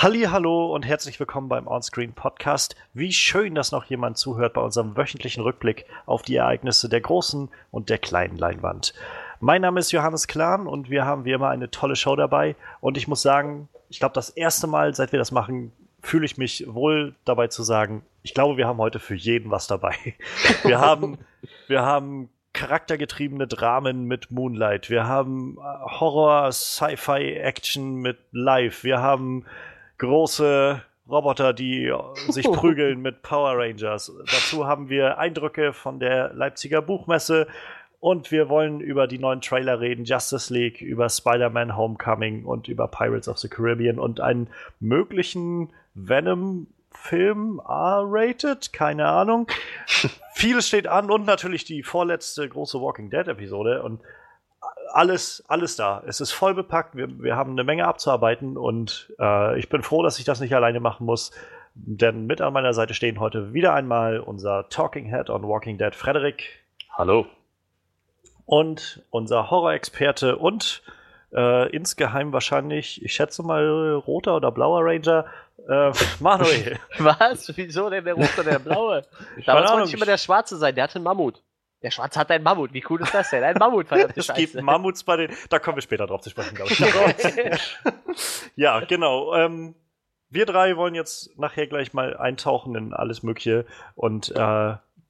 Halli, hallo und herzlich willkommen beim Onscreen Podcast. Wie schön, dass noch jemand zuhört bei unserem wöchentlichen Rückblick auf die Ereignisse der großen und der kleinen Leinwand. Mein Name ist Johannes Klahn und wir haben wie immer eine tolle Show dabei. Und ich muss sagen, ich glaube, das erste Mal, seit wir das machen, fühle ich mich wohl dabei zu sagen, ich glaube, wir haben heute für jeden was dabei. Wir haben, wir haben charaktergetriebene Dramen mit Moonlight. Wir haben äh, Horror, Sci-Fi, Action mit Live. Wir haben große Roboter, die sich prügeln mit Power Rangers. Dazu haben wir Eindrücke von der Leipziger Buchmesse und wir wollen über die neuen Trailer reden, Justice League, über Spider-Man Homecoming und über Pirates of the Caribbean und einen möglichen Venom Film R-rated, keine Ahnung. Vieles steht an und natürlich die vorletzte große Walking Dead Episode und alles, alles da. Es ist voll bepackt. Wir, wir haben eine Menge abzuarbeiten und äh, ich bin froh, dass ich das nicht alleine machen muss. Denn mit an meiner Seite stehen heute wieder einmal unser Talking Head on Walking Dead, Frederik. Hallo. Und unser Horror-Experte und äh, insgeheim wahrscheinlich, ich schätze mal, roter oder blauer Ranger, äh, Manuel. Was? Wieso denn der rote oder der blaue? Damals wollte ich immer der schwarze sein, der hatte einen Mammut. Der Schwarze hat einen Mammut. Wie cool ist das denn? Ein Mammut, verdammte Es gibt Mammuts bei den. Da kommen wir später drauf zu sprechen, glaube ich. ja, genau. Ähm, wir drei wollen jetzt nachher gleich mal eintauchen in alles Mögliche. Und äh,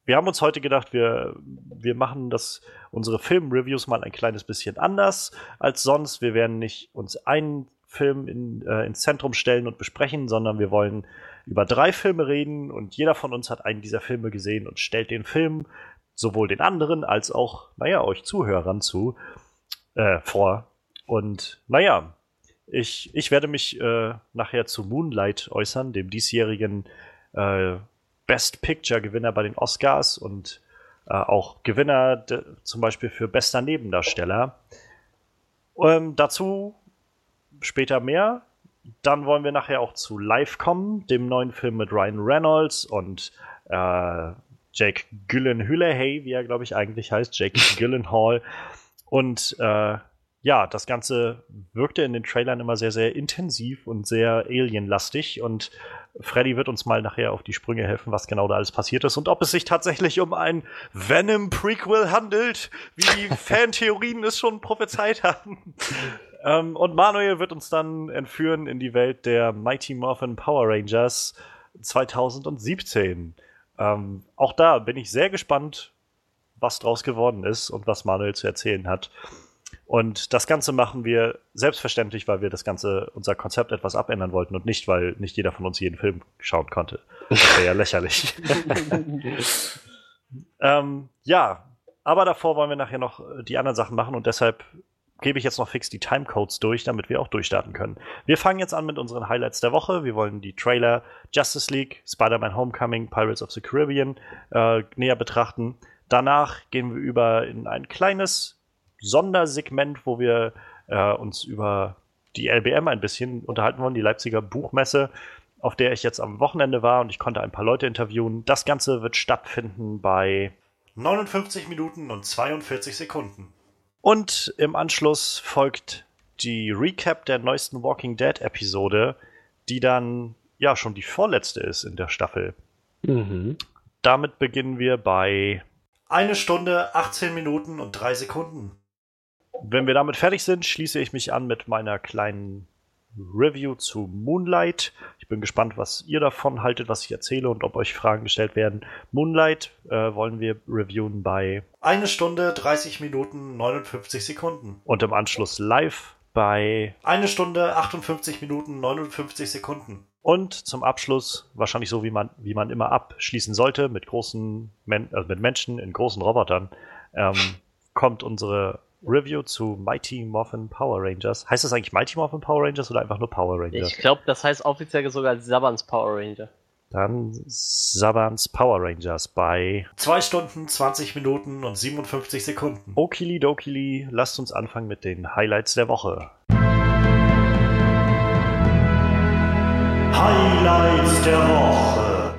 wir haben uns heute gedacht, wir, wir machen das, unsere Film-Reviews mal ein kleines bisschen anders als sonst. Wir werden nicht uns einen Film in, äh, ins Zentrum stellen und besprechen, sondern wir wollen über drei Filme reden und jeder von uns hat einen dieser Filme gesehen und stellt den Film sowohl den anderen als auch, naja, euch Zuhörern zu, äh, vor. Und naja, ich, ich werde mich äh, nachher zu Moonlight äußern, dem diesjährigen äh, Best Picture-Gewinner bei den Oscars und äh, auch Gewinner zum Beispiel für bester Nebendarsteller. Ähm, dazu später mehr. Dann wollen wir nachher auch zu Live kommen, dem neuen Film mit Ryan Reynolds und äh, Jake Gyllenhaal, wie er glaube ich eigentlich heißt, Jake Gyllenhaal. Und äh, ja, das Ganze wirkte in den Trailern immer sehr, sehr intensiv und sehr alienlastig. Und Freddy wird uns mal nachher auf die Sprünge helfen, was genau da alles passiert ist und ob es sich tatsächlich um ein Venom-Prequel handelt, wie die Fantheorien es schon prophezeit haben. ähm, und Manuel wird uns dann entführen in die Welt der Mighty Morphin Power Rangers 2017. Ähm, auch da bin ich sehr gespannt, was draus geworden ist und was Manuel zu erzählen hat. Und das Ganze machen wir selbstverständlich, weil wir das Ganze, unser Konzept etwas abändern wollten und nicht, weil nicht jeder von uns jeden Film schauen konnte. Das wäre ja lächerlich. ähm, ja, aber davor wollen wir nachher noch die anderen Sachen machen und deshalb gebe ich jetzt noch fix die Timecodes durch, damit wir auch durchstarten können. Wir fangen jetzt an mit unseren Highlights der Woche. Wir wollen die Trailer Justice League, Spider-Man Homecoming, Pirates of the Caribbean äh, näher betrachten. Danach gehen wir über in ein kleines Sondersegment, wo wir äh, uns über die LBM ein bisschen unterhalten wollen, die Leipziger Buchmesse, auf der ich jetzt am Wochenende war und ich konnte ein paar Leute interviewen. Das Ganze wird stattfinden bei 59 Minuten und 42 Sekunden. Und im Anschluss folgt die Recap der neuesten Walking Dead Episode, die dann ja schon die vorletzte ist in der Staffel. Mhm. Damit beginnen wir bei eine Stunde, 18 Minuten und 3 Sekunden. Wenn wir damit fertig sind, schließe ich mich an mit meiner kleinen Review zu Moonlight. Ich bin gespannt, was ihr davon haltet, was ich erzähle und ob euch Fragen gestellt werden. Moonlight äh, wollen wir reviewen bei eine Stunde 30 Minuten 59 Sekunden. Und im Anschluss live bei eine Stunde 58 Minuten 59 Sekunden. Und zum Abschluss, wahrscheinlich so wie man, wie man immer abschließen sollte, mit großen Men also mit Menschen in großen Robotern, ähm, kommt unsere Review zu Mighty Morphin Power Rangers. Heißt das eigentlich Mighty Morphin Power Rangers oder einfach nur Power Rangers? Ich glaube, das heißt offiziell sogar Sabans Power Ranger. Dann Sabans Power Rangers bei 2 Stunden, 20 Minuten und 57 Sekunden. Okili dokili, lasst uns anfangen mit den Highlights der Woche. Highlights der Woche.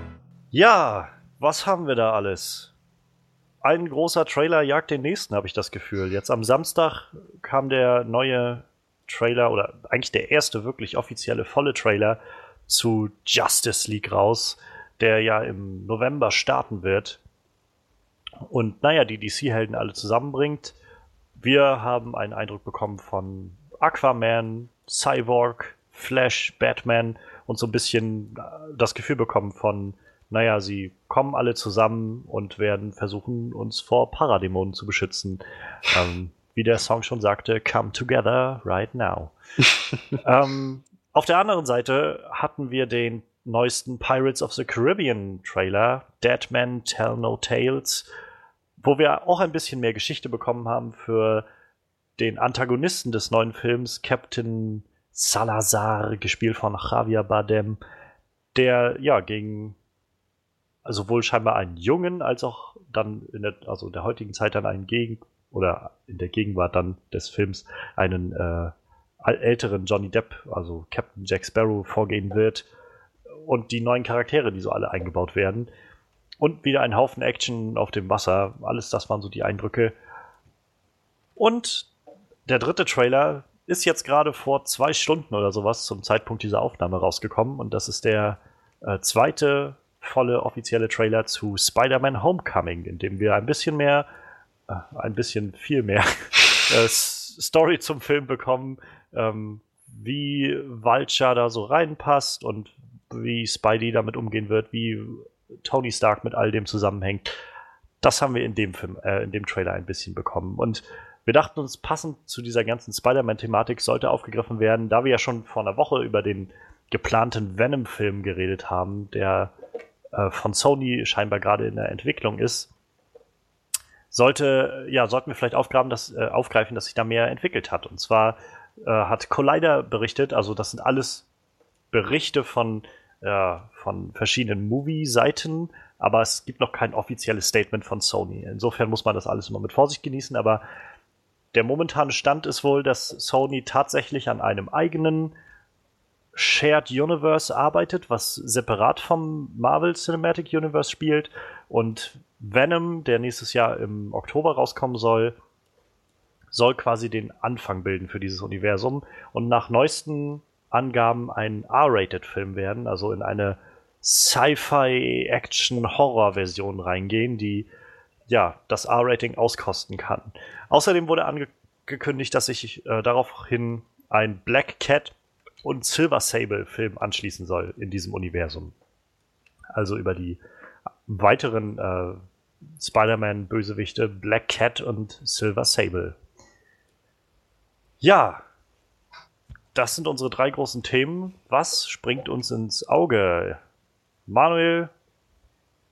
Ja, was haben wir da alles? Ein großer Trailer jagt den nächsten, habe ich das Gefühl. Jetzt am Samstag kam der neue Trailer oder eigentlich der erste wirklich offizielle volle Trailer zu Justice League raus, der ja im November starten wird. Und naja, die DC-Helden alle zusammenbringt. Wir haben einen Eindruck bekommen von Aquaman, Cyborg, Flash, Batman und so ein bisschen äh, das Gefühl bekommen von, naja, sie kommen alle zusammen und werden versuchen, uns vor Paradämonen zu beschützen. Ähm, wie der Song schon sagte, come together right now. ähm, auf der anderen Seite hatten wir den neuesten Pirates of the Caribbean Trailer, Dead Men Tell No Tales, wo wir auch ein bisschen mehr Geschichte bekommen haben für den Antagonisten des neuen Films, Captain Salazar, gespielt von Javier Bardem, der ja gegen sowohl scheinbar einen Jungen als auch dann in der, also in der heutigen Zeit dann einen Gegen oder in der Gegenwart dann des Films einen äh, älteren Johnny Depp, also Captain Jack Sparrow, vorgehen wird und die neuen Charaktere, die so alle eingebaut werden und wieder ein Haufen Action auf dem Wasser. Alles das waren so die Eindrücke. Und der dritte Trailer ist jetzt gerade vor zwei Stunden oder sowas zum Zeitpunkt dieser Aufnahme rausgekommen und das ist der äh, zweite volle offizielle Trailer zu Spider-Man Homecoming, in dem wir ein bisschen mehr, äh, ein bisschen viel mehr äh, Story zum Film bekommen, ähm, wie Vulture da so reinpasst und wie Spidey damit umgehen wird, wie Tony Stark mit all dem zusammenhängt. Das haben wir in dem Film, äh, in dem Trailer ein bisschen bekommen. Und wir dachten uns, passend zu dieser ganzen Spider-Man-Thematik sollte aufgegriffen werden, da wir ja schon vor einer Woche über den geplanten Venom-Film geredet haben, der äh, von Sony scheinbar gerade in der Entwicklung ist, sollte, ja, sollten wir vielleicht aufgraben, dass, äh, aufgreifen, dass sich da mehr entwickelt hat. Und zwar äh, hat Collider berichtet, also das sind alles Berichte von, ja, von verschiedenen Movie-Seiten, aber es gibt noch kein offizielles Statement von Sony. Insofern muss man das alles immer mit Vorsicht genießen, aber der momentane Stand ist wohl, dass Sony tatsächlich an einem eigenen Shared Universe arbeitet, was separat vom Marvel Cinematic Universe spielt. Und Venom, der nächstes Jahr im Oktober rauskommen soll, soll quasi den Anfang bilden für dieses Universum und nach neuesten Angaben ein R-Rated-Film werden, also in eine Sci-Fi-Action-Horror-Version reingehen, die ja das R-Rating auskosten kann. Außerdem wurde angekündigt, dass sich äh, daraufhin ein Black Cat und Silver Sable Film anschließen soll in diesem Universum. Also über die weiteren äh, Spider-Man-Bösewichte Black Cat und Silver Sable. Ja, das sind unsere drei großen Themen. Was springt uns ins Auge? Manuel,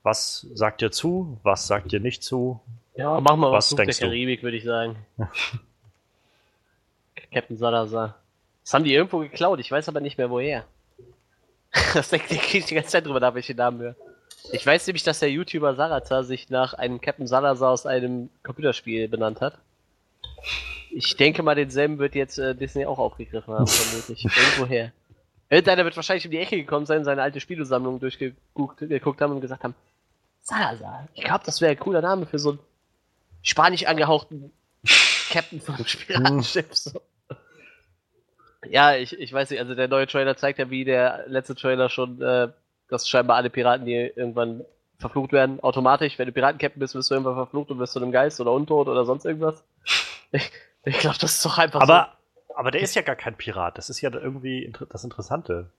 was sagt ihr zu? Was sagt ihr nicht zu? Ja, machen wir was, was denkst der Karibik, würde ich sagen. Captain Salazar. Das haben die irgendwo geklaut, ich weiß aber nicht mehr woher. das denke ich die ganze Zeit drüber nach, welche Namen höre. Ich weiß nämlich, dass der YouTuber Salazar sich nach einem Captain Salazar aus einem Computerspiel benannt hat. Ich denke mal, denselben wird jetzt äh, Disney auch aufgegriffen haben, vermutlich. Irgendwoher. Irgendeiner wird wahrscheinlich um die Ecke gekommen sein, seine alte Spielesammlung durchgeguckt haben und gesagt haben, Salazar, ich glaube, das wäre ein cooler Name für so einen spanisch angehauchten Captain von einem Piratenschiff. So. Ja, ich, ich weiß nicht, also der neue Trailer zeigt ja, wie der letzte Trailer schon, äh, dass scheinbar alle Piraten, die irgendwann verflucht werden, automatisch, wenn du Piratencaptain bist, wirst du irgendwann verflucht und wirst zu einem Geist oder untot oder sonst irgendwas. Ich, ich glaube, das ist doch einfach aber, so. Aber der ist ja gar kein Pirat, das ist ja irgendwie das Interessante.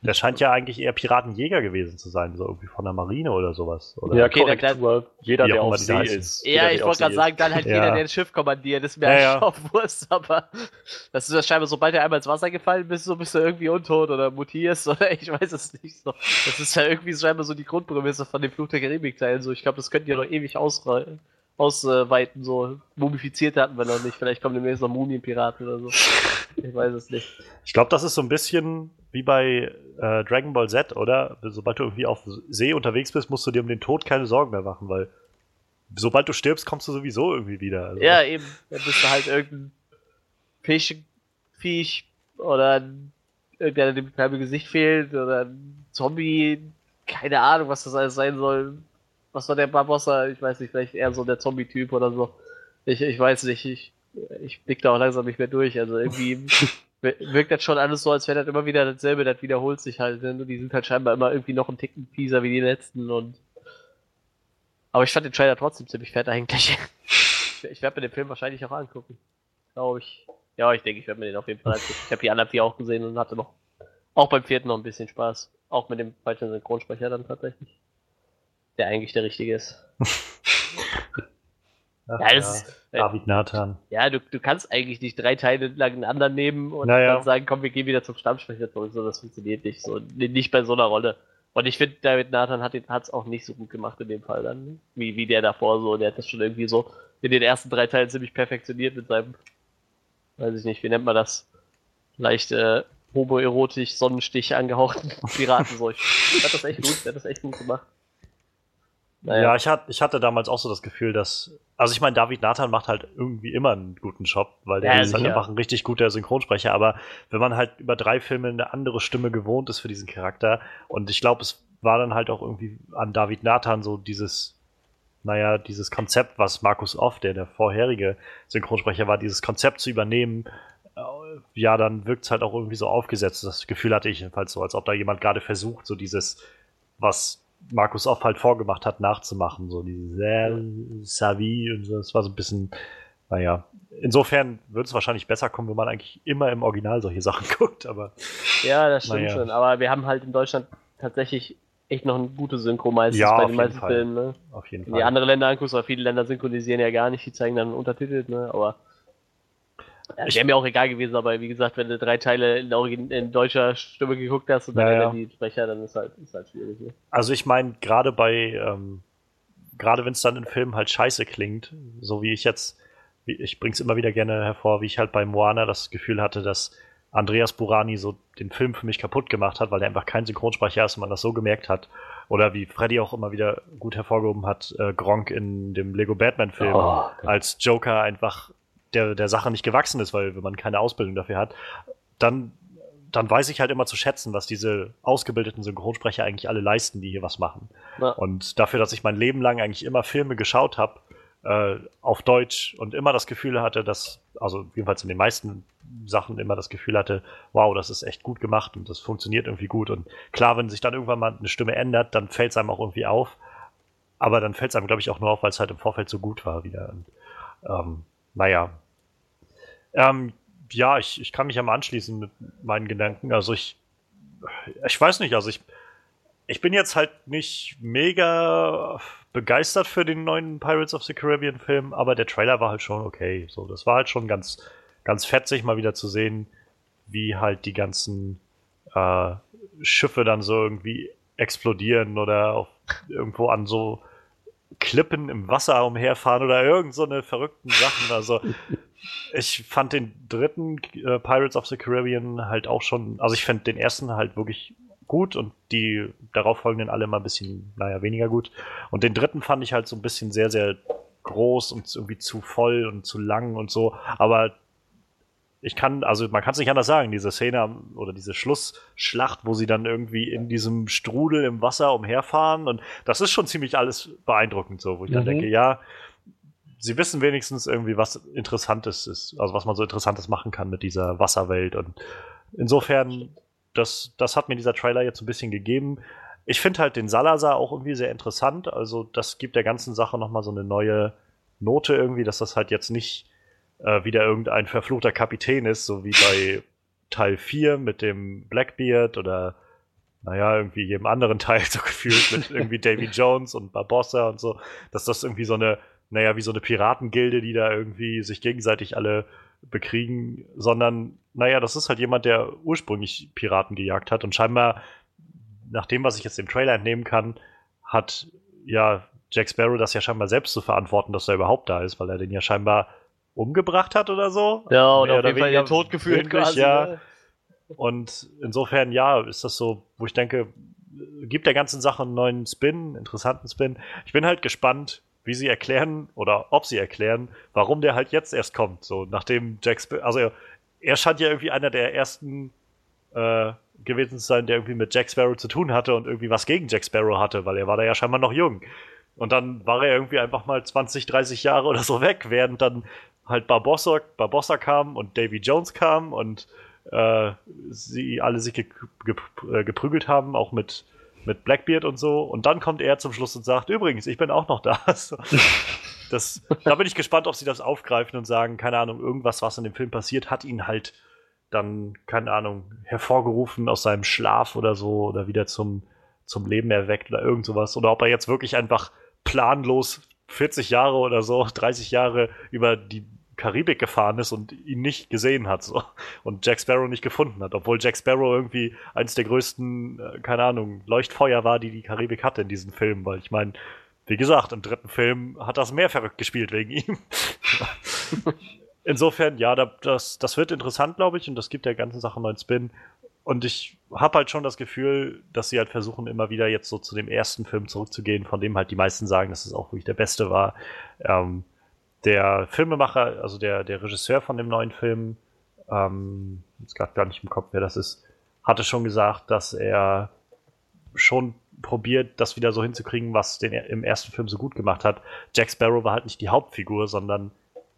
Der scheint ja eigentlich eher Piratenjäger gewesen zu sein, so irgendwie von der Marine oder sowas. Oder ja, okay, der, jeder, der auf See ist. Ja, ich wollte gerade sagen, dann halt ja. jeder, der das Schiff kommandiert, ist mir ja, ja. auf Wurst, aber das ist ja scheinbar, sobald er einmal ins Wasser gefallen bist, so bist du irgendwie untot oder mutierst oder ich weiß es nicht so. Das ist ja irgendwie scheinbar so die Grundprämisse von dem Fluch der Karibik-Teilen, so. Ich glaube, das könnten ja noch ewig ausweiten, so. Mumifiziert hatten wir noch nicht. Vielleicht kommen demnächst noch Mumienpiraten oder so. Ich weiß es nicht. Ich glaube, das ist so ein bisschen wie bei äh, Dragon Ball Z, oder? Sobald du irgendwie auf See unterwegs bist, musst du dir um den Tod keine Sorgen mehr machen, weil sobald du stirbst, kommst du sowieso irgendwie wieder. Also. Ja, eben. Dann bist du halt irgendein Fisch, Viech oder irgendeiner, dem kein Gesicht fehlt oder ein Zombie. Keine Ahnung, was das alles sein soll. Was war der Barbossa? Ich weiß nicht, vielleicht eher so der Zombie-Typ oder so. Ich, ich weiß nicht, ich, ich blick da auch langsam nicht mehr durch. Also irgendwie wirkt das schon alles so, als wäre das immer wieder dasselbe, das wiederholt sich halt. Ne? Die sind halt scheinbar immer irgendwie noch ein Ticken fieser wie die letzten und. Aber ich fand den Trailer trotzdem ziemlich fett eigentlich. ich werde mir den Film wahrscheinlich auch angucken. Glaube ich. Ja, ich denke, ich werde mir den auf jeden Fall angucken. Ich habe die anderen vier auch gesehen und hatte noch auch beim vierten noch ein bisschen Spaß. Auch mit dem falschen Synchronsprecher dann tatsächlich. Der eigentlich der richtige ist. Ach, ja, das, ja. David Nathan. Ja, du, du kannst eigentlich nicht drei Teile lang einen anderen nehmen und naja. dann sagen, komm, wir gehen wieder zum Stammsprecher zurück. So, das funktioniert nicht. So, nicht bei so einer Rolle. Und ich finde, David Nathan hat es auch nicht so gut gemacht in dem Fall dann, wie, wie der davor so. Der hat das schon irgendwie so in den ersten drei Teilen ziemlich perfektioniert mit seinem, weiß ich nicht, wie nennt man das? Leicht äh, homoerotisch, Sonnenstich angehauchten Piraten. So, ich fand das echt gut, der hat das echt gut gemacht. Naja. Ja, ich, hat, ich hatte damals auch so das Gefühl, dass. Also ich meine, David Nathan macht halt irgendwie immer einen guten Job, weil der ja, ist halt einfach ein richtig guter Synchronsprecher. Aber wenn man halt über drei Filme eine andere Stimme gewohnt ist für diesen Charakter, und ich glaube, es war dann halt auch irgendwie an David Nathan so dieses, naja, dieses Konzept, was Markus Off, der der vorherige Synchronsprecher war, dieses Konzept zu übernehmen, äh, ja, dann wirkt es halt auch irgendwie so aufgesetzt. Das Gefühl hatte ich jedenfalls so, als ob da jemand gerade versucht, so dieses, was Markus Off halt vorgemacht hat, nachzumachen. So diese Savi und so. Das war so ein bisschen, naja. Insofern wird es wahrscheinlich besser kommen, wenn man eigentlich immer im Original solche Sachen guckt, aber. Ja, das stimmt naja. schon. Aber wir haben halt in Deutschland tatsächlich echt noch eine gute Synchro meistens ja, bei den meisten Fall. Filmen. Ne? Auf jeden Fall. Die andere Länder anguckst, aber viele Länder synchronisieren ja gar nicht, die zeigen dann untertitelt, ne? Aber ja, wäre mir auch egal gewesen, aber wie gesagt, wenn du drei Teile in, in deutscher Stimme geguckt hast und dann ja, die Sprecher, dann ist halt, ist halt schwierig. Ne? Also ich meine, gerade bei, ähm, gerade wenn es dann in Filmen halt scheiße klingt, so wie ich jetzt, ich bring's immer wieder gerne hervor, wie ich halt bei Moana das Gefühl hatte, dass Andreas Burani so den Film für mich kaputt gemacht hat, weil er einfach kein Synchronsprecher ist und man das so gemerkt hat. Oder wie Freddy auch immer wieder gut hervorgehoben hat, äh, Gronk in dem Lego Batman-Film oh, als Joker einfach der, der Sache nicht gewachsen ist, weil wenn man keine Ausbildung dafür hat, dann, dann weiß ich halt immer zu schätzen, was diese ausgebildeten Synchronsprecher eigentlich alle leisten, die hier was machen. Ja. Und dafür, dass ich mein Leben lang eigentlich immer Filme geschaut habe, äh, auf Deutsch und immer das Gefühl hatte, dass, also jedenfalls in den meisten Sachen immer das Gefühl hatte, wow, das ist echt gut gemacht und das funktioniert irgendwie gut. Und klar, wenn sich dann irgendwann mal eine Stimme ändert, dann fällt es einem auch irgendwie auf. Aber dann fällt es einem, glaube ich, auch nur auf, weil es halt im Vorfeld so gut war wieder. Und, ähm, naja. Ähm, ja, ich, ich kann mich mal anschließen mit meinen Gedanken. Also ich, ich weiß nicht, also ich, ich bin jetzt halt nicht mega begeistert für den neuen Pirates of the Caribbean Film, aber der Trailer war halt schon okay. So, das war halt schon ganz, ganz fetzig mal wieder zu sehen, wie halt die ganzen äh, Schiffe dann so irgendwie explodieren oder irgendwo an so Klippen im Wasser umherfahren oder irgend so eine verrückten Sachen. Also ich fand den dritten äh, Pirates of the Caribbean halt auch schon, also ich fand den ersten halt wirklich gut und die darauffolgenden alle mal ein bisschen, naja, weniger gut. Und den dritten fand ich halt so ein bisschen sehr, sehr groß und irgendwie zu voll und zu lang und so. Aber ich kann, also man kann es nicht anders sagen, diese Szene oder diese Schlussschlacht, wo sie dann irgendwie in diesem Strudel im Wasser umherfahren und das ist schon ziemlich alles beeindruckend so, wo ich mhm. dann denke, ja, sie wissen wenigstens irgendwie, was Interessantes ist, also was man so Interessantes machen kann mit dieser Wasserwelt und insofern, das, das hat mir dieser Trailer jetzt ein bisschen gegeben. Ich finde halt den Salazar auch irgendwie sehr interessant, also das gibt der ganzen Sache nochmal so eine neue Note irgendwie, dass das halt jetzt nicht äh, wieder irgendein verfluchter Kapitän ist, so wie bei Teil 4 mit dem Blackbeard oder naja, irgendwie jedem anderen Teil so gefühlt mit irgendwie Davy Jones und Barbossa und so, dass das irgendwie so eine, naja, wie so eine Piratengilde, die da irgendwie sich gegenseitig alle bekriegen, sondern, naja, das ist halt jemand, der ursprünglich Piraten gejagt hat und scheinbar, nach dem, was ich jetzt dem Trailer entnehmen kann, hat ja Jack Sparrow das ja scheinbar selbst zu verantworten, dass er überhaupt da ist, weil er den ja scheinbar umgebracht hat oder so. Ja, oder Mehr auf jeden Fall den Tod geführt quasi. Ja. Ne? Und insofern, ja, ist das so, wo ich denke, gibt der ganzen Sache einen neuen Spin, interessanten Spin. Ich bin halt gespannt, wie sie erklären oder ob sie erklären, warum der halt jetzt erst kommt. So, nachdem Jack Sparrow, also er scheint ja irgendwie einer der ersten äh, gewesen zu sein, der irgendwie mit Jack Sparrow zu tun hatte und irgendwie was gegen Jack Sparrow hatte, weil er war da ja scheinbar noch jung. Und dann war er irgendwie einfach mal 20, 30 Jahre oder so weg, während dann halt Barbossa, Barbossa kam und Davy Jones kam und äh, sie alle sich äh, geprügelt haben, auch mit, mit Blackbeard und so. Und dann kommt er zum Schluss und sagt, übrigens, ich bin auch noch da. das, da bin ich gespannt, ob sie das aufgreifen und sagen, keine Ahnung, irgendwas, was in dem Film passiert, hat ihn halt dann, keine Ahnung, hervorgerufen aus seinem Schlaf oder so oder wieder zum, zum Leben erweckt oder irgend sowas. Oder ob er jetzt wirklich einfach planlos 40 Jahre oder so, 30 Jahre über die Karibik gefahren ist und ihn nicht gesehen hat so. und Jack Sparrow nicht gefunden hat, obwohl Jack Sparrow irgendwie eines der größten, äh, keine Ahnung, Leuchtfeuer war, die die Karibik hatte in diesem Film, weil ich meine, wie gesagt, im dritten Film hat das mehr verrückt gespielt wegen ihm. Insofern, ja, das, das wird interessant, glaube ich, und das gibt der ganzen Sache einen neuen Spin. Und ich habe halt schon das Gefühl, dass sie halt versuchen, immer wieder jetzt so zu dem ersten Film zurückzugehen, von dem halt die meisten sagen, dass es auch wirklich der beste war. Ähm, der Filmemacher, also der, der Regisseur von dem neuen Film, ähm, jetzt gerade gar nicht im Kopf, wer das ist, hatte schon gesagt, dass er schon probiert, das wieder so hinzukriegen, was den im ersten Film so gut gemacht hat. Jack Sparrow war halt nicht die Hauptfigur, sondern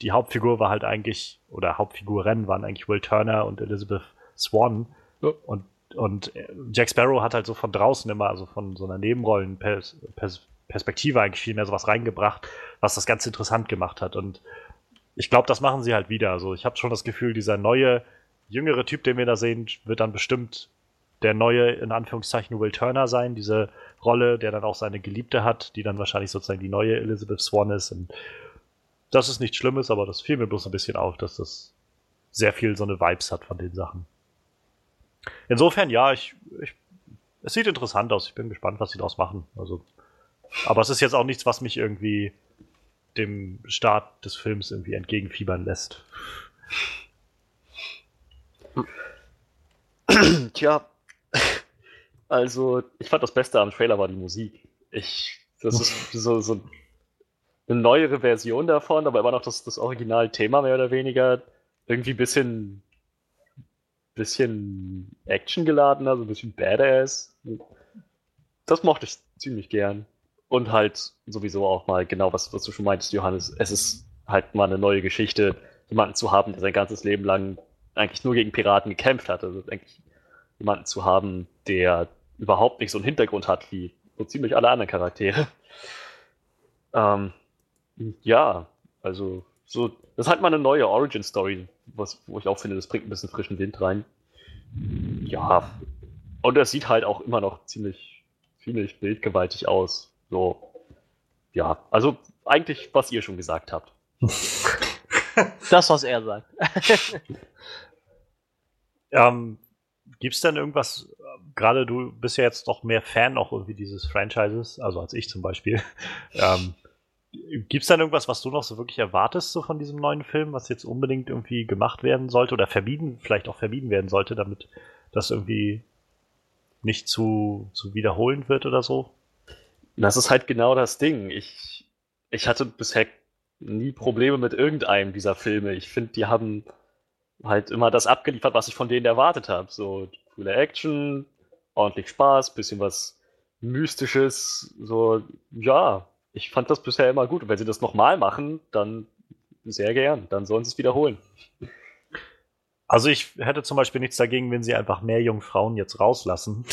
die Hauptfigur war halt eigentlich, oder Hauptfiguren waren eigentlich Will Turner und Elizabeth Swan. Ja. Und, und Jack Sparrow hat halt so von draußen immer, also von so einer Nebenrollenperspektive eigentlich viel mehr sowas reingebracht, was das ganz interessant gemacht hat. Und ich glaube, das machen sie halt wieder. Also ich habe schon das Gefühl, dieser neue, jüngere Typ, den wir da sehen, wird dann bestimmt der neue, in Anführungszeichen, Will Turner sein, diese Rolle, der dann auch seine Geliebte hat, die dann wahrscheinlich sozusagen die neue Elizabeth Swan ist. Und das ist nichts Schlimmes, aber das fiel mir bloß ein bisschen auf, dass das sehr viel so eine Vibes hat von den Sachen. Insofern, ja, ich, ich, es sieht interessant aus. Ich bin gespannt, was sie daraus machen. Also, aber es ist jetzt auch nichts, was mich irgendwie dem Start des Films irgendwie entgegenfiebern lässt. Tja, also ich fand das Beste am Trailer war die Musik. Ich, das ist so, so eine neuere Version davon, aber immer noch das, das Originalthema mehr oder weniger. Irgendwie ein bisschen bisschen actiongeladener, so ein bisschen badass. Das mochte ich ziemlich gern. Und halt sowieso auch mal genau, was, was du schon meintest, Johannes. Es ist halt mal eine neue Geschichte, jemanden zu haben, der sein ganzes Leben lang eigentlich nur gegen Piraten gekämpft hat. Also eigentlich jemanden zu haben, der überhaupt nicht so einen Hintergrund hat wie so ziemlich alle anderen Charaktere. Ähm, ja, also so, das ist halt mal eine neue Origin-Story, was, wo ich auch finde, das bringt ein bisschen frischen Wind rein. Ja. Und es sieht halt auch immer noch ziemlich, ziemlich bildgewaltig aus. So. Ja, also eigentlich, was ihr schon gesagt habt. das, was er sagt. ähm, Gibt es denn irgendwas, gerade du bist ja jetzt noch mehr Fan auch irgendwie dieses Franchises, also als ich zum Beispiel. ähm, Gibt es dann irgendwas, was du noch so wirklich erwartest, so von diesem neuen Film, was jetzt unbedingt irgendwie gemacht werden sollte oder verbieten, vielleicht auch verbieten werden sollte, damit das irgendwie nicht zu, zu wiederholend wird oder so? Das ist halt genau das Ding. Ich, ich hatte bisher nie Probleme mit irgendeinem dieser Filme. Ich finde, die haben halt immer das abgeliefert, was ich von denen erwartet habe. So coole Action, ordentlich Spaß, bisschen was Mystisches, so, ja, ich fand das bisher immer gut. Und wenn sie das nochmal machen, dann sehr gern. Dann sollen sie es wiederholen. Also ich hätte zum Beispiel nichts dagegen, wenn sie einfach mehr Jungfrauen jetzt rauslassen.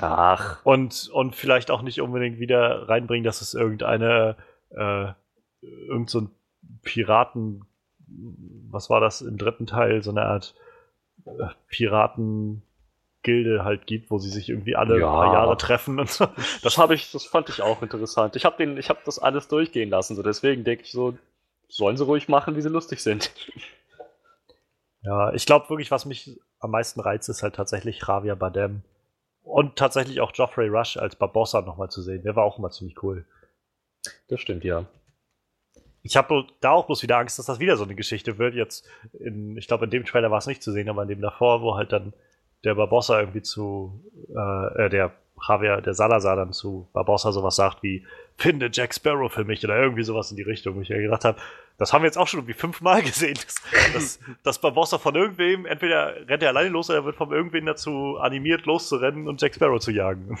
Ach. Und, und vielleicht auch nicht unbedingt wieder reinbringen, dass es irgendeine, äh, irgend so ein Piraten, was war das im dritten Teil, so eine Art äh, Piraten Gilde halt gibt, wo sie sich irgendwie alle ja. paar Jahre treffen und so. Das habe ich, das fand ich auch interessant. Ich habe den, ich habe das alles durchgehen lassen, so deswegen denke ich so, sollen sie ruhig machen, wie sie lustig sind. Ja, ich glaube wirklich, was mich am meisten reizt, ist halt tatsächlich Javier Bardem und tatsächlich auch Geoffrey Rush als Barbossa nochmal zu sehen. Der war auch immer ziemlich cool. Das stimmt, ja. Ich habe da auch bloß wieder Angst, dass das wieder so eine Geschichte wird. Jetzt, in, ich glaube, in dem Trailer war es nicht zu sehen, aber in dem davor, wo halt dann der Barbossa irgendwie zu, äh, äh, der Javier, der Salazar dann zu Barbossa sowas sagt wie, finde Jack Sparrow für mich oder irgendwie sowas in die Richtung, wo ich ja gedacht habe, das haben wir jetzt auch schon irgendwie fünfmal gesehen, dass, dass, dass Barbossa von irgendwem, entweder rennt er alleine los oder wird von irgendwem dazu animiert, loszurennen und Jack Sparrow zu jagen.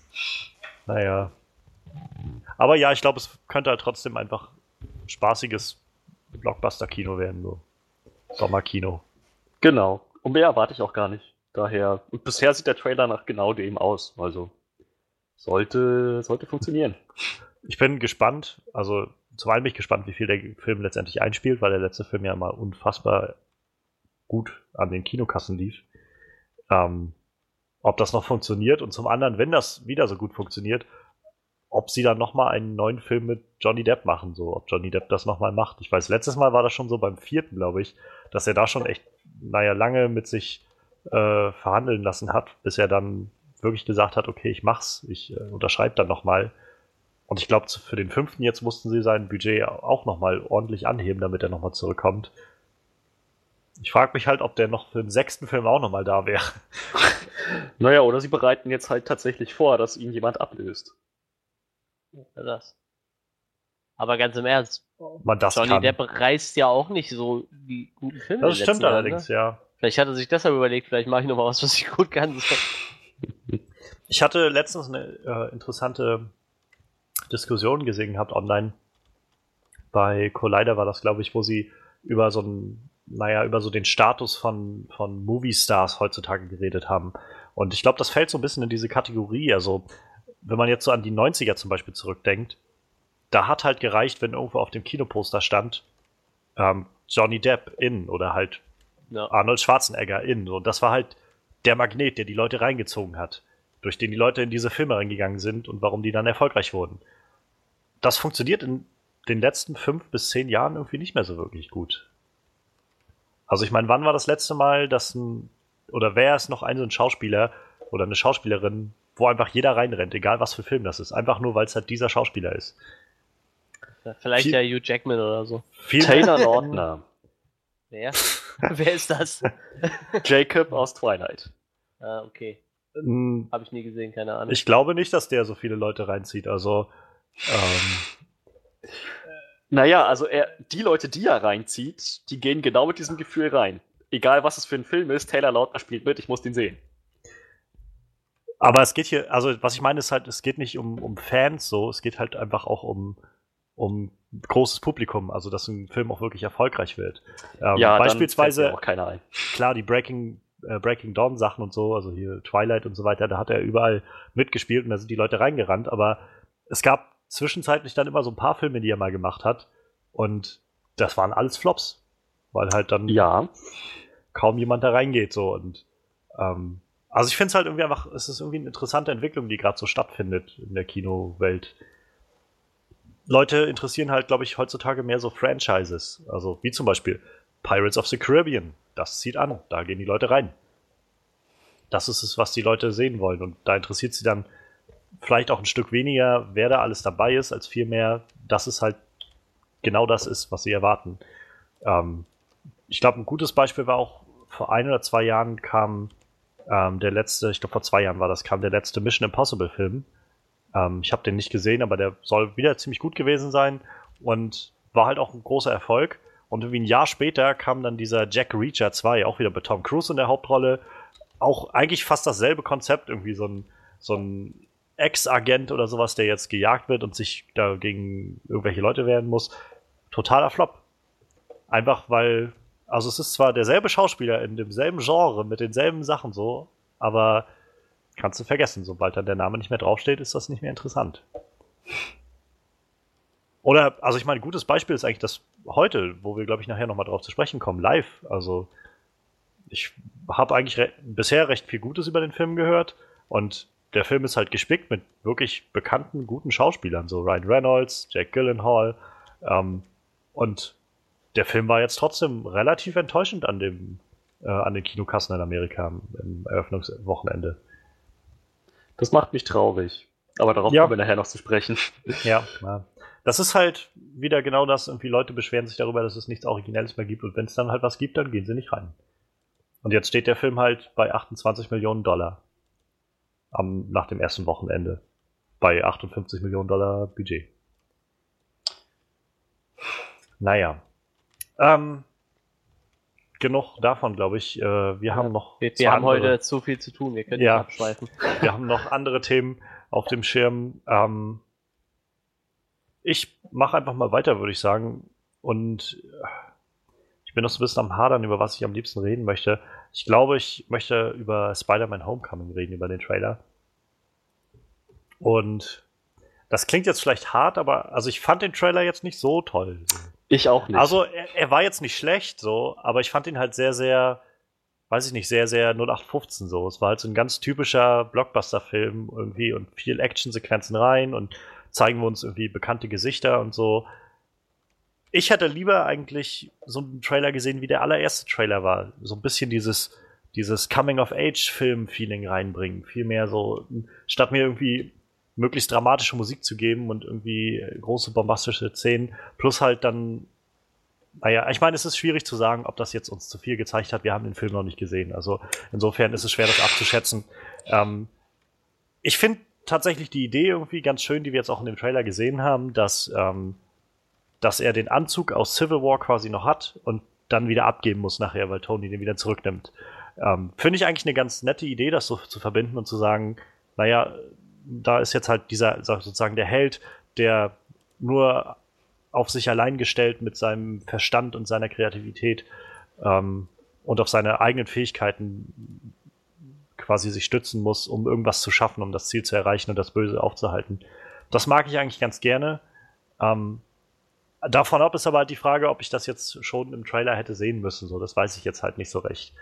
naja. Aber ja, ich glaube, es könnte halt trotzdem einfach spaßiges Blockbuster-Kino werden, so. Sommerkino. Genau. Und mehr erwarte ich auch gar nicht. Daher, und bisher sieht der Trailer nach genau dem aus. Also sollte, sollte funktionieren. Ich bin gespannt, also zum einen bin ich gespannt, wie viel der Film letztendlich einspielt, weil der letzte Film ja mal unfassbar gut an den Kinokassen lief. Ähm, ob das noch funktioniert und zum anderen, wenn das wieder so gut funktioniert, ob sie dann nochmal einen neuen Film mit Johnny Depp machen, so, ob Johnny Depp das nochmal macht. Ich weiß, letztes Mal war das schon so beim vierten, glaube ich, dass er da schon echt, naja, lange mit sich äh, verhandeln lassen hat, bis er dann wirklich gesagt hat, okay, ich mach's, ich äh, unterschreibe dann nochmal. Und ich glaube, für den fünften jetzt mussten sie sein Budget auch nochmal ordentlich anheben, damit er nochmal zurückkommt. Ich frage mich halt, ob der noch für den sechsten Film auch nochmal da wäre. Naja, oder sie bereiten jetzt halt tatsächlich vor, dass ihn jemand ablöst. Ja, das. Aber ganz im Ernst, Man das Johnny kann. Depp reißt ja auch nicht so die guten Filme. das stimmt allerdings, Ne? ja. Vielleicht hat er sich deshalb überlegt, vielleicht mache ich noch mal was, was ich gut kann. Ich hatte letztens eine äh, interessante Diskussion gesehen gehabt online. Bei Collider war das, glaube ich, wo sie über so ein, naja, über so den Status von, von Movie-Stars heutzutage geredet haben. Und ich glaube, das fällt so ein bisschen in diese Kategorie. Also, wenn man jetzt so an die 90er zum Beispiel zurückdenkt, da hat halt gereicht, wenn irgendwo auf dem Kinoposter stand, ähm, Johnny Depp in oder halt. Arnold Schwarzenegger in. Und das war halt der Magnet, der die Leute reingezogen hat, durch den die Leute in diese Filme reingegangen sind und warum die dann erfolgreich wurden. Das funktioniert in den letzten fünf bis zehn Jahren irgendwie nicht mehr so wirklich gut. Also ich meine, wann war das letzte Mal, dass ein, oder wer ist noch ein so ein Schauspieler oder eine Schauspielerin, wo einfach jeder reinrennt, egal was für Film das ist, einfach nur, weil es halt dieser Schauspieler ist. Vielleicht Viel- ja Hugh Jackman oder so. Taylor Lautner. Wer? Wer ist das? Jacob aus Twilight. ah, okay. Mm, Habe ich nie gesehen, keine Ahnung. Ich glaube nicht, dass der so viele Leute reinzieht. Also ähm, Naja, also er, die Leute, die er reinzieht, die gehen genau mit diesem Gefühl rein. Egal was es für ein Film ist, Taylor Lautner spielt mit, ich muss den sehen. Aber es geht hier, also was ich meine ist halt, es geht nicht um, um Fans so, es geht halt einfach auch um, um großes Publikum, also dass ein Film auch wirklich erfolgreich wird. Ähm, ja, beispielsweise, auch keiner ein. klar, die Breaking, äh, Breaking Dawn Sachen und so, also hier Twilight und so weiter, da hat er überall mitgespielt und da sind die Leute reingerannt, aber es gab zwischenzeitlich dann immer so ein paar Filme, die er mal gemacht hat und das waren alles Flops, weil halt dann Ja, kaum jemand da reingeht so und ähm, also ich finde es halt irgendwie einfach, es ist irgendwie eine interessante Entwicklung, die gerade so stattfindet in der Kinowelt. Leute interessieren halt, glaube ich, heutzutage mehr so Franchises. Also wie zum Beispiel Pirates of the Caribbean. Das zieht an, da gehen die Leute rein. Das ist es, was die Leute sehen wollen. Und da interessiert sie dann vielleicht auch ein Stück weniger, wer da alles dabei ist, als vielmehr, dass es halt genau das ist, was sie erwarten. Ähm, ich glaube, ein gutes Beispiel war auch, vor ein oder zwei Jahren kam ähm, der letzte, ich glaube vor zwei Jahren war das, kam der letzte Mission Impossible Film. Ähm, ich habe den nicht gesehen, aber der soll wieder ziemlich gut gewesen sein und war halt auch ein großer Erfolg. Und irgendwie ein Jahr später kam dann dieser Jack Reacher 2, auch wieder mit Tom Cruise in der Hauptrolle. Auch eigentlich fast dasselbe Konzept, irgendwie so ein, so ein Ex-Agent oder sowas, der jetzt gejagt wird und sich da gegen irgendwelche Leute wehren muss. Totaler Flop. Einfach weil, also es ist zwar derselbe Schauspieler in demselben Genre, mit denselben Sachen so, aber kannst du vergessen, sobald dann der Name nicht mehr draufsteht, ist das nicht mehr interessant. Oder, also ich meine, gutes Beispiel ist eigentlich das heute, wo wir, glaube ich, nachher nochmal drauf zu sprechen kommen, live. Also ich habe eigentlich re bisher recht viel Gutes über den Film gehört und der Film ist halt gespickt mit wirklich bekannten, guten Schauspielern, so Ryan Reynolds, Jack Gyllenhaal. Ähm, und der Film war jetzt trotzdem relativ enttäuschend an dem äh, an den Kinokassen in Amerika am- im Eröffnungswochenende. Das macht mich traurig. Aber darauf Ja. kommen wir nachher noch zu sprechen. Ja, ja. Das ist halt wieder genau das, irgendwie Leute beschweren sich darüber, dass es nichts Originelles mehr gibt und wenn es dann halt was gibt, dann gehen sie nicht rein. Und jetzt steht der Film halt bei 28 Millionen Dollar am, nach dem ersten Wochenende. Bei 58 Millionen Dollar Budget. Naja. Ähm, genug davon, glaube ich. Äh, wir haben noch. Wir, wir haben andere- heute zu viel zu tun, wir können Ja. abschweifen. wir haben noch andere Themen auf dem Schirm. Ähm, ich mache einfach mal weiter, würde ich sagen. Und äh, ich bin noch so ein bisschen am Hadern, über was ich am liebsten reden möchte. Ich glaube, ich möchte über Spider-Man Homecoming reden, über den Trailer. Und das klingt jetzt vielleicht hart, aber also ich fand den Trailer jetzt nicht so toll. Ich auch nicht. Also er, er war jetzt nicht schlecht, so, aber ich fand ihn halt sehr, sehr, weiß ich nicht, sehr, sehr 0815 so. Es war halt so ein ganz typischer Blockbuster-Film irgendwie und viel Actionsequenzen rein und zeigen wir uns irgendwie bekannte Gesichter und so. Ich hätte lieber eigentlich so einen Trailer gesehen, wie der allererste Trailer war. So ein bisschen dieses, dieses Coming-of-Age-Film-Feeling reinbringen. Viel mehr so, statt mir irgendwie möglichst dramatische Musik zu geben und irgendwie große bombastische Szenen, plus halt dann, naja, ich meine, es ist schwierig zu sagen, ob das jetzt uns zu viel gezeigt hat. Wir haben den Film noch nicht gesehen. Also insofern ist es schwer, das abzuschätzen. Ähm, ich finde tatsächlich die Idee irgendwie ganz schön, die wir jetzt auch in dem Trailer gesehen haben, dass, ähm, dass er den Anzug aus Civil War quasi noch hat und dann wieder abgeben muss nachher, weil Tony den wieder zurücknimmt. Ähm, Finde ich eigentlich eine ganz nette Idee, das so zu verbinden und zu sagen, naja, da ist jetzt halt dieser sozusagen der Held, der nur auf sich allein gestellt mit seinem Verstand und seiner Kreativität ähm, und auf seine eigenen Fähigkeiten quasi sich stützen muss, um irgendwas zu schaffen, um das Ziel zu erreichen und das Böse aufzuhalten. Das mag ich eigentlich ganz gerne. Ähm, davon ab ist aber halt die Frage, ob ich das jetzt schon im Trailer hätte sehen müssen. So, das weiß ich jetzt halt nicht so recht.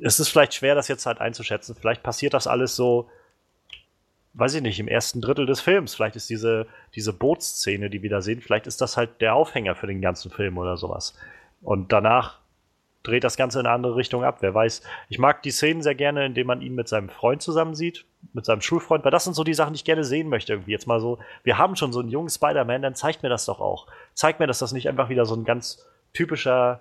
Es ist vielleicht schwer, das jetzt halt einzuschätzen. Vielleicht passiert das alles so weiß ich nicht, im ersten Drittel des Films. Vielleicht ist diese, diese Bootsszene, die wir da sehen, vielleicht ist das halt der Aufhänger für den ganzen Film oder sowas. Und danach dreht das Ganze in eine andere Richtung ab. Wer weiß. Ich mag die Szenen sehr gerne, indem man ihn mit seinem Freund zusammen sieht, mit seinem Schulfreund, weil das sind so die Sachen, die ich gerne sehen möchte. Irgendwie jetzt mal so, wir haben schon so einen jungen Spider-Man, dann zeigt mir das doch auch. Zeigt mir, dass das nicht einfach wieder so ein ganz typischer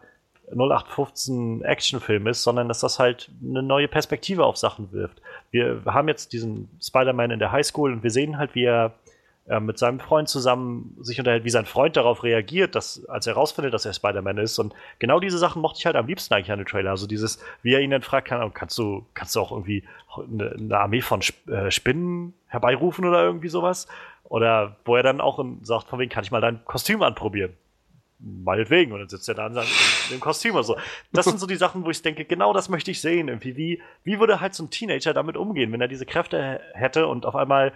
0815 Actionfilm ist, sondern dass das halt eine neue Perspektive auf Sachen wirft. Wir haben jetzt diesen Spider-Man in der Highschool und wir sehen halt, wie er äh, mit seinem Freund zusammen sich unterhält, wie sein Freund darauf reagiert, dass, als er herausfindet, dass er Spider-Man ist. Und genau diese Sachen mochte ich halt am liebsten eigentlich an den Trailer. Also dieses, wie er ihn dann fragt, kann, kannst du, kannst du auch irgendwie eine, eine Armee von äh, Spinnen herbeirufen oder irgendwie sowas? Oder wo er dann auch sagt, von wegen, kann ich mal dein Kostüm anprobieren? Meinetwegen. Und dann sitzt er da in dem Kostüm oder so. Das sind so die Sachen, wo ich denke, genau das möchte ich sehen. Irgendwie, wie, wie würde halt so ein Teenager damit umgehen, wenn er diese Kräfte hätte und auf einmal,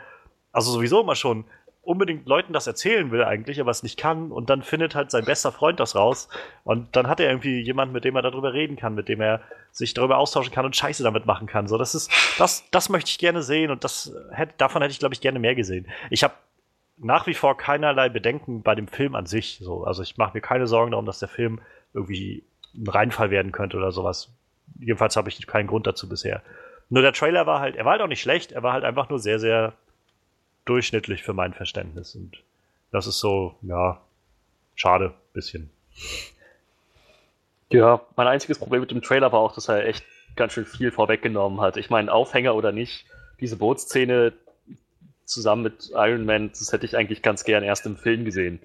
also sowieso immer schon, unbedingt Leuten das erzählen will eigentlich, aber es nicht kann und dann findet halt sein bester Freund das raus und dann hat er irgendwie jemanden, mit dem er darüber reden kann, mit dem er sich darüber austauschen kann und Scheiße damit machen kann. So, das ist, das, das möchte ich gerne sehen und das hätte, davon hätte ich, glaube ich, gerne mehr gesehen. Ich habe nach wie vor keinerlei Bedenken bei dem Film an sich. So. Also ich mache mir keine Sorgen darum, dass der Film irgendwie ein Reinfall werden könnte oder sowas. Jedenfalls habe ich keinen Grund dazu bisher. Nur der Trailer war halt, er war halt auch nicht schlecht, er war halt einfach nur sehr, sehr durchschnittlich für mein Verständnis. Und das ist so, ja, schade, bisschen. Ja, mein einziges Problem mit dem Trailer war auch, dass er echt ganz schön viel vorweggenommen hat. Ich meine, Aufhänger oder nicht, diese Bootsszene, zusammen mit Iron Man, das hätte ich eigentlich ganz gern erst im Film gesehen.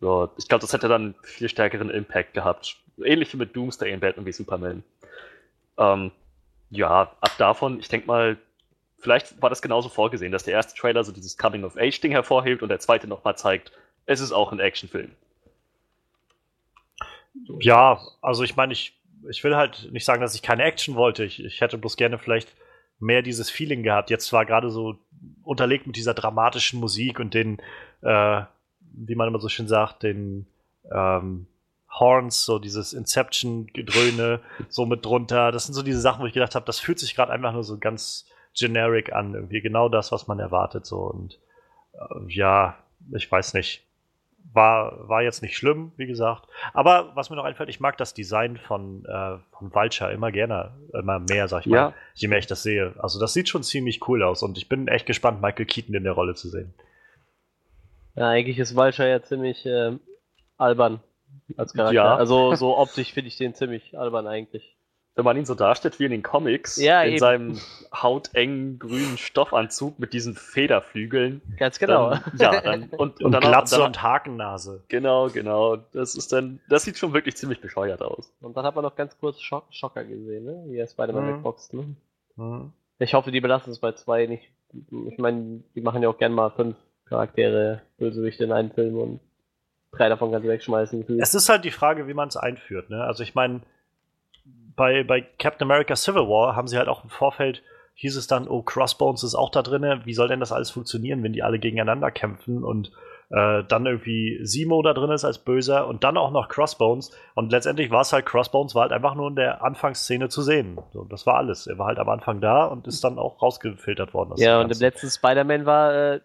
So, ich glaube, das hätte dann viel stärkeren Impact gehabt. Ähnlich wie mit Doomsday in Batman wie Superman. Ähm, ja, ab davon, ich denke mal, vielleicht war das genauso vorgesehen, dass der erste Trailer so dieses Coming-of-Age-Ding hervorhebt und der zweite nochmal zeigt, es ist auch ein Actionfilm. Ja, also ich meine, ich, ich will halt nicht sagen, dass ich keine Action wollte. Ich, ich hätte bloß gerne vielleicht mehr dieses Feeling gehabt. Jetzt war gerade so unterlegt mit dieser dramatischen Musik und den, äh, wie man immer so schön sagt, den ähm, Horns, so dieses Inception-Gedröhne, so mit drunter. Das sind so diese Sachen, wo ich gedacht habe, das fühlt sich gerade einfach nur so ganz generic an. Irgendwie genau das, was man erwartet. So und äh, ja, ich weiß nicht war, war jetzt nicht schlimm, wie gesagt. Aber was mir noch einfällt, ich mag das Design von, äh, von Vulture immer gerne, immer mehr, sag ich mal, je mehr ich das sehe. Also das sieht schon ziemlich cool aus und ich bin echt gespannt, Michael Keaton in der Rolle zu sehen. Ja, eigentlich ist Vulture ja ziemlich äh, albern als Charakter. Ja. Also so optisch finde ich den ziemlich albern eigentlich wenn man ihn so darstellt wie in den Comics, ja, in eben. seinem hautengen grünen Stoffanzug mit diesen Federflügeln. Ganz genau. Dann, ja, dann, und, und, und dann Glatze und, dann, und Hakennase. Genau, genau. Das ist dann, das sieht schon wirklich ziemlich bescheuert aus. Und dann hat man noch ganz kurz Schock, Schocker gesehen, ne? Wie er Spider-Man mhm. wegboxt, ne? Mhm. Ich hoffe, die belassen es bei zwei nicht. Ich meine, die machen ja auch gern mal fünf Charaktere Bösewichte in einen Film und drei davon du wegschmeißen. Es ist halt die Frage, wie man es einführt. Ne? Also ich meine, bei, bei Captain America Civil War haben sie halt auch im Vorfeld, hieß es dann, oh, Crossbones ist auch da drin. Wie soll denn das alles funktionieren, wenn die alle gegeneinander kämpfen und äh, dann irgendwie Simo da drin ist als Böser und dann auch noch Crossbones. Und letztendlich war es halt, Crossbones war halt einfach nur in der Anfangsszene zu sehen. So, das war alles. Er war halt am Anfang da und ist dann auch rausgefiltert worden. Ja, und im letzten Spider-Man war äh,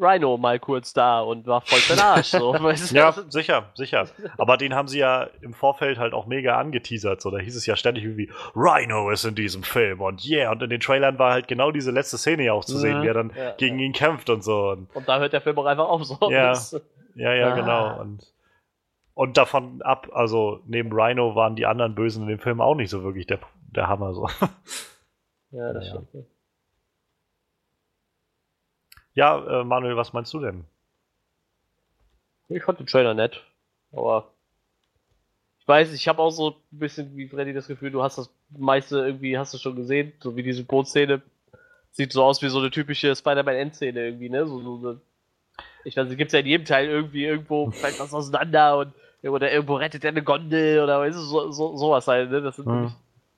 Rhino mal kurz da und war voll für Arsch. So, ja, sicher, sicher. Aber den haben sie ja im Vorfeld halt auch mega angeteasert. So, da hieß es ja ständig irgendwie, Rhino ist in diesem Film und yeah. Und in den Trailern war halt genau diese letzte Szene ja auch zu sehen, mhm. wie er dann ja, gegen ja. ihn kämpft und so. Und, und, da hört der Film auch einfach auf. So. Ja, ja, ja, ah. genau. Und, und davon ab, also neben Rhino waren die anderen Bösen in dem Film auch nicht so wirklich der, der Hammer. So. Ja, das ja. stimmt. Ja, äh, Manuel, was meinst du denn? Ich fand den Trailer nett, aber ich weiß, ich habe auch so ein bisschen wie Freddy das Gefühl, du hast das meiste irgendwie, hast du schon gesehen, so wie diese Bootszene. Sieht so aus wie so eine typische Spider-Man-Endszene irgendwie, ne? So, so, so. Ich weiß, es gibt ja in jedem Teil irgendwie, irgendwo fällt was auseinander und oder irgendwo rettet er eine Gondel oder weißt du, so, so, sowas halt, ne? Das sind mhm.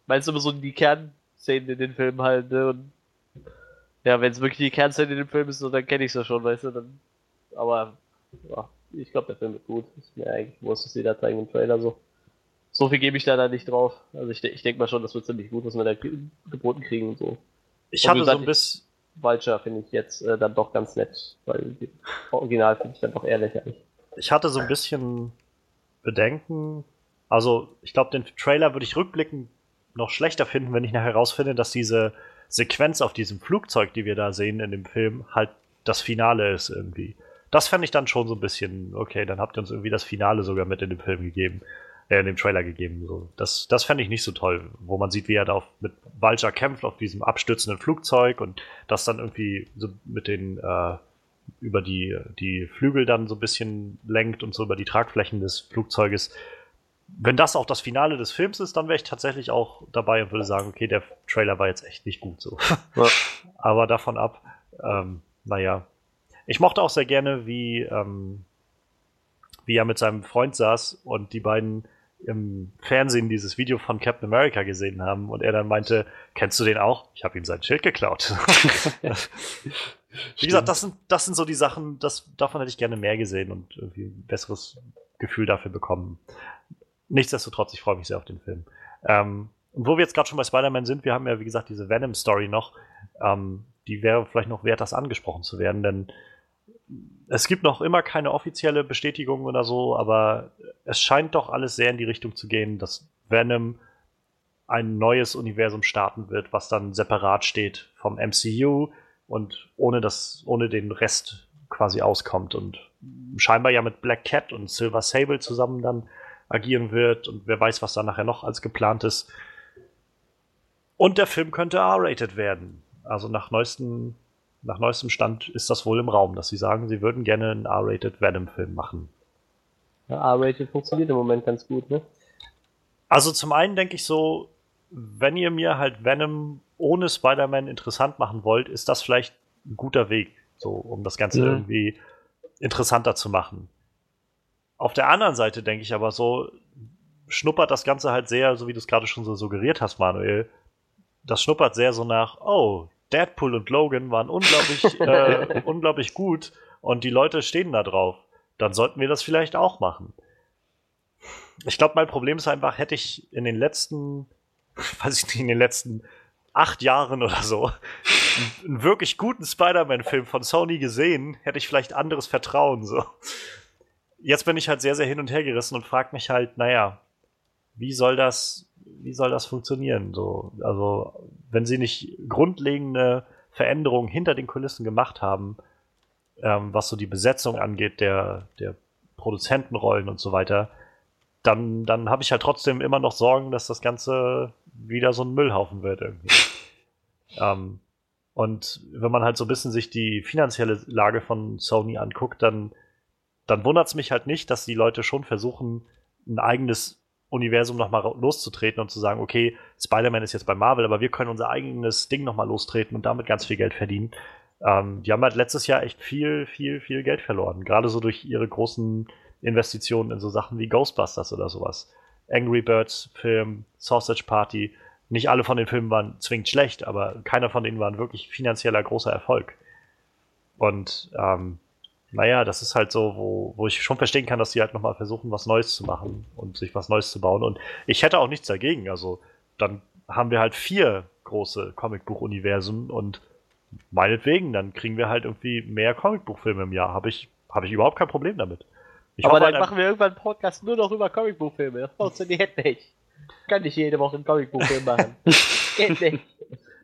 meinst du immer so die Kernszenen in den Filmen halt, ne? Und ja, wenn es wirklich die Kernszene in dem Film ist, so, dann kenne ich es ja schon, weißt du, dann. Aber ja, ich glaube, der Film wird gut. Ist mir eigentlich wurscht, dass sie da zeigen im Trailer so. So viel gebe ich da, da nicht drauf. Also ich, ich denke mal schon, das wird ziemlich gut, was wir da geboten kriegen und so. Ich und hatte so ein bisschen. Vulture finde ich jetzt äh, dann doch ganz nett, weil die Original finde ich dann doch eher lächerlich. Ich hatte so ein bisschen Bedenken. Also, ich glaube, den Trailer würde ich rückblickend noch schlechter finden, wenn ich nachher herausfinde, dass diese Sequenz auf diesem Flugzeug, die wir da sehen in dem Film, halt das Finale ist irgendwie. Das fände ich dann schon so ein bisschen, okay, dann habt ihr uns irgendwie das Finale sogar mit in dem Film gegeben, äh, in dem Trailer gegeben. So. Das, das fände ich nicht so toll, wo man sieht, wie er da auf, mit Vulture kämpft auf diesem abstürzenden Flugzeug und das dann irgendwie so mit den äh, über die, die Flügel dann so ein bisschen lenkt und so über die Tragflächen des Flugzeuges wenn das auch das Finale des Films ist, dann wäre ich tatsächlich auch dabei und würde sagen, okay, der Trailer war jetzt echt nicht gut so. Ja. Aber davon ab, ähm, naja. Ich mochte auch sehr gerne, wie, ähm, wie er mit seinem Freund saß und die beiden im Fernsehen dieses Video von Captain America gesehen haben und er dann meinte, kennst du den auch? Ich habe ihm sein Schild geklaut. Wie gesagt, das sind, das sind so die Sachen, das, davon hätte ich gerne mehr gesehen und irgendwie ein besseres Gefühl dafür bekommen nichtsdestotrotz, ich freue mich sehr auf den Film. Ähm, und wo wir jetzt gerade schon bei Spider-Man sind, wir haben ja, wie gesagt, diese Venom-Story noch. Ähm, die wäre vielleicht noch wert, das angesprochen zu werden, denn es gibt noch immer keine offizielle Bestätigung oder so, aber es scheint doch alles sehr in die Richtung zu gehen, dass Venom ein neues Universum starten wird, was dann separat steht vom MCU und ohne das, ohne den Rest quasi auskommt und scheinbar ja mit Black Cat und Silver Sable zusammen dann agieren wird und wer weiß, was da nachher noch als geplant ist. Und der Film könnte R-rated werden. Also nach neuestem, nach neuestem Stand ist das wohl im Raum, dass sie sagen, sie würden gerne einen R-rated Venom-Film machen. Ja, R-rated funktioniert im Moment ganz gut, ne? Also zum einen denke ich so, wenn ihr mir halt Venom ohne Spider-Man interessant machen wollt, ist das vielleicht ein guter Weg, so um das Ganze ja. irgendwie interessanter zu machen. Auf der anderen Seite denke ich aber so, schnuppert das Ganze halt sehr, so wie du es gerade schon so suggeriert hast, Manuel. Das schnuppert sehr so nach, oh, Deadpool und Logan waren unglaublich, äh, unglaublich gut und die Leute stehen da drauf. Dann sollten wir das vielleicht auch machen. Ich glaube, mein Problem ist einfach, hätte ich in den letzten, weiß ich nicht, in den letzten acht Jahren oder so einen wirklich guten Spider-Man-Film von Sony gesehen, hätte ich vielleicht anderes Vertrauen so jetzt bin ich halt sehr, sehr hin und her gerissen und frage mich halt, naja, wie soll das, wie soll das funktionieren? So, also, wenn sie nicht grundlegende Veränderungen hinter den Kulissen gemacht haben, ähm, was so die Besetzung angeht, der, der Produzentenrollen und so weiter, dann, dann habe ich halt trotzdem immer noch Sorgen, dass das Ganze wieder so ein Müllhaufen wird irgendwie. ähm, und wenn man halt so ein bisschen sich die finanzielle Lage von Sony anguckt, dann dann wundert es mich halt nicht, dass die Leute schon versuchen, ein eigenes Universum nochmal loszutreten und zu sagen, okay, Spider-Man ist jetzt bei Marvel, aber wir können unser eigenes Ding nochmal lostreten und damit ganz viel Geld verdienen. Ähm, die haben halt letztes Jahr echt viel, viel, viel Geld verloren. Gerade so durch ihre großen Investitionen in so Sachen wie Ghostbusters oder sowas. Angry Birds Film, Sausage Party. Nicht alle von den Filmen waren zwingend schlecht, aber keiner von denen war ein wirklich finanzieller großer Erfolg. Und ähm, naja, das ist halt so, wo, wo ich schon verstehen kann, dass sie halt nochmal versuchen, was Neues zu machen und sich was Neues zu bauen. Und ich hätte auch nichts dagegen. Also dann haben wir halt vier große Comicbuch-Universen und meinetwegen, dann kriegen wir halt irgendwie mehr Comicbuchfilme im Jahr. Habe ich, hab ich überhaupt kein Problem damit. Ich Aber dann halt machen wir irgendwann einen Podcast nur noch über Comicbuchfilme. Das funktioniert nicht. Kann nicht jede Woche einen Comicbuchfilm machen. Geht nicht.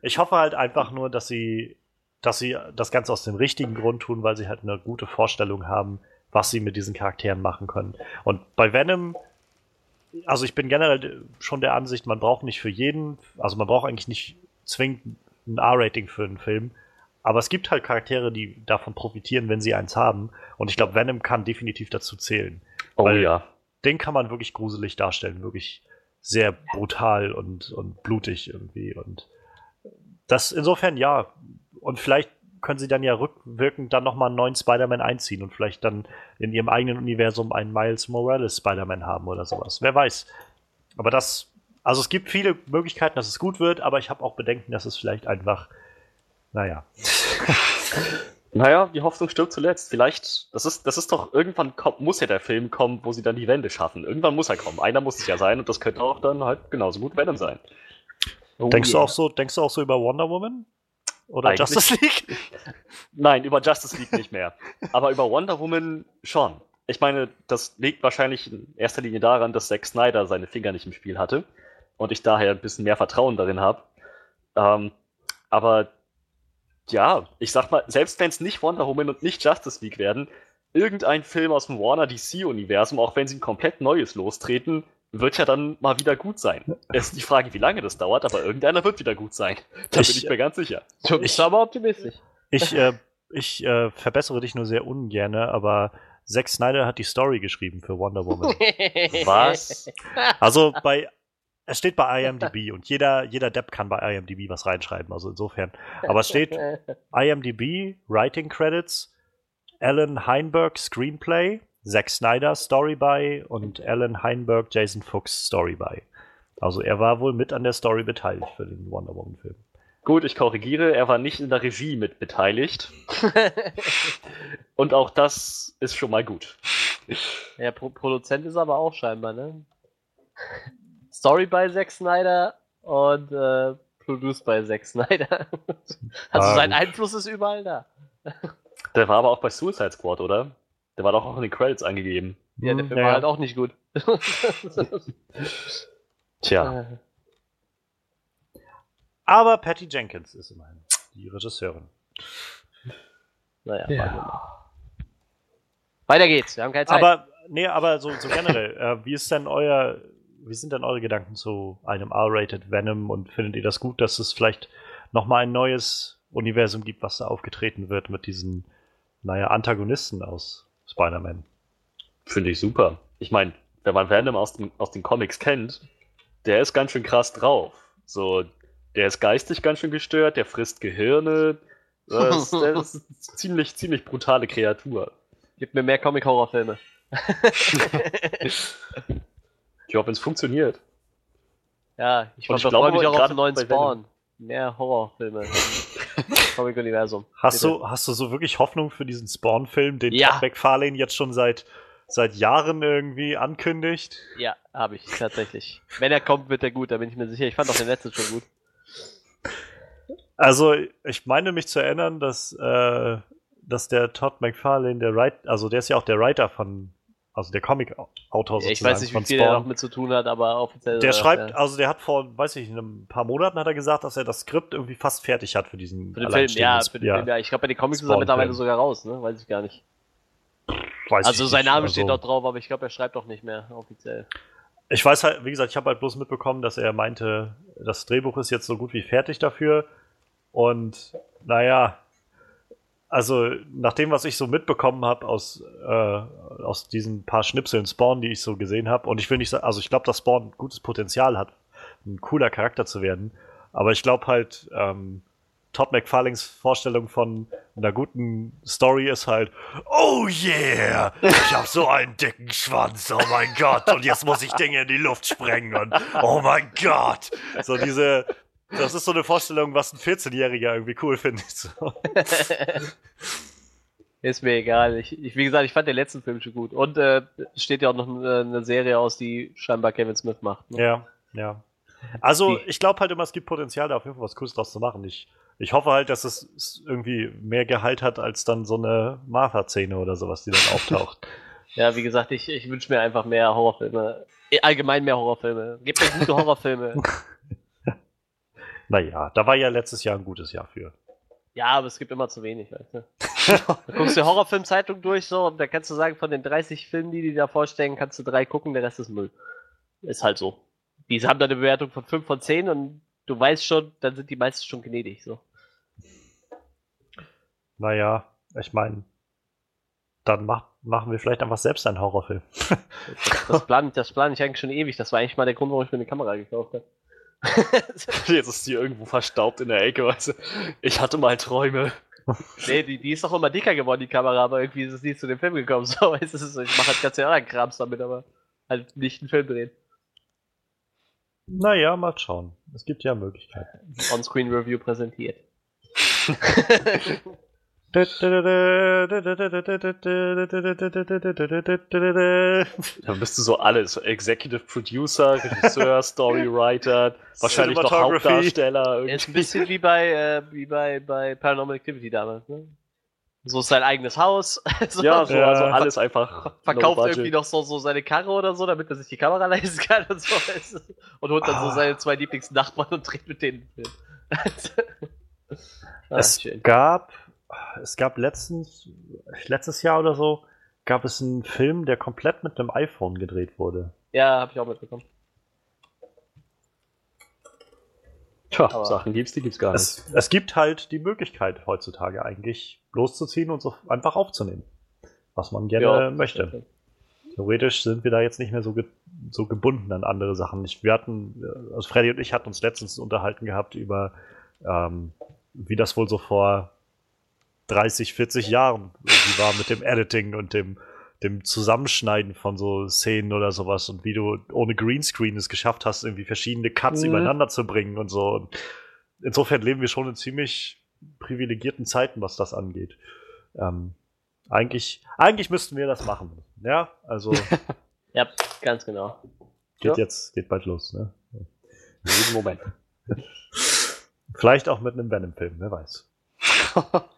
Ich hoffe halt einfach nur, dass sie, dass sie das Ganze aus dem richtigen Grund tun, weil sie halt eine gute Vorstellung haben, was sie mit diesen Charakteren machen können. Und bei Venom also ich bin generell schon der Ansicht, man braucht nicht für jeden, also man braucht eigentlich nicht zwingend ein R-Rating für einen Film, aber es gibt halt Charaktere, die davon profitieren, wenn sie eins haben. Und ich glaube, Venom kann definitiv dazu zählen. Oh ja. Den kann man wirklich gruselig darstellen, wirklich sehr brutal und, und blutig irgendwie. Und das insofern ja. Und vielleicht können sie dann ja rückwirkend dann nochmal einen neuen Spider-Man einziehen und vielleicht dann in ihrem eigenen Universum einen Miles Morales Spider-Man haben oder sowas. Wer weiß. Aber das, also es gibt viele Möglichkeiten, dass es gut wird, aber ich habe auch Bedenken, dass es vielleicht einfach, naja. Naja, die Hoffnung stirbt zuletzt. Vielleicht, das ist, das ist doch, irgendwann kommt, muss ja der Film kommen, wo sie dann die Wende schaffen. Irgendwann muss er kommen. Einer muss es ja sein und das könnte auch dann halt genauso gut Venom sein. Oh, denkst, yeah. du auch so, denkst du auch so über Wonder Woman? Oder Eigentlich, Justice League? Nein, über Justice League nicht mehr. Aber über Wonder Woman schon. Ich meine, das liegt wahrscheinlich in erster Linie daran, dass Zack Snyder seine Finger nicht im Spiel hatte und ich daher ein bisschen mehr Vertrauen darin habe. Ähm, aber ja, ich sag mal, selbst wenn es nicht Wonder Woman und nicht Justice League werden, irgendein Film aus dem Warner DC-Universum, auch wenn sie ein komplett neues lostreten, wird ja dann mal wieder gut sein. Es ist die Frage, wie lange das dauert, aber irgendeiner wird wieder gut sein. Da ich, bin ich mir ganz sicher. Du bist aber optimistisch. Ich, äh, ich äh, verbessere dich nur sehr ungerne, aber Zack Snyder hat die Story geschrieben für Wonder Woman. Was? Also bei es steht bei IMDb und jeder, jeder Depp kann bei IMDb was reinschreiben, also insofern. Aber es steht IMDb, Writing Credits, Alan Heinberg Screenplay, Zack Snyder Story by und Alan Heinberg, Jason Fuchs Story by. Also er war wohl mit an der Story beteiligt für den Wonder Woman Film. Gut, ich korrigiere, er war nicht in der Regie mit beteiligt. und auch das ist schon mal gut. Ja, Pro Produzent ist aber auch scheinbar, ne? Story by Zack Snyder und äh, Produced by Zack Snyder. also ah, sein Einfluss ist überall da. Der war aber auch bei Suicide Squad, oder? Der war doch auch in den Credits angegeben. Ja, der Film ja. war halt auch nicht gut. Tja. Aber Patty Jenkins ist immerhin die Regisseurin. Naja, ja. Weiter geht's, wir haben keine Zeit. Aber, nee, aber so, so generell, äh, wie ist denn euer, wie sind denn eure Gedanken zu einem R-Rated Venom und findet ihr das gut, dass es vielleicht nochmal ein neues Universum gibt, was da aufgetreten wird mit diesen, naja, Antagonisten aus Spider-Man. Finde ich super. Ich meine, wenn man Venom aus, dem, aus den Comics kennt, der ist ganz schön krass drauf. So, der ist geistig ganz schön gestört, der frisst Gehirne. Das, der ist eine ziemlich, ziemlich brutale Kreatur. Gib mir mehr Comic-Horrorfilme. ich hoffe, es funktioniert. Ja, ich, ich freue mich auch auf den neuen Spawn. Mehr Horrorfilme. Comic-Universum. Hast du, hast du so wirklich Hoffnung für diesen Spawn-Film, den ja. Todd McFarlane jetzt schon seit, seit Jahren irgendwie ankündigt? Ja, habe ich tatsächlich. Wenn er kommt, wird er gut, da bin ich mir sicher. Ich fand auch den letzten schon gut. Also, ich meine mich zu erinnern, dass, äh, dass der Todd McFarlane, der Writer, also der ist ja auch der Writer von also der Comic-Autor ja, Ich weiß nicht, wie viel er noch mit zu tun hat, aber offiziell. Der schreibt, ja. also der hat vor, weiß ich, in ein paar Monaten hat er gesagt, dass er das Skript irgendwie fast fertig hat für diesen für den Film. Ja, für den ja. Film, ja. Ich glaube, bei den Comics ist er mittlerweile sogar raus, ne? Weiß ich gar nicht. Weiß also sein Name steht also, dort drauf, aber ich glaube, er schreibt doch nicht mehr offiziell. Ich weiß halt, wie gesagt, ich habe halt bloß mitbekommen, dass er meinte, das Drehbuch ist jetzt so gut wie fertig dafür. Und naja, also nach dem, was ich so mitbekommen habe aus, äh, aus diesen paar Schnipseln Spawn, die ich so gesehen habe, und ich will nicht sagen, also ich glaube, dass Spawn gutes Potenzial hat, ein cooler Charakter zu werden, aber ich glaube halt, ähm, Todd McFarlanes Vorstellung von einer guten Story ist halt, oh yeah, ich habe so einen dicken Schwanz, oh mein Gott, und jetzt muss ich Dinge in die Luft sprengen und oh mein Gott. So diese, das ist so eine Vorstellung, was ein 14-Jähriger irgendwie cool findet. So. Ist mir egal. Ich, ich, wie gesagt, ich fand den letzten Film schon gut. Und äh, steht ja auch noch eine, eine Serie aus, die scheinbar Kevin Smith macht. Ne? Ja, ja. Also, ich glaube halt immer, es gibt Potenzial, da auf jeden Fall was Cooles draus zu machen. Ich, ich hoffe halt, dass es irgendwie mehr Gehalt hat, als dann so eine Martha-Szene oder sowas, die dann auftaucht. ja, wie gesagt, ich, ich wünsche mir einfach mehr Horrorfilme. Äh, allgemein mehr Horrorfilme. Gibt mir gute Horrorfilme. naja, da war ja letztes Jahr ein gutes Jahr für. Ja, aber es gibt immer zu wenig, weißt du. du guckst die Horrorfilmzeitung durch so und da kannst du sagen, von den 30 Filmen, die die da vorstellen, kannst du drei gucken, der Rest ist Müll. Ist halt so. Die haben da eine Bewertung von 5 von 10 und du weißt schon, dann sind die meisten schon gnädig, so. Naja, ich meine, dann mach, machen wir vielleicht einfach selbst einen Horrorfilm. das, das plane das plan ich eigentlich schon ewig. Das war eigentlich mal der Grund, warum ich mir eine Kamera gekauft habe. Jetzt ist die irgendwo verstaubt in der Ecke, weißt du. Ich hatte mal Träume. Nee, die, die ist doch immer dicker geworden, die Kamera, aber irgendwie ist es nie zu dem Film gekommen. So, weißt du, ich mache halt ganz anderen Krams damit, aber halt nicht einen Film drehen. Naja, mal schauen. Es gibt ja Möglichkeiten. On-Screen Review präsentiert. Dann bist du so alles. Executive Producer, Regisseur, Storywriter, wahrscheinlich noch Hauptdarsteller. Irgendwie. Ist ein bisschen wie bei, äh, wie bei, bei Paranormal Activity damals, ne? So sein eigenes Haus. so, ja, so, also alles einfach. Verkauft no irgendwie noch so, so seine Karre oder so, damit er sich die Kamera leisten kann und so. Und holt dann ah. so seine zwei Lieblingsnachbarn und dreht mit denen ah, es schön. gab es gab letztens, letztes Jahr oder so, gab es einen Film, der komplett mit einem iPhone gedreht wurde. Ja, habe ich auch mitbekommen. Tja, Aber Sachen gibt's, die gibt's gar nicht. Es, es, gibt halt die Möglichkeit heutzutage eigentlich loszuziehen und so einfach aufzunehmen, was man gerne ja, möchte. Theoretisch sind wir da jetzt nicht mehr so, ge so gebunden an andere Sachen. Ich, wir hatten, äh, also Freddy und ich hatten uns letztens unterhalten gehabt über, ähm, wie das wohl so vor 30, 40 Jahren irgendwie war mit dem Editing und dem, dem Zusammenschneiden von so Szenen oder sowas und wie du ohne Greenscreen es geschafft hast, irgendwie verschiedene Cuts mhm. übereinander zu bringen und so. Und insofern leben wir schon in ziemlich privilegierten Zeiten, was das angeht. Ähm, eigentlich, eigentlich müssten wir das machen. Ja, also. ja, ganz genau. Geht ja. jetzt, geht bald los, ne? Jeden Moment. Vielleicht auch mit einem Venom-Film, wer weiß.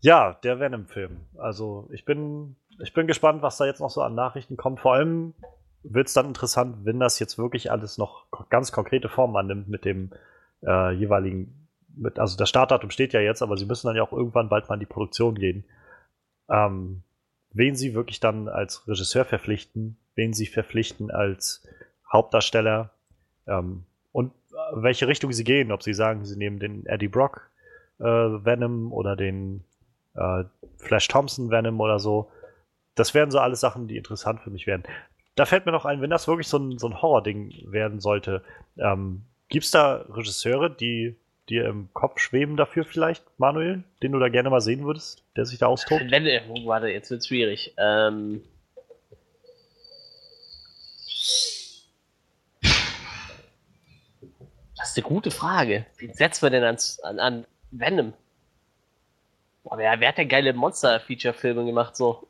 Ja, der Venom-Film. Also ich bin, ich bin gespannt, was da jetzt noch so an Nachrichten kommt. Vor allem wird es dann interessant, wenn das jetzt wirklich alles noch ganz konkrete Form annimmt mit dem äh, jeweiligen, mit, also das Startdatum steht ja jetzt, aber sie müssen dann ja auch irgendwann bald mal in die Produktion gehen. Ähm, wen sie wirklich dann als Regisseur verpflichten, wen sie verpflichten als Hauptdarsteller ähm, und welche Richtung sie gehen, ob sie sagen, sie nehmen den Eddie Brock äh, Venom oder den äh, Flash Thompson Venom oder so. Das wären so alles Sachen, die interessant für mich wären. Da fällt mir noch ein, wenn das wirklich so ein, so ein Horror-Ding werden sollte, ähm, gibt es da Regisseure, die dir im Kopf schweben dafür vielleicht, Manuel, den du da gerne mal sehen würdest, der sich da austobt? Wenn, äh, warte, jetzt wird schwierig. Ähm das ist eine gute Frage. Wie setzen wir denn ans, an, an Venom? Boah, wer, wer hat denn geile Monster-Feature-Filme gemacht so?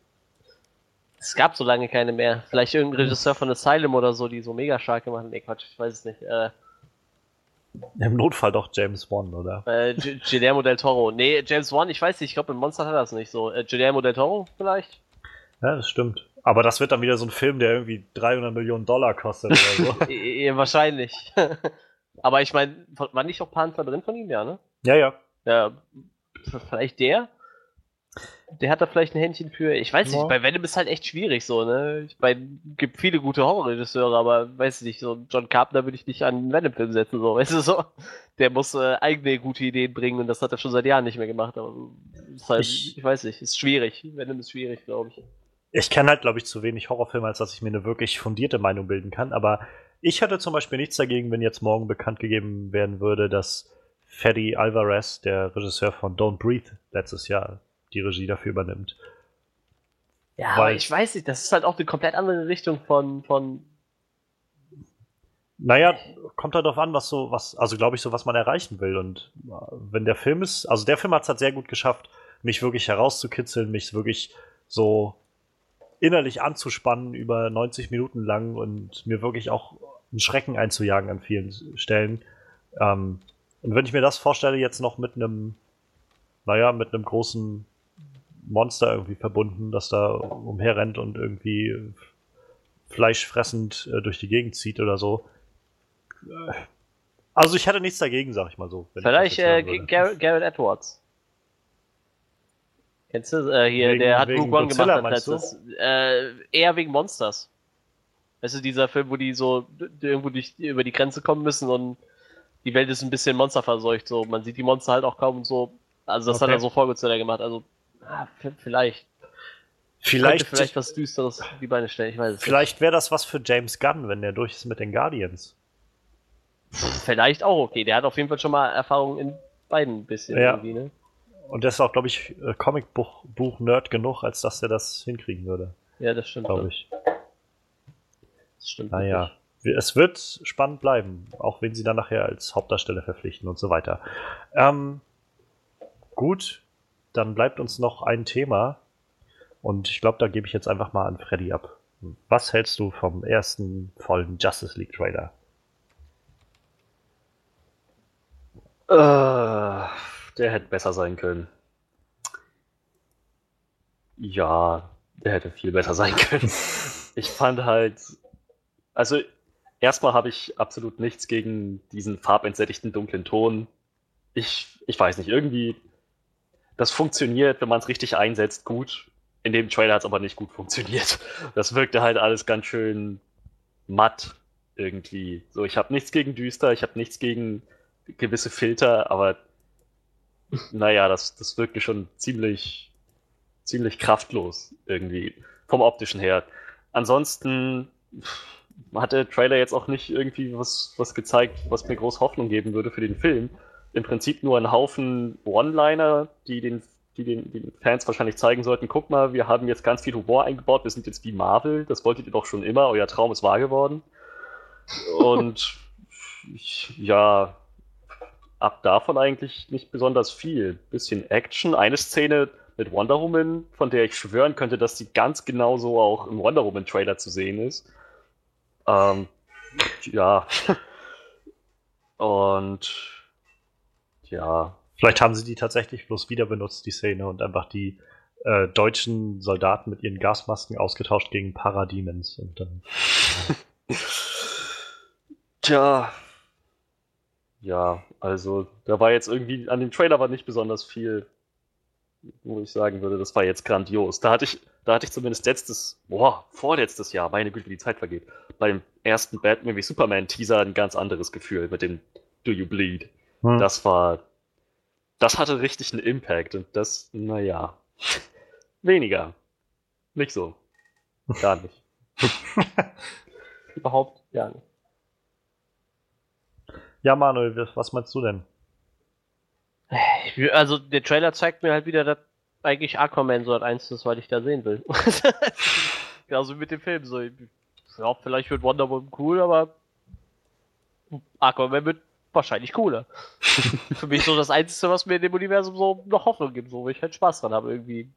Es gab so lange keine mehr. Vielleicht irgendein Regisseur von Asylum oder so, die so mega stark gemacht haben. Nee, Quatsch, ich weiß es nicht. Äh, Im Notfall doch James Wan, oder? Äh, Guillermo del Toro. Nee, James Wan, ich weiß nicht, ich glaube, im Monster hat er das nicht so. Äh, Guillermo del Toro vielleicht? Ja, das stimmt. Aber das wird dann wieder so ein Film, der irgendwie 300 Millionen Dollar kostet oder so. ja, wahrscheinlich. Aber ich meine, war nicht auch Panzer drin von ihm, ja, ne? Ja, ja. Ja, vielleicht der. Der hat da vielleicht ein Händchen für. Ich weiß ja. nicht, bei Venom ist halt echt schwierig so, ne? Ich meine, gibt viele gute Horrorregisseure, aber weiß ich nicht, so John Carpenter würde ich nicht an einen Venom-Film setzen, so, weißt du so? Der muss äh, eigene gute Ideen bringen und das hat er schon seit Jahren nicht mehr gemacht, aber halt, ich, ich weiß nicht, ist schwierig. Venom ist schwierig, glaube ich. Ich kenne halt, glaube ich, zu wenig Horrorfilme, als dass ich mir eine wirklich fundierte Meinung bilden kann, aber ich hätte zum Beispiel nichts dagegen, wenn jetzt morgen bekannt gegeben werden würde, dass Freddy Alvarez, der Regisseur von Don't Breathe, letztes Jahr die Regie dafür übernimmt. Ja, aber Weil- ich weiß nicht, das ist halt auch eine komplett andere Richtung von, von Naja, kommt halt darauf an, was so, was, also glaube ich, so, was man erreichen will. Und äh, wenn der Film ist, also der Film hat es halt sehr gut geschafft, mich wirklich herauszukitzeln, mich wirklich so innerlich anzuspannen über 90 Minuten lang und mir wirklich auch einen Schrecken einzujagen an vielen Stellen. Ähm, und wenn ich mir das vorstelle, jetzt noch mit einem, naja, mit einem großen Monster irgendwie verbunden, das da umherrennt und irgendwie fleischfressend äh, durch die Gegend zieht oder so. Also ich hätte nichts dagegen, sag ich mal so. vielleicht äh. Garrett, Garrett Edwards. Kennst du? Äh, hier, Wegen- der hat Rogue One gemacht. Letztes, äh, eher wegen Monsters. Weißt du, dieser Film, wo die so irgendwo durch, über die Grenze kommen müssen und die Welt ist ein bisschen monsterverseucht. So, man sieht die Monster halt auch kaum und so. Also das hat Okay. er so vor Godzilla gemacht. Also ah, vielleicht. Vielleicht, vielleicht was Düsteres die Beine stellen. Ich weiß es vielleicht wäre das was für James Gunn, wenn der durch ist mit den Guardians. Vielleicht auch okay. Der hat auf jeden Fall schon mal Erfahrung in beiden ein bisschen Ja. irgendwie, ne? Und der ist auch, glaube ich, äh, Comicbuch-Nerd genug, als dass er das hinkriegen würde, Ja, das stimmt. glaube ich. Das stimmt. Naja, wir- es wird spannend bleiben, auch wenn sie dann nachher als Hauptdarsteller verpflichten und so weiter. Ähm, gut, dann bleibt uns noch ein Thema. Und ich glaube, da gebe ich jetzt einfach mal an Freddy ab. Was hältst du vom ersten vollen Justice League Trailer? Äh, der hätte besser sein können. Ja, der hätte viel besser sein können. Ich fand halt, also erstmal habe ich absolut nichts gegen diesen farbentsättigten dunklen Ton. Ich, ich weiß nicht, irgendwie, das funktioniert, wenn man es richtig einsetzt, gut. In dem Trailer hat es aber nicht gut funktioniert. Das wirkte halt alles ganz schön matt irgendwie. So, ich habe nichts gegen düster, ich habe nichts gegen gewisse Filter, aber naja, das, das wirkte schon ziemlich, ziemlich kraftlos irgendwie vom optischen her. Ansonsten pff, hat der Trailer jetzt auch nicht irgendwie was, was gezeigt, was mir groß Hoffnung geben würde für den Film. Im Prinzip nur ein Haufen One-Liner, die den, die den, den Fans wahrscheinlich zeigen sollten, guck mal, wir haben jetzt ganz viel Humor eingebaut, wir sind jetzt wie Marvel, das wolltet ihr doch schon immer, euer Traum ist wahr geworden. Und ich, ja, ab davon eigentlich nicht besonders viel. Bisschen Action, eine Szene mit Wonder Woman, von der ich schwören könnte, dass sie ganz genauso auch im Wonder Woman Trailer zu sehen ist. Ähm, ja. Und ja, Vielleicht haben sie die tatsächlich bloß wieder benutzt, die Szene, und einfach die äh, deutschen Soldaten mit ihren Gasmasken ausgetauscht gegen Parademons. Und dann Tja. Ja, also da war jetzt irgendwie, an dem Trailer war nicht besonders viel, wo ich sagen würde, das war jetzt grandios. Da hatte ich, da hatte ich zumindest letztes, boah, vorletztes Jahr, meine Güte, wie die Zeit vergeht, beim ersten Batman wie Superman Teaser ein ganz anderes Gefühl mit dem Do You Bleed. Hm. Das war, das hatte richtig einen Impact und das, naja, weniger. Nicht so. Gar nicht. Überhaupt ja nicht. Ja, Manuel, was meinst du denn? Also der Trailer zeigt mir halt wieder, dass eigentlich Aquaman so das eins ist, was ich da sehen will. Genauso mit dem Film. So, ja, vielleicht wird Wonder Woman cool, aber Aquaman wird wahrscheinlich cooler. Für mich so das Einzige, was mir in dem Universum so noch Hoffnung gibt, so wo ich halt Spaß dran habe irgendwie.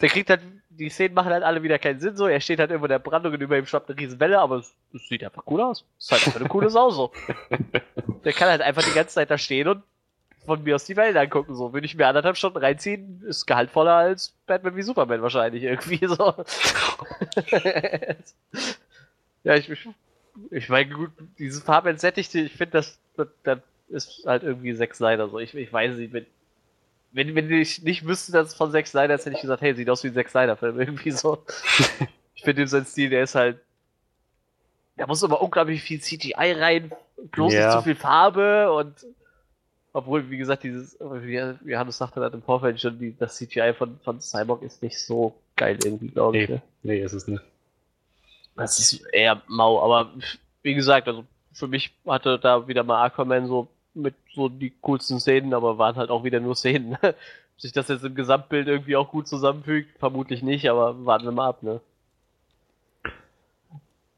Der kriegt halt, die Szenen machen halt alle wieder keinen Sinn, so, er steht halt irgendwo in der Brandung und über ihm schwappt eine riesen Welle, aber es, es sieht einfach cool aus. Ist halt einfach eine coole Sau, so. Der kann halt einfach die ganze Zeit da stehen und von mir aus die Welt angucken, so. Würde ich mir anderthalb Stunden reinziehen, ist gehaltvoller als Batman wie Superman wahrscheinlich irgendwie, so. ja, ich, ich, ich meine, gut, dieses Farbensättigte, ich finde, das, das, das ist halt irgendwie Zack Snyder, so. Ich, ich weiß nicht, wenn, wenn, wenn ich nicht wüsste, dass es von Zack Snyder ist, hätte ich gesagt, hey, sieht aus wie ein Zack Snyder-Film, irgendwie so. ich finde sein Stil, der ist halt, da muss aber unglaublich viel CGI rein, bloß Ja. nicht zu viel Farbe und obwohl, wie gesagt, dieses, wie Johannes sagte dann im Vorfeld schon, die, das CGI von, von Cyborg ist nicht so geil irgendwie, glaube ich. Nee. Ne? Nee, ist es nicht. Das ist eher mau, aber wie gesagt, also für mich hatte da wieder mal Aquaman so mit so die coolsten Szenen, aber waren halt auch wieder nur Szenen. Ob sich das jetzt im Gesamtbild irgendwie auch gut zusammenfügt, vermutlich nicht, aber warten wir mal ab, ne?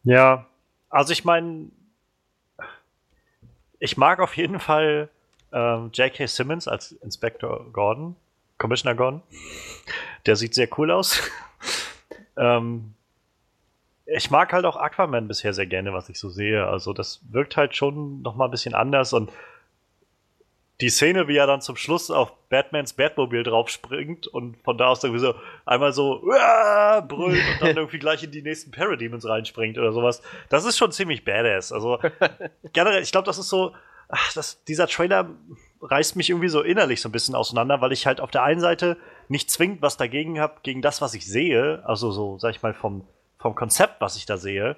Ja, also ich meine, ich mag auf jeden Fall ähm, J.K. Simmons als Inspector Gordon, Commissioner Gordon. Der sieht sehr cool aus. ähm, ich mag halt auch Aquaman bisher sehr gerne, was ich so sehe. Also das wirkt halt schon noch mal ein bisschen anders und die Szene, wie er dann zum Schluss auf Batmans Batmobil draufspringt und von da aus irgendwie so einmal so Uah! brüllt und dann irgendwie gleich in die nächsten Parademons reinspringt oder sowas. Das ist schon ziemlich badass. Also generell, ich glaube, das ist so, ach, das, dieser Trailer reißt mich irgendwie so innerlich so ein bisschen auseinander, weil ich halt auf der einen Seite nicht zwingend was dagegen habe, gegen das, was ich sehe, also so, sag ich mal, vom, vom Konzept, was ich da sehe.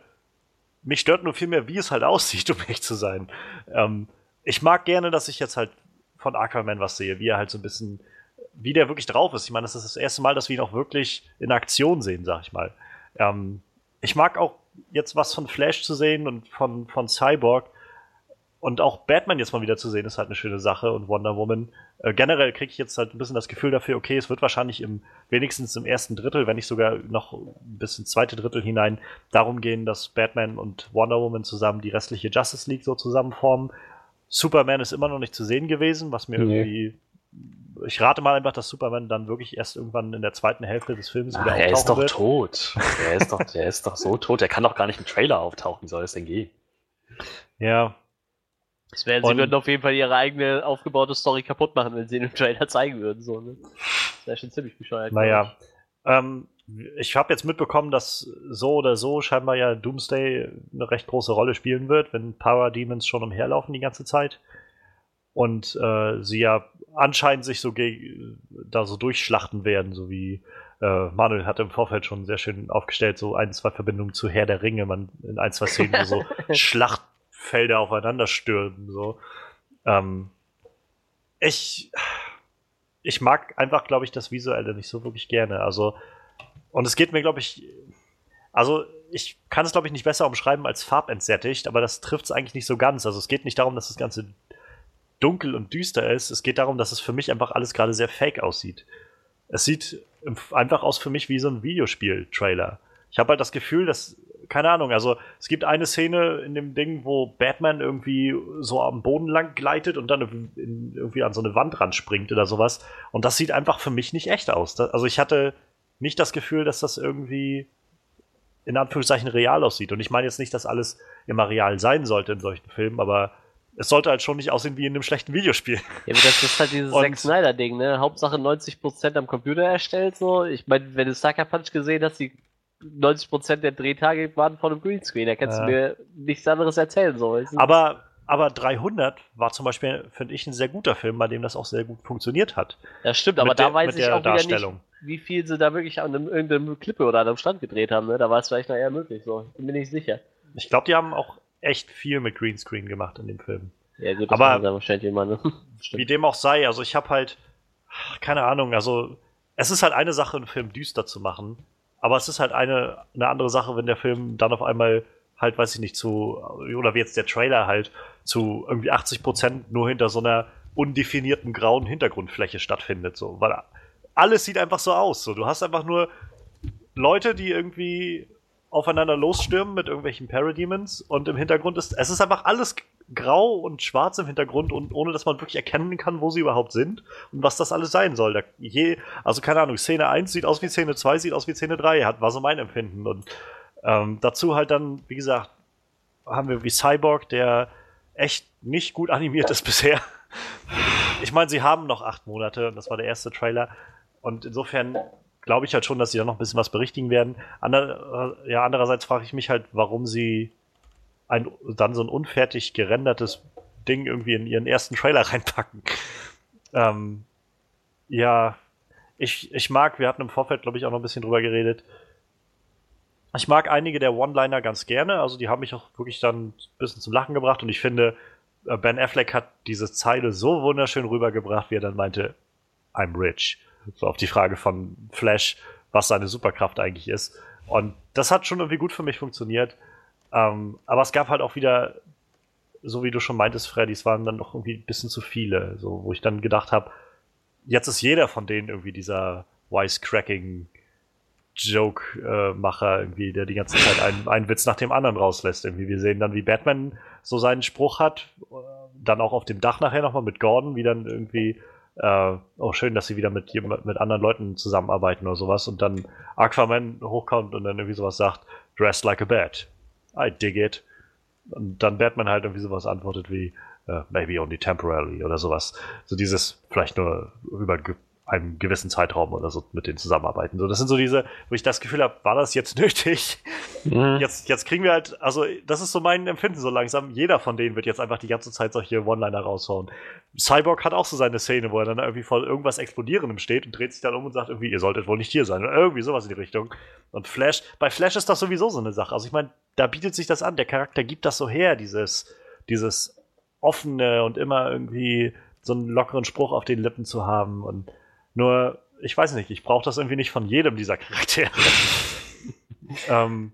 Mich stört nur viel mehr, wie es halt aussieht, um echt zu sein. Ähm, ich mag gerne, dass ich jetzt halt von Aquaman was sehe, wie er halt so ein bisschen, wie der wirklich drauf ist. Ich meine, das ist das erste Mal, dass wir ihn auch wirklich in Aktion sehen, sag ich mal. Ähm, ich mag auch jetzt was von Flash zu sehen und von, von Cyborg. Und auch Batman jetzt mal wieder zu sehen, ist halt eine schöne Sache und Wonder Woman. Äh, generell kriege ich jetzt halt ein bisschen das Gefühl dafür, okay, es wird wahrscheinlich im, wenigstens im ersten Drittel, wenn nicht sogar noch bis ins zweite Drittel hinein, darum gehen, dass Batman und Wonder Woman zusammen die restliche Justice League so zusammenformen. Superman ist immer noch nicht zu sehen gewesen, was mir nee. irgendwie. Ich rate mal einfach, dass Superman dann wirklich erst irgendwann in der zweiten Hälfte des Films Ach, wieder auftauchen Er ist doch wird. tot. Der ist doch, der ist doch so tot. Der kann doch gar nicht im Trailer auftauchen, soll es denn gehen? Ja. Das wäre, sie würden auf jeden Fall ihre eigene aufgebaute Story kaputt machen, wenn sie im Trailer zeigen würden. So, ne? Das wäre schon ziemlich bescheuert. Naja. Ähm, ich habe jetzt mitbekommen, dass so oder so scheinbar ja Doomsday eine recht große Rolle spielen wird, wenn Power Demons schon umherlaufen die ganze Zeit. Und äh, sie ja anscheinend sich so da so durchschlachten werden, so wie äh, Manuel hat im Vorfeld schon sehr schön aufgestellt, so ein, zwei Verbindungen zu Herr der Ringe, man in ein, zwei Szenen, so Schlachtfelder aufeinander stürmen. So. Ähm, ich, ich mag einfach, glaube ich, das Visuelle nicht so wirklich gerne. Also und es geht mir, glaube ich, also ich kann es, glaube ich, nicht besser umschreiben als farbentsättigt, aber das trifft es eigentlich nicht so ganz. Also es geht nicht darum, dass das Ganze dunkel und düster ist. Es geht darum, dass es für mich einfach alles gerade sehr fake aussieht. Es sieht einfach aus für mich wie so ein Videospiel-Trailer. Ich habe halt das Gefühl, dass, keine Ahnung, also es gibt eine Szene in dem Ding, wo Batman irgendwie so am Boden lang gleitet und dann irgendwie an so eine Wand ran springt oder sowas. Und das sieht einfach für mich nicht echt aus. Also ich hatte nicht das Gefühl, dass das irgendwie in Anführungszeichen real aussieht. Und ich meine jetzt nicht, dass alles immer real sein sollte in solchen Filmen, aber es sollte halt schon nicht aussehen wie in einem schlechten Videospiel. Ja, aber das ist halt dieses Zack Snyder-Ding, ne? Hauptsache 90% am Computer erstellt, so. Ich meine, wenn du Sucker Punch gesehen hast, die 90% der Drehtage waren von einem Greenscreen, da kannst ja. du mir nichts anderes erzählen, so. Aber aber 300 war zum Beispiel, finde ich, ein sehr guter Film, bei dem das auch sehr gut funktioniert hat. Ja, stimmt, aber da weiß ich auch wieder nicht, wie viel sie da wirklich an einem, irgendeinem Klippe oder an einem Stand gedreht haben. Ne? Da war es vielleicht noch eher möglich, so. Ich bin mir nicht sicher. Ich glaube, die haben auch echt viel mit Greenscreen gemacht in dem Film. Ja, gut, das aber wahrscheinlich immer, ne? wie dem auch sei, also ich habe halt, keine Ahnung, also es ist halt eine Sache, einen Film düster zu machen, aber es ist halt eine, eine andere Sache, wenn der Film dann auf einmal halt, weiß ich nicht, zu, oder wie jetzt der Trailer halt, zu irgendwie 80 Prozent nur hinter so einer undefinierten grauen Hintergrundfläche stattfindet, so, weil alles sieht einfach so aus, so, du hast einfach nur Leute, die irgendwie aufeinander losstürmen mit irgendwelchen Parademons und im Hintergrund ist, es ist einfach alles grau und schwarz im Hintergrund und ohne dass man wirklich erkennen kann, wo sie überhaupt sind und was das alles sein soll. Da je, also keine Ahnung, Szene 1 sieht aus wie Szene 2, sieht aus wie Szene 3, hat, war so mein Empfinden und ähm, dazu halt dann, wie gesagt, haben wir wie Cyborg, der echt nicht gut animiert ist bisher. Ich meine, sie haben noch acht Monate und das war der erste Trailer. Und insofern glaube ich halt schon, dass sie da noch ein bisschen was berichtigen werden. Ander, ja, andererseits frage ich mich halt, warum sie ein, dann so ein unfertig gerendertes Ding irgendwie in ihren ersten Trailer reinpacken. Ähm, ja, ich, ich mag, wir hatten im Vorfeld, glaube ich, auch noch ein bisschen drüber geredet, ich mag einige der One-Liner ganz gerne, also die haben mich auch wirklich dann ein bisschen zum Lachen gebracht und ich finde, äh, Ben Affleck hat diese Zeile so wunderschön rübergebracht, wie er dann meinte, I'm rich. So auf die Frage von Flash, was seine Superkraft eigentlich ist. Und das hat schon irgendwie gut für mich funktioniert. Ähm, aber es gab halt auch wieder so wie du schon meintest, Freddy, es waren dann doch irgendwie ein bisschen zu viele, so, wo ich dann gedacht habe, jetzt ist jeder von denen irgendwie dieser wisecracking Joke-Macher irgendwie, der die ganze Zeit einen, einen Witz nach dem anderen rauslässt. Irgendwie. Wir sehen dann, wie Batman so seinen Spruch hat, dann auch auf dem Dach nachher nochmal mit Gordon, wie dann irgendwie, äh, oh schön, dass sie wieder mit, mit anderen Leuten zusammenarbeiten oder sowas und dann Aquaman hochkommt und dann irgendwie sowas sagt, dressed like a bat. I dig it. Und dann Batman halt irgendwie sowas antwortet wie, uh, maybe only temporarily oder sowas. So dieses vielleicht nur über einem gewissen Zeitraum oder so mit denen zusammenarbeiten. So, das sind so diese, wo ich das Gefühl habe, war das jetzt nötig? Mhm. Jetzt, jetzt kriegen wir halt, also das ist so mein Empfinden so langsam. Jeder von denen wird jetzt einfach die ganze Zeit solche One-Liner raushauen. Cyborg hat auch so seine Szene, wo er dann irgendwie vor irgendwas Explodierendem steht und dreht sich dann um und sagt irgendwie, ihr solltet wohl nicht hier sein oder irgendwie sowas in die Richtung. Und Flash, bei Flash ist das sowieso so eine Sache. Also ich meine, da bietet sich das an. Der Charakter gibt das so her, dieses, dieses offene und immer irgendwie so einen lockeren Spruch auf den Lippen zu haben und nur, ich weiß nicht, ich brauche das irgendwie nicht von jedem dieser Charaktere. ähm,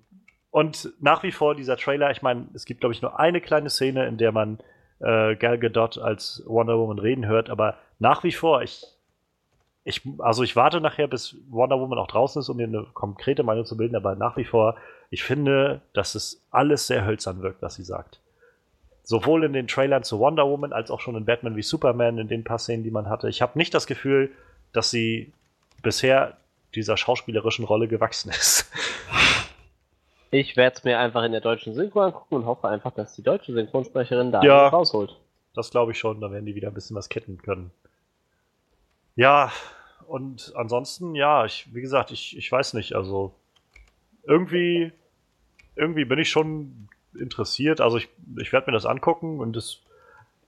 und nach wie vor dieser Trailer, ich meine, es gibt, glaube ich, nur eine kleine Szene, in der man äh, Gal Gadot als Wonder Woman reden hört, aber nach wie vor, ich, ich, also ich warte nachher, bis Wonder Woman auch draußen ist, um mir eine konkrete Meinung zu bilden, aber nach wie vor, ich finde, dass es alles sehr hölzern wirkt, was sie sagt. Sowohl in den Trailern zu Wonder Woman als auch schon in Batman wie Superman, in den paar Szenen, die man hatte. Ich habe nicht das Gefühl, dass sie bisher dieser schauspielerischen Rolle gewachsen ist. Ich werde es mir einfach in der deutschen Synchro angucken und hoffe einfach, dass die deutsche Synchronsprecherin da ja, rausholt. Das glaube ich schon, da werden die wieder ein bisschen was ketten können. Ja, und ansonsten, ja, ich, wie gesagt, ich, ich weiß nicht, also irgendwie, irgendwie bin ich schon interessiert. Also ich, ich werde mir das angucken und das,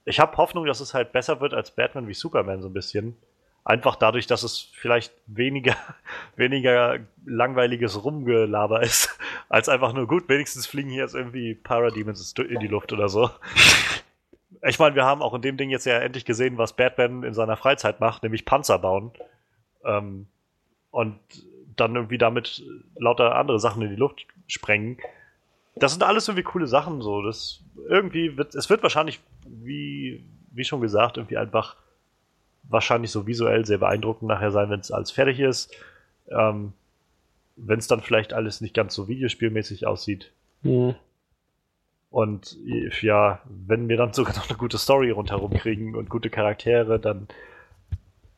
ich habe Hoffnung, dass es halt besser wird als Batman wie Superman so ein bisschen. Einfach dadurch, dass es vielleicht weniger, weniger langweiliges Rumgelaber ist, als einfach nur gut, wenigstens fliegen hier jetzt irgendwie Parademons in die Luft oder so. Ich meine, wir haben auch in dem Ding jetzt ja endlich gesehen, was Batman in seiner Freizeit macht, nämlich Panzer bauen. Ähm, und dann irgendwie damit lauter andere Sachen in die Luft sprengen. Das sind alles irgendwie coole Sachen, so. Das irgendwie wird, es wird wahrscheinlich, wie, wie schon gesagt, irgendwie einfach wahrscheinlich so visuell sehr beeindruckend nachher sein, wenn es alles fertig ist. Ähm, wenn es dann vielleicht alles nicht ganz so videospielmäßig aussieht. Mhm. Und ja, wenn wir dann sogar noch eine gute Story rundherum kriegen und gute Charaktere, dann,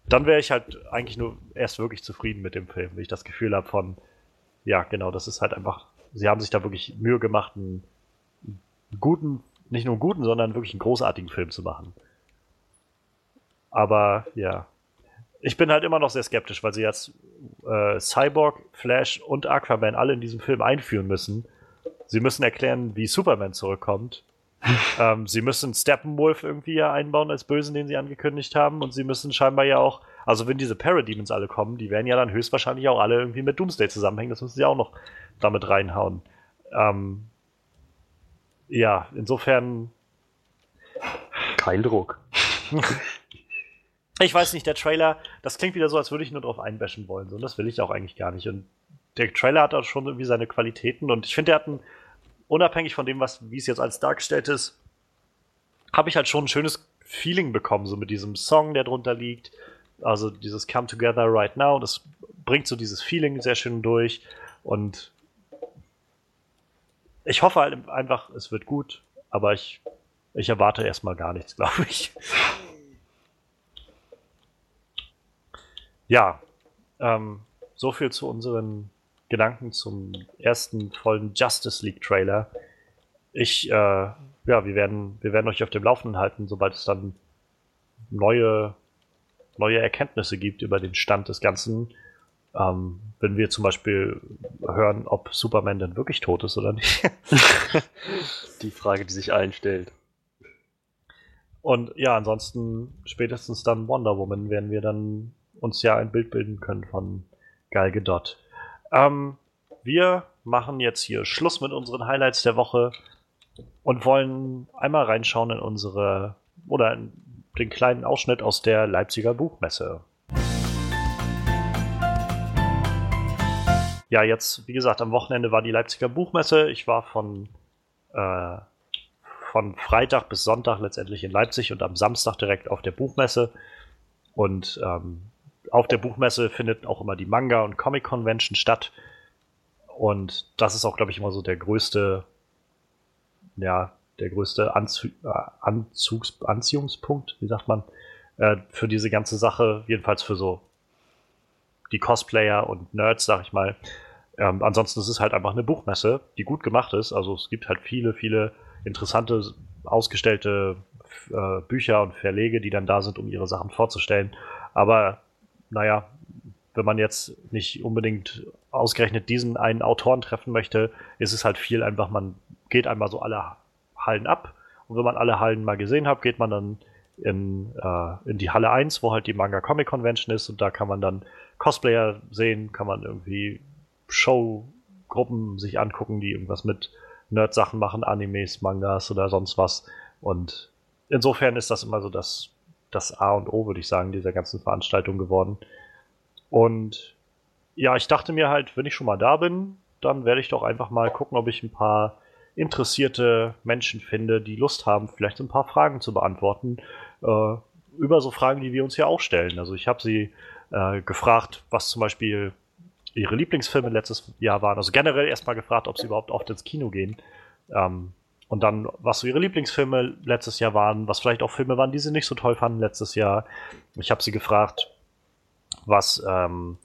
dann wäre ich halt eigentlich nur erst wirklich zufrieden mit dem Film, wenn ich das Gefühl habe von, ja, genau, das ist halt einfach, sie haben sich da wirklich Mühe gemacht, einen guten, nicht nur einen guten, sondern wirklich einen großartigen Film zu machen. Aber ja. Ich bin halt immer noch sehr skeptisch, weil sie jetzt äh, Cyborg, Flash und Aquaman alle in diesem Film einführen müssen. Sie müssen erklären, wie Superman zurückkommt. ähm, sie müssen Steppenwolf irgendwie ja einbauen als Bösen, den sie angekündigt haben. Und sie müssen scheinbar ja auch, also wenn diese Parademons alle kommen, die werden ja dann höchstwahrscheinlich auch alle irgendwie mit Doomsday zusammenhängen. Das müssen sie auch noch damit reinhauen. Ähm, ja, insofern. Kein Druck. Ich weiß nicht, der Trailer, das klingt wieder so, als würde ich nur drauf einbashen wollen. So, und das will ich auch eigentlich gar nicht. Und der Trailer hat auch schon irgendwie seine Qualitäten. Und ich finde, der hat ein, unabhängig von dem, was, wie es jetzt als dargestellt ist, habe ich halt schon ein schönes Feeling bekommen, so mit diesem Song, der drunter liegt. Also dieses Come Together Right Now, das bringt so dieses Feeling sehr schön durch. Und ich hoffe halt einfach, es wird gut, aber ich, ich erwarte erstmal gar nichts, glaube ich. Ja, ähm, so viel zu unseren Gedanken zum ersten vollen Justice League Trailer. Ich, äh, ja, wir werden, wir werden euch auf dem Laufenden halten, sobald es dann neue, neue Erkenntnisse gibt über den Stand des Ganzen. Ähm, wenn wir zum Beispiel hören, ob Superman denn wirklich tot ist oder nicht. die Frage, die sich einstellt. Und ja, ansonsten spätestens dann Wonder Woman werden wir dann uns ja ein Bild bilden können von Gal Gadot. Ähm, wir machen jetzt hier Schluss mit unseren Highlights der Woche und wollen einmal reinschauen in unsere oder in den kleinen Ausschnitt aus der Leipziger Buchmesse. Ja, jetzt, wie gesagt, am Wochenende war die Leipziger Buchmesse. Ich war von, äh, von Freitag bis Sonntag letztendlich in Leipzig und am Samstag direkt auf der Buchmesse. Und ähm, auf der Buchmesse findet auch immer die Manga- und Comic-Convention statt. Und das ist auch, glaube ich, immer so der größte, ja, der größte Anzu äh, Anzugs Anziehungspunkt, wie sagt man, äh, für diese ganze Sache, jedenfalls für so die Cosplayer und Nerds, sag ich mal. Ähm, ansonsten ist es halt einfach eine Buchmesse, die gut gemacht ist. Also es gibt halt viele, viele interessante, ausgestellte äh, Bücher und Verlege, die dann da sind, um ihre Sachen vorzustellen. Aber naja, wenn man jetzt nicht unbedingt ausgerechnet diesen einen Autoren treffen möchte, ist es halt viel einfach, man geht einmal so alle Hallen ab. Und wenn man alle Hallen mal gesehen hat, geht man dann in, äh, in die Halle 1, wo halt die Manga Comic Convention ist und da kann man dann Cosplayer sehen, kann man irgendwie Showgruppen sich angucken, die irgendwas mit Nerd-Sachen machen, Animes, Mangas oder sonst was. Und insofern ist das immer so das, das A und O, würde ich sagen, dieser ganzen Veranstaltung geworden. Und ja, ich dachte mir halt, wenn ich schon mal da bin, dann werde ich doch einfach mal gucken, ob ich ein paar interessierte Menschen finde, die Lust haben, vielleicht ein paar Fragen zu beantworten. Äh, über so Fragen, die wir uns ja auch stellen. Also ich habe sie äh, gefragt, was zum Beispiel ihre Lieblingsfilme letztes Jahr waren. Also generell erstmal gefragt, ob sie überhaupt oft ins Kino gehen. Ähm, und dann, was so ihre Lieblingsfilme letztes Jahr waren, was vielleicht auch Filme waren, die sie nicht so toll fanden letztes Jahr. Ich habe sie gefragt, was ähm,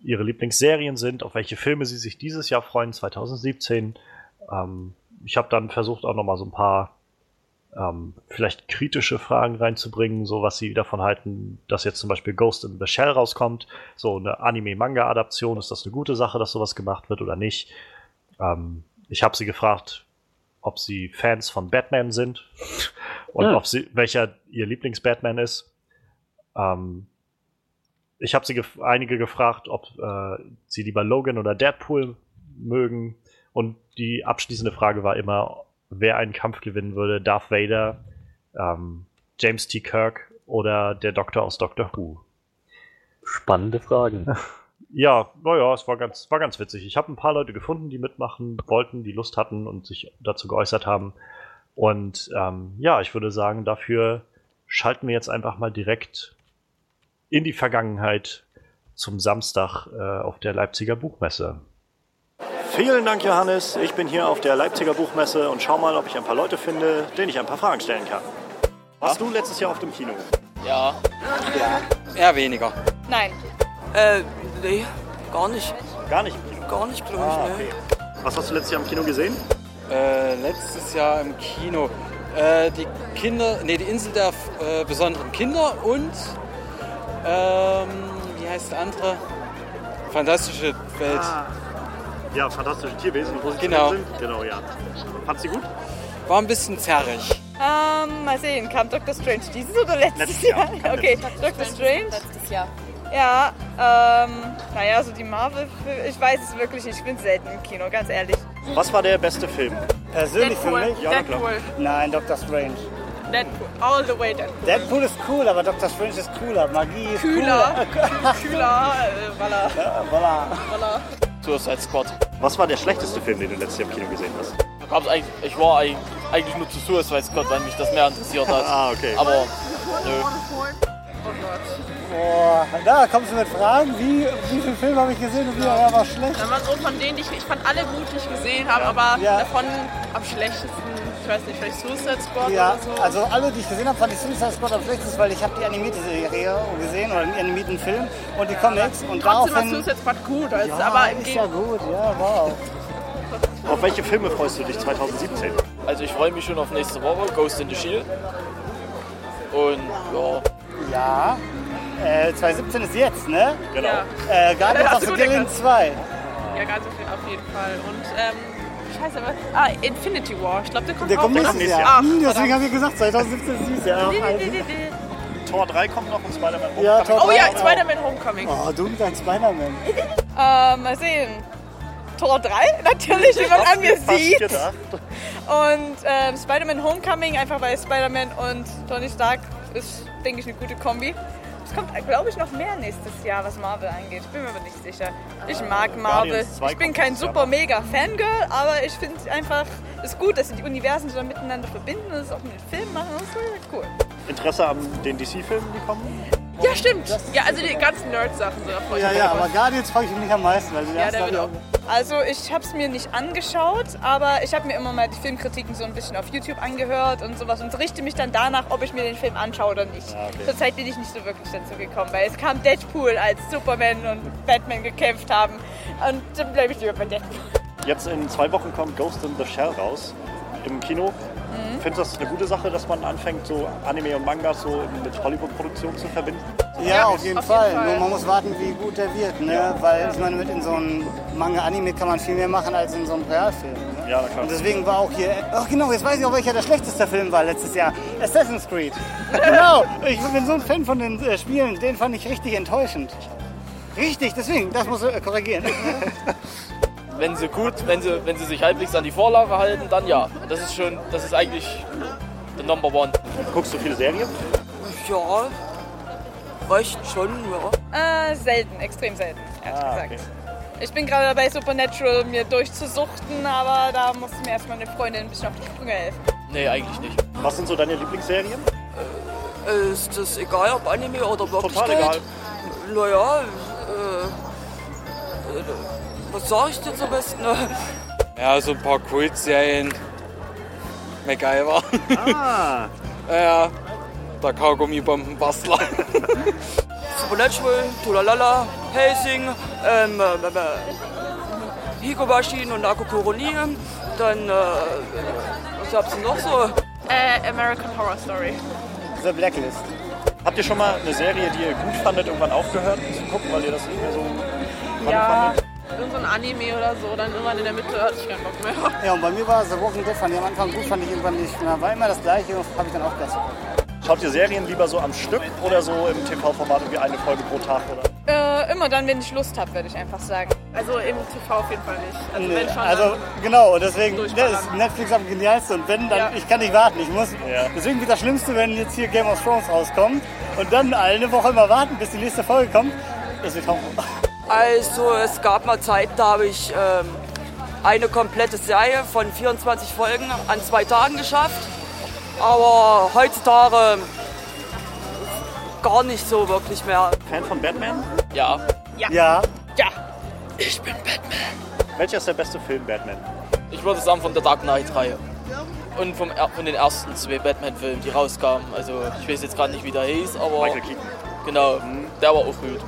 ihre Lieblingsserien sind, auf welche Filme sie sich dieses Jahr freuen, 2017. Ähm, ich habe dann versucht, auch nochmal so ein paar ähm, vielleicht kritische Fragen reinzubringen, so was sie davon halten, dass jetzt zum Beispiel Ghost in the Shell rauskommt, so eine Anime-Manga-Adaption, ist das eine gute Sache, dass sowas gemacht wird oder nicht? Ähm, ich habe sie gefragt, ob sie Fans von Batman sind und ja. ob sie, welcher ihr Lieblings-Batman ist. Ähm, ich habe sie gef einige gefragt, ob äh, sie lieber Logan oder Deadpool mögen. Und die abschließende Frage war immer, wer einen Kampf gewinnen würde, Darth Vader, ähm, James T. Kirk oder der Doktor aus Doctor Who. Spannende Fragen. Ja, naja, es war ganz, war ganz witzig. Ich habe ein paar Leute gefunden, die mitmachen wollten, die Lust hatten und sich dazu geäußert haben. Und ähm, ja, ich würde sagen, dafür schalten wir jetzt einfach mal direkt in die Vergangenheit zum Samstag äh, auf der Leipziger Buchmesse. Vielen Dank, Johannes. Ich bin hier auf der Leipziger Buchmesse und schau mal, ob ich ein paar Leute finde, denen ich ein paar Fragen stellen kann. Warst du letztes Jahr auf dem Kino? Ja. Ja. Eher weniger. Nein. Äh, nee, gar nicht. Gar nicht im Kino? Gar nicht, glaube ich, ah, okay. Was hast du letztes Jahr im Kino gesehen? Äh, letztes Jahr im Kino. Äh, die Kinder, nee, die Insel der äh, besonderen Kinder und, ähm, wie heißt der andere? Fantastische Welt. Ah. Ja, fantastische Tierwesen, wo sie Genau. sind. Genau, ja. Fandst du gut? War ein bisschen zerrig. Ähm, mal sehen, kam Dr. Strange dieses oder letztes, Letztes Jahr. Jahr? Okay, Dr. Strange. Letztes Jahr. Ja, ähm, naja, so die Marvel, ich weiß es wirklich nicht, ich bin selten im Kino, ganz ehrlich. Was war der beste Film? Persönlich für mich? Ja, na klar. Deadpool, Nein, Dr. Strange. Deadpool, all the way Deadpool. Deadpool ist cool, aber Dr. Strange ist cooler. Magie ist Kühler, cooler. kühler, äh, Waller, Ja, voilà. Waller. Suicide Squad. Was war der schlechteste Film, den du letztes Jahr im Kino gesehen hast? Ich war eigentlich, nur zu Suicide Squad, weil mich das mehr interessiert hat. Ah, okay. Aber nö. Boah, da kommst du mit Fragen. Wie, wie viele Filme habe ich gesehen und wie ja, war schlecht? Wenn man so von denen, die ich, ich fand alle gut, die ich gesehen habe, aber Ja. davon am schlechtesten, ich weiß nicht, vielleicht Suicide Squad Ja, oder so. also alle, die ich gesehen habe, fand ich Suicide Squad am schlechtesten, weil ich habe die animierte Serie gesehen oder den animierten Film und die Comics und Trotzdem war. Suicide Squad gut, also, Ja, aber im ist ja gut, ja, wow. Auf welche Filme freust du dich 2017? Also ich freue mich schon auf nächste Woche, Ghost in the Shield. Und ja, Ja, äh, 2017 ist jetzt, ne? Genau. Ja. Äh, of du the gut Galaxy 2. Ja, ganz auf jeden, auf jeden Fall. Und, ähm, scheiße, was? Ah, Infinity War. Ich glaube, der kommt Der auch kommt nächstes nächstes Jahr. Jahr. Hm, Ach, deswegen verdammt. habe ich gesagt, 2017 ist dieses Jahr. Nee, nee, Also- nee, nee, nee. Tor 3 kommt noch und Spider-Man Ja, Homecoming. Tor Oh ja. Spider-Man Homecoming. Oh, du und dein Spider-Man. Ähm, mal sehen. Tor 3, natürlich, wie man an mir sieht. gedacht. Und ähm, Spider-Man Homecoming, einfach weil Spider-Man und Tony Stark ist, denke ich, eine gute Kombi. Es kommt, glaube ich, noch mehr nächstes Jahr, was Marvel angeht. Ich bin mir aber nicht sicher. Ich mag Marvel. Guardians 2 Ich bin kein super mega Fangirl, aber ich finde es einfach ist gut, dass sie die Universen so miteinander verbinden und es auch mit Filmen machen. Das ist cool. Interesse an den DC-Filmen, die kommen? Ja, stimmt. Ja, also die ganzen Nerd-Sachen so. Da freue ich Ja, mich ja, drauf. aber Guardians freue ich mich am meisten, weil die Ja, erste der wird auch. Also ich habe es mir nicht angeschaut, aber ich habe mir immer mal die Filmkritiken so ein bisschen auf YouTube angehört und sowas und richte mich dann danach, ob ich mir den Film anschaue oder nicht. Ah, okay. Zurzeit bin ich nicht so wirklich dazu gekommen, weil es kam Deadpool, als Superman und Batman gekämpft haben und dann bleibe ich lieber bei Deadpool. Jetzt in zwei Wochen kommt Ghost in the Shell raus im Kino. Mhm. Findest du das eine gute Sache, dass man anfängt, so Anime und Mangas so mit Hollywood-Produktion zu verbinden? Ja, Ja, auf jeden auf jeden Fall. Fall. Nur man muss warten, wie gut der wird, ne? Weil ich meine, mit in so einem Manga-Anime kann man viel mehr machen als in so einem Realfilm. Ne? Ja, klar. Und deswegen war auch hier, ach genau, jetzt weiß ich auch, welcher der schlechteste Film war letztes Jahr. Assassin's Creed. genau, ich bin so ein Fan von den äh, Spielen, den fand ich richtig enttäuschend. Richtig, deswegen, das muss äh, korrigieren. Wenn sie gut, wenn sie, wenn sie sich halbwegs an die Vorlage halten, dann ja. Das ist schon, das ist eigentlich der Number One. Guckst du viele Serien? Ja, reicht schon, ja. Äh, selten, extrem selten, ehrlich Ah, gesagt. okay. Ich bin gerade dabei, Supernatural mir durchzusuchten, aber da muss mir erstmal eine Freundin ein bisschen auf die Sprünge helfen. Nee, eigentlich nicht. Was sind so deine Lieblingsserien? Ist das egal, ob Anime oder Wirklichkeit? Total egal. Naja, äh, äh, was sag ich jetzt am besten? Ja, so ein paar Kultserien. MacGyver. Ah, ja, der Kaugummibombenbastler. Supernatural, Tulalala, Helsing, ähm, äh, äh, Higobashin und Nako Koroni. Dann, äh, was gab's denn noch so? Äh, American Horror Story. The Blacklist. habt ihr schon mal eine Serie, die ihr gut fandet, irgendwann aufgehört zu gucken, weil ihr das nicht mehr so Ja, fandet? Irgend so ein Anime oder so, dann irgendwann in der Mitte hatte ich keinen Bock mehr. Ja, und bei mir war The Walking Dead, fand ich am Anfang gut, fand ich irgendwann nicht. Na, war immer das gleiche und habe ich dann auch besser. Schaut ihr Serien lieber so am Stück oder so im TV-Format irgendwie eine Folge pro Tag? Oder? Äh, immer dann, wenn ich Lust habe, würde ich einfach sagen. Also im TV auf jeden Fall nicht. Also Nee, wenn schon, also genau, und deswegen ne, Durchballern. ist Netflix am genialsten und wenn, dann, Ja. ich kann nicht warten, ich muss, Ja. deswegen wird das Schlimmste, wenn jetzt hier Game of Thrones rauskommt und dann eine Woche immer warten, bis die nächste Folge kommt, das wird Horror. Also, es gab mal Zeit, da habe ich ähm, eine komplette Serie von 24 Folgen an zwei Tagen geschafft. Aber heutzutage gar nicht so wirklich mehr. Fan von Batman? Ja, Ja, Ja, Welcher ist der beste Film Batman? ich würde sagen von der Dark Knight-Reihe. Und vom, von den ersten zwei Batman-Filmen, die rauskamen. Also ich weiß jetzt gerade nicht, wie der hieß, aber Michael Keaton. genau, der war auch gut.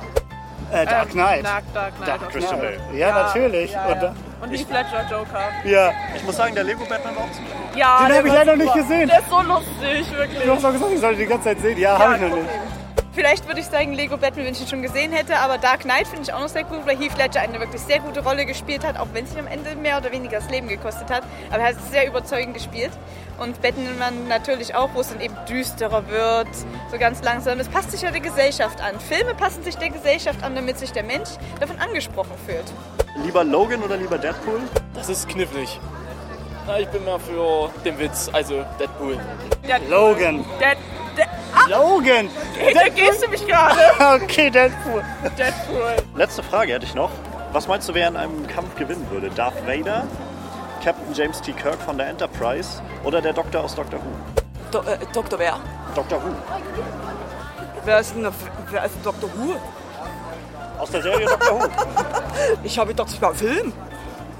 Äh, Dark Knight. Dark, Dark Knight. Dark Christian Bale. Ja, natürlich. Ja, Und, ja. Und Heath Ledger Joker. ja. Ich muss sagen, der Lego Batman war auch ziemlich gut. Ja, Den habe ich leider nicht super. gesehen. Der ist so lustig, wirklich. Du hast doch gesagt, ich sollte die ganze Zeit sehen. Ja, habe ich noch nicht. Vielleicht würde ich sagen Lego Batman, wenn ich ihn schon gesehen hätte, aber Dark Knight finde ich auch noch sehr gut, weil Heath Ledger eine wirklich sehr gute Rolle gespielt hat, auch wenn es ihm am Ende mehr oder weniger das Leben gekostet hat. Aber er hat es sehr überzeugend gespielt. Und Batman natürlich auch, wo es dann eben düsterer wird, so ganz langsam. Es passt sich ja der Gesellschaft an. Filme passen sich der Gesellschaft an, damit sich der Mensch davon angesprochen fühlt. Lieber Logan oder lieber Deadpool? Das ist knifflig. Na, ich bin mehr für den Witz, also Deadpool. Logan. Der, Logan. da gehst du mich gerade. Okay, Deadpool. Deadpool. Letzte Frage hätte ich noch. Was meinst du, wer in einem Kampf gewinnen würde? Darth Vader, Captain James T. Kirk von der Enterprise oder der Doktor aus Doctor Who? Do, äh, Dr. Wer? Doctor Who. Wer ist denn wer ist Dr. Who? Aus der Serie Doctor Who. Ich habe gedacht, das war ein Film.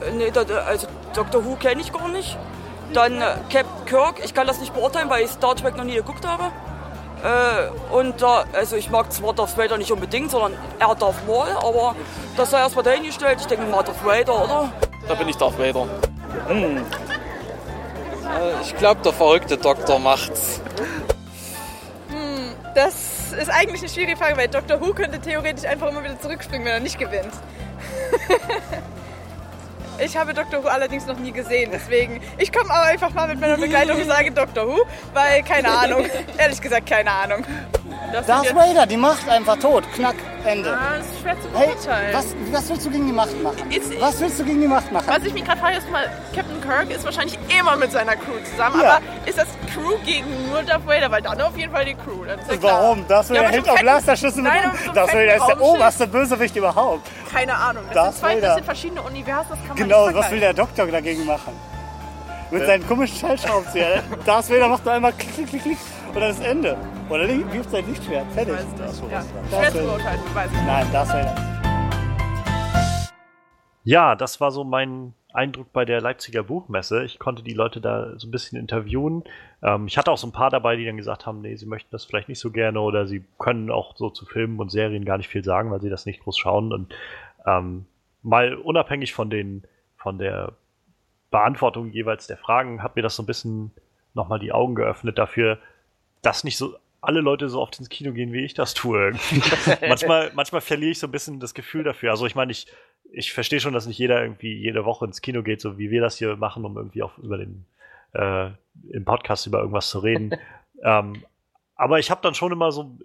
Äh, Nee, da, da- also Dr. Who kenne ich gar nicht. Dann äh, Captain Kirk, ich kann das nicht beurteilen, weil ich Star Trek noch nie geguckt habe. Äh, und da, also ich mag zwar Darth Vader nicht unbedingt, sondern er Darth Maul, aber das sei erstmal dahingestellt. Ich denke mal Darth Vader, oder? Da bin ich Darth Vader. Äh, Ich glaube, der verrückte Doktor macht's. Das ist eigentlich eine schwierige Frage, weil Dr. Who könnte theoretisch einfach immer wieder zurückspringen, wenn er nicht gewinnt. Ich habe Dr. Who allerdings noch nie gesehen, deswegen ich komme aber einfach mal mit meiner Begleitung und sage Dr. Who, weil keine Ahnung, ehrlich gesagt keine Ahnung. Das Darth Vader, die Macht einfach tot. Knack. Ende. Ah, das ist schwer zu Hey, beurteilen. was, was willst du gegen die Macht machen? Ist- Was willst du gegen die Macht machen? Was ich mich gerade frage, ist mal, Captain Kirk ist wahrscheinlich immer mit seiner Crew zusammen, Ja. aber ist das Crew gegen nur Darth Vader? Weil dann auf jeden Fall die Crew. Das ist ja. Warum? Das will Ja, der so auf Blasterschüsse mit Nein, mit Das will, der ist der oberste Bösewicht überhaupt. Keine Ahnung. Das, Darth sind zwei, das sind verschiedene Universen, das kann man Genau, nicht was will der. Doktor dagegen machen? Mit seinen komischen Schallschraubenzieher. Darth Vader macht nur einmal klick, klick, klick, dann ist Ende. Oder wirft sein Lichtschwert. Fertig. Weiß nicht. Ja. Darth Schwer zu beurteilen, weiß ich nicht. Nein, Darth Vader. Ja, das war so mein Eindruck bei der Leipziger Buchmesse. Ich konnte die Leute da so ein bisschen interviewen. Ähm, ich hatte auch so ein paar dabei, die dann gesagt haben, nee, sie möchten das vielleicht nicht so gerne oder sie können auch so zu Filmen und Serien gar nicht viel sagen, weil sie das nicht groß schauen. Und ähm, mal unabhängig von den, von der Beantwortung jeweils der Fragen, hat mir das so ein bisschen nochmal die Augen geöffnet dafür, dass nicht so alle Leute so oft ins Kino gehen, wie ich das tue. manchmal, manchmal verliere ich so ein bisschen das Gefühl dafür. Also ich meine, ich, ich verstehe schon, dass nicht jeder irgendwie jede Woche ins Kino geht, so wie wir das hier machen, um irgendwie auch über den äh, im Podcast über irgendwas zu reden. ähm, aber ich habe dann schon immer so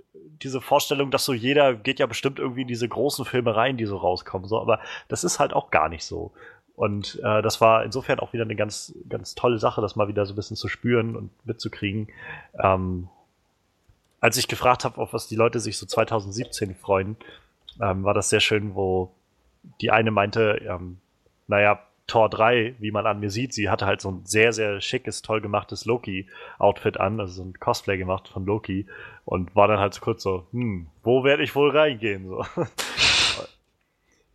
diese Vorstellung, dass so jeder geht ja bestimmt irgendwie in diese großen Filme rein, die so rauskommen. So, aber das ist halt auch gar nicht so. Und äh, das war insofern auch wieder eine ganz, ganz tolle Sache, das mal wieder so ein bisschen zu spüren und mitzukriegen. Ähm, als ich gefragt habe, auf was die Leute sich so 2017 freuen, ähm, war das sehr schön, wo die eine meinte, ähm, naja, Tor 3, wie man an mir sieht, sie hatte halt so ein sehr, sehr schickes, toll gemachtes Loki-Outfit an, also so ein Cosplay gemacht von Loki und war dann halt so kurz so, hm, wo werde ich wohl reingehen? So.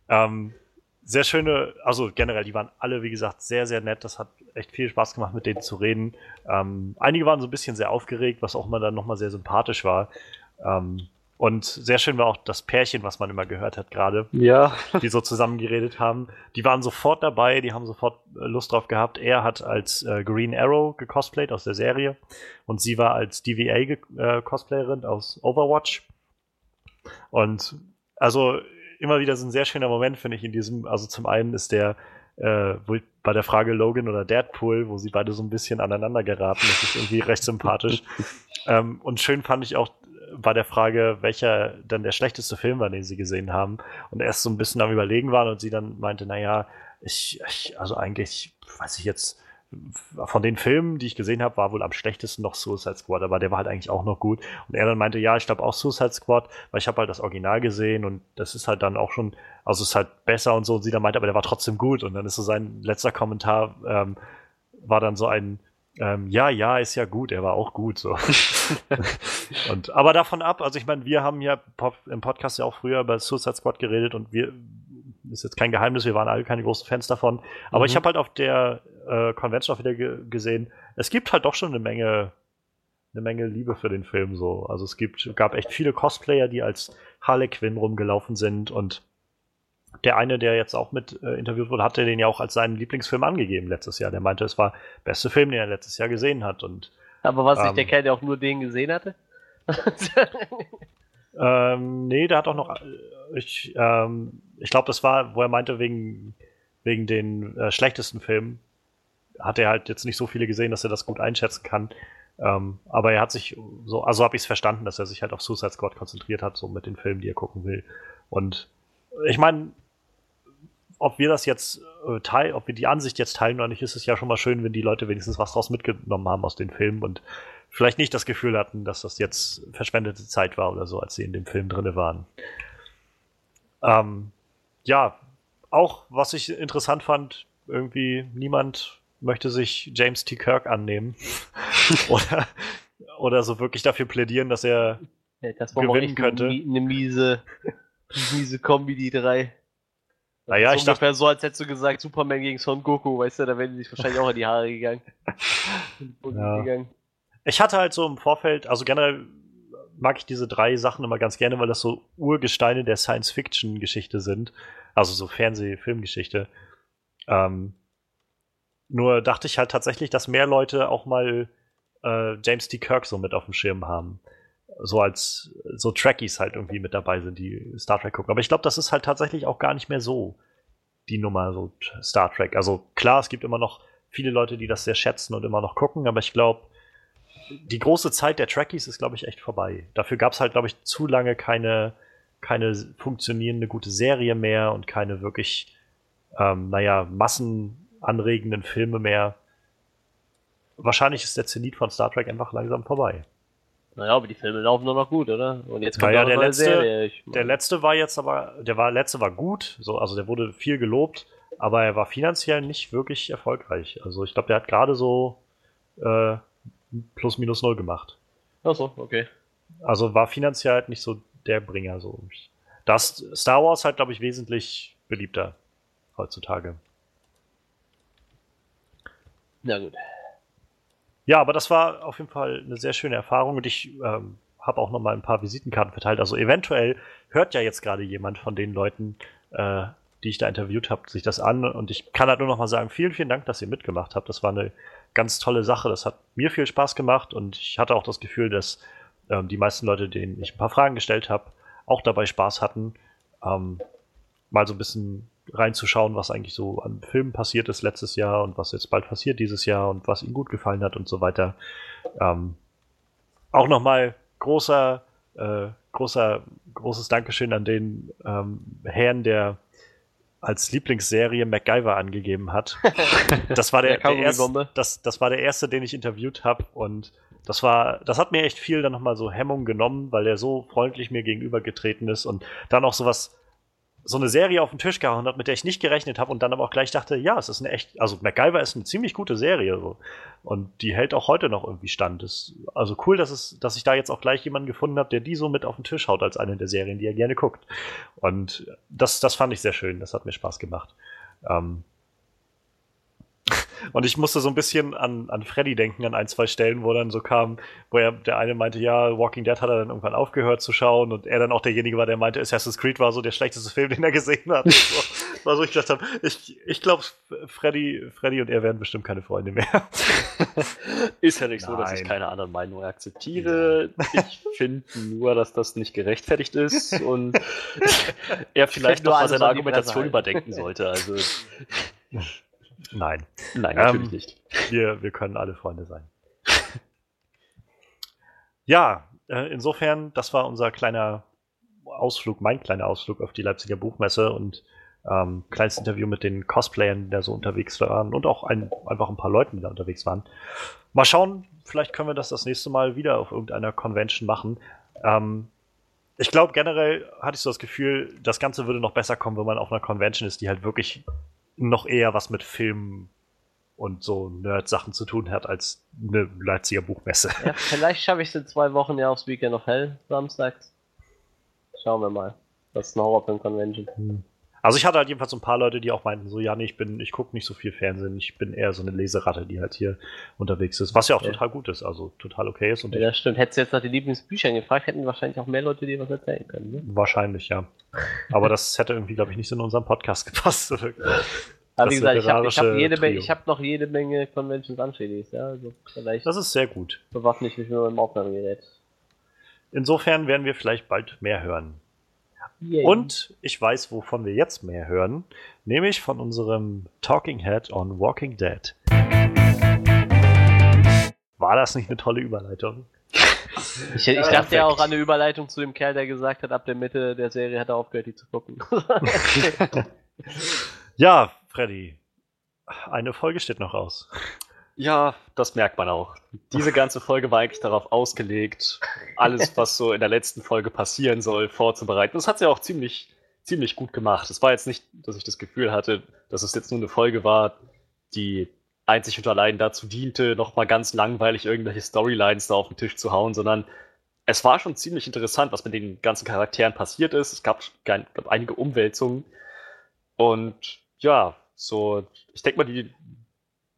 ähm, sehr schöne, also generell, die waren alle, wie gesagt, sehr, sehr nett. Das hat echt viel Spaß gemacht, mit denen zu reden. Ähm, einige waren so ein bisschen sehr aufgeregt, was auch immer dann nochmal sehr sympathisch war. Ähm, und sehr schön war auch das Pärchen, was man immer gehört hat gerade, Ja. die so zusammen geredet haben. Die waren sofort dabei, die haben sofort äh, Lust drauf gehabt. Er hat als äh, Green Arrow gecosplayt aus der Serie und sie war als DVA ge äh, Cosplayerin aus Overwatch. Und also immer wieder so ein sehr schöner Moment, finde ich, in diesem, also zum einen ist der äh, bei der Frage Logan oder Deadpool, wo sie beide so ein bisschen aneinander geraten, das ist irgendwie recht sympathisch. ähm, und schön fand ich auch bei der Frage, welcher dann der schlechteste Film war, den sie gesehen haben. Und erst so ein bisschen am Überlegen waren und sie dann meinte, naja, ich, ich also eigentlich, weiß ich jetzt, von den Filmen, die ich gesehen habe, war wohl am schlechtesten noch Suicide Squad, aber der war halt eigentlich auch noch gut. Und er dann meinte, ja, ich glaube auch Suicide Squad, weil ich habe halt das Original gesehen und das ist halt dann auch schon, also ist halt besser und so. Und sie dann meinte, aber der war trotzdem gut. Und dann ist so sein letzter Kommentar, ähm, war dann so ein, ähm, ja, ja, ist ja gut, er war auch gut. So. und, aber davon ab, also ich meine, wir haben ja im Podcast ja auch früher über Suicide Squad geredet und wir, ist jetzt kein Geheimnis, wir waren alle keine großen Fans davon. Aber Mhm. ich habe halt auf der äh, Convention auch wieder ge gesehen, es gibt halt doch schon eine Menge, eine Menge Liebe für den Film so. Also es gibt, gab echt viele Cosplayer, die als Harley Quinn rumgelaufen sind und der eine, der jetzt auch mit äh, interviewt wurde, hatte den ja auch als seinen Lieblingsfilm angegeben letztes Jahr. Der meinte, es war der beste Film, den er letztes Jahr gesehen hat. Und Aber was nicht Ähm. der Kerl, der auch nur den gesehen hatte? ähm, nee, der hat auch noch, äh, ich, ähm, ich glaube, das war, wo er meinte, wegen, wegen den äh, schlechtesten Filmen hat er halt jetzt nicht so viele gesehen, dass er das gut einschätzen kann. Ähm, aber er hat sich so, also habe ich es verstanden, dass er sich halt auf Suicide Squad konzentriert hat, so mit den Filmen, die er gucken will. Und ich meine, ob wir das jetzt äh, teilen, ob wir die Ansicht jetzt teilen oder nicht, ist es ja schon mal schön, wenn die Leute wenigstens was draus mitgenommen haben aus den Filmen und vielleicht nicht das Gefühl hatten, dass das jetzt verschwendete Zeit war oder so, als sie in dem Film drinne waren. Ähm, ja, auch was ich interessant fand, irgendwie niemand möchte sich James T. Kirk annehmen oder, oder so wirklich dafür plädieren, dass er Ja, das Gewinnen könnte. Eine, eine miese, miese Kombi, die drei. Naja, so ich dachte, so, als hättest du gesagt, Superman gegen Son Goku, weißt du, da wären die sich wahrscheinlich auch in die Haare gegangen. Ja. gegangen. ich hatte halt so im Vorfeld, also generell mag ich diese drei Sachen immer ganz gerne, weil das so Urgesteine der Science-Fiction-Geschichte sind. Also so Fernseh-Filmgeschichte. Ähm, nur dachte ich halt tatsächlich, dass mehr Leute auch mal äh, James T. Kirk so mit auf dem Schirm haben. So als so Trekkies halt irgendwie mit dabei sind, die Star Trek gucken. Aber ich glaube, das ist halt tatsächlich auch gar nicht mehr so die Nummer, so Star Trek. Also klar, es gibt immer noch viele Leute, die das sehr schätzen und immer noch gucken, aber ich glaube, die große Zeit der Trekkies ist, glaube ich, echt vorbei. Dafür gab es halt, glaube ich, zu lange keine, keine funktionierende gute Serie mehr und keine wirklich, ähm, naja, massenanregenden Filme mehr. Wahrscheinlich ist der Zenit von Star Trek einfach langsam vorbei. Naja, aber die Filme laufen nur noch gut, oder? Und jetzt kommt Naja, der letzte, Serie. Der letzte war jetzt aber, der war, letzte war gut, so, also der wurde viel gelobt, aber er war finanziell nicht wirklich erfolgreich. Also ich glaube, der hat gerade so äh, plus minus null gemacht. Achso, okay. Also war finanziell halt nicht so der Bringer. So. Das Star Wars halt, glaube ich, wesentlich beliebter heutzutage. Na gut. Ja, aber das war auf jeden Fall eine sehr schöne Erfahrung und ich ähm, habe auch noch mal ein paar Visitenkarten verteilt. Also eventuell hört ja jetzt gerade jemand von den Leuten, äh, die ich da interviewt habe, sich das an und ich kann halt nur noch mal sagen, vielen, vielen Dank, dass ihr mitgemacht habt. Das war eine ganz tolle Sache. Das hat mir viel Spaß gemacht und ich hatte auch das Gefühl, dass ähm, die meisten Leute, denen ich ein paar Fragen gestellt habe, auch dabei Spaß hatten, ähm, mal so ein bisschen reinzuschauen, was eigentlich so an Filmen passiert ist letztes Jahr und was jetzt bald passiert dieses Jahr und was ihnen gut gefallen hat und so weiter. Ähm, auch nochmal großer, äh, großer, großes Dankeschön an den ähm, Herrn, der als Lieblingsserie MacGyver angegeben hat. Das war der, Der der erste, das, das war der erste, den ich interviewt habe und das war, das hat mir echt viel dann nochmal so Hemmung genommen, weil er so freundlich mir gegenübergetreten ist und dann auch sowas, so eine Serie auf den Tisch gehauen hat, mit der ich nicht gerechnet habe und dann aber auch gleich dachte, ja, es ist eine echt, also MacGyver ist eine ziemlich gute Serie so. und die hält auch heute noch irgendwie stand. Ist also cool, dass es, dass ich da jetzt auch gleich jemanden gefunden habe, der die so mit auf den Tisch haut als eine der Serien, die er gerne guckt. Und das, das fand ich sehr schön, das hat mir Spaß gemacht. Ähm, und ich musste so ein bisschen an, an Freddy denken, an ein, zwei Stellen, wo dann so kam, wo er, der eine meinte, ja, Walking Dead hat er dann irgendwann aufgehört zu schauen und er dann auch derjenige war, der meinte, Assassin's Creed war so der schlechteste Film, den er gesehen hat. so, war so, ich gedacht habe, ich, ich glaube, Freddy, Freddy und er werden bestimmt keine Freunde mehr. Ist ja nicht so, dass ich Nein. keine anderen Meinungen akzeptiere. Ich finde nur, dass das nicht gerechtfertigt ist und er vielleicht noch mal seine Argumentation überdenken sollte. Also, Nein, nein, natürlich Ähm, nicht. wir, wir können alle Freunde sein. ja, äh, insofern, das war unser kleiner Ausflug, mein kleiner Ausflug auf die Leipziger Buchmesse und ähm, kleines Interview mit den Cosplayern, die da so unterwegs waren und auch ein, einfach ein paar Leuten, die da unterwegs waren. Mal schauen, vielleicht können wir das das nächste Mal wieder auf irgendeiner Convention machen. Ähm, ich glaube, generell hatte ich so das Gefühl, das Ganze würde noch besser kommen, wenn man auf einer Convention ist, die halt wirklich noch eher was mit Filmen und so Nerd-Sachen zu tun hat, als eine Leipziger Buchmesse. Ja, vielleicht schaffe ich es in zwei Wochen ja aufs Weekend of Hell samstags. Schauen wir mal. Das ist eine Horrorfilm-Convention. Also ich hatte halt jedenfalls so ein paar Leute, die auch meinten, so ja, nee, ich bin, ich gucke nicht so viel Fernsehen, ich bin eher so eine Leseratte, die halt hier unterwegs ist, was ja auch Ja. total gut ist, also total okay ist und Ja, das stimmt. Hättest du jetzt nach den Lieblingsbüchern gefragt, hätten wahrscheinlich auch mehr Leute dir was erzählen können. Ne? wahrscheinlich, ja. Aber das hätte irgendwie, glaube ich, nicht so in unseren Podcast gepasst. Aber wie Das gesagt, ich habe hab hab noch jede Menge Conventions anstehend. Ja? Also vielleicht Das ist sehr gut. bewaffne ich mich mit meinem Aufnahmegerät. Insofern werden wir vielleicht bald mehr hören. Yay. Und ich weiß, wovon wir jetzt mehr hören, nämlich von unserem Talking Head on Walking Dead. War das nicht eine tolle Überleitung? Ich, ich dachte ja auch an eine Überleitung zu dem Kerl, der gesagt hat, ab der Mitte der Serie hat er aufgehört, die zu gucken. Ja, Freddy, eine Folge steht noch aus. Ja, das merkt man auch. Diese ganze Folge war eigentlich darauf ausgelegt, alles, was so in der letzten Folge passieren soll, vorzubereiten. Das hat sie auch ziemlich, ziemlich gut gemacht. Es war jetzt nicht, dass ich das Gefühl hatte, dass es jetzt nur eine Folge war, die einzig und allein dazu diente, nochmal ganz langweilig irgendwelche Storylines da auf den Tisch zu hauen, sondern es war schon ziemlich interessant, was mit den ganzen Charakteren passiert ist. Es gab, gab einige Umwälzungen. Und ja, so, ich denke mal, die,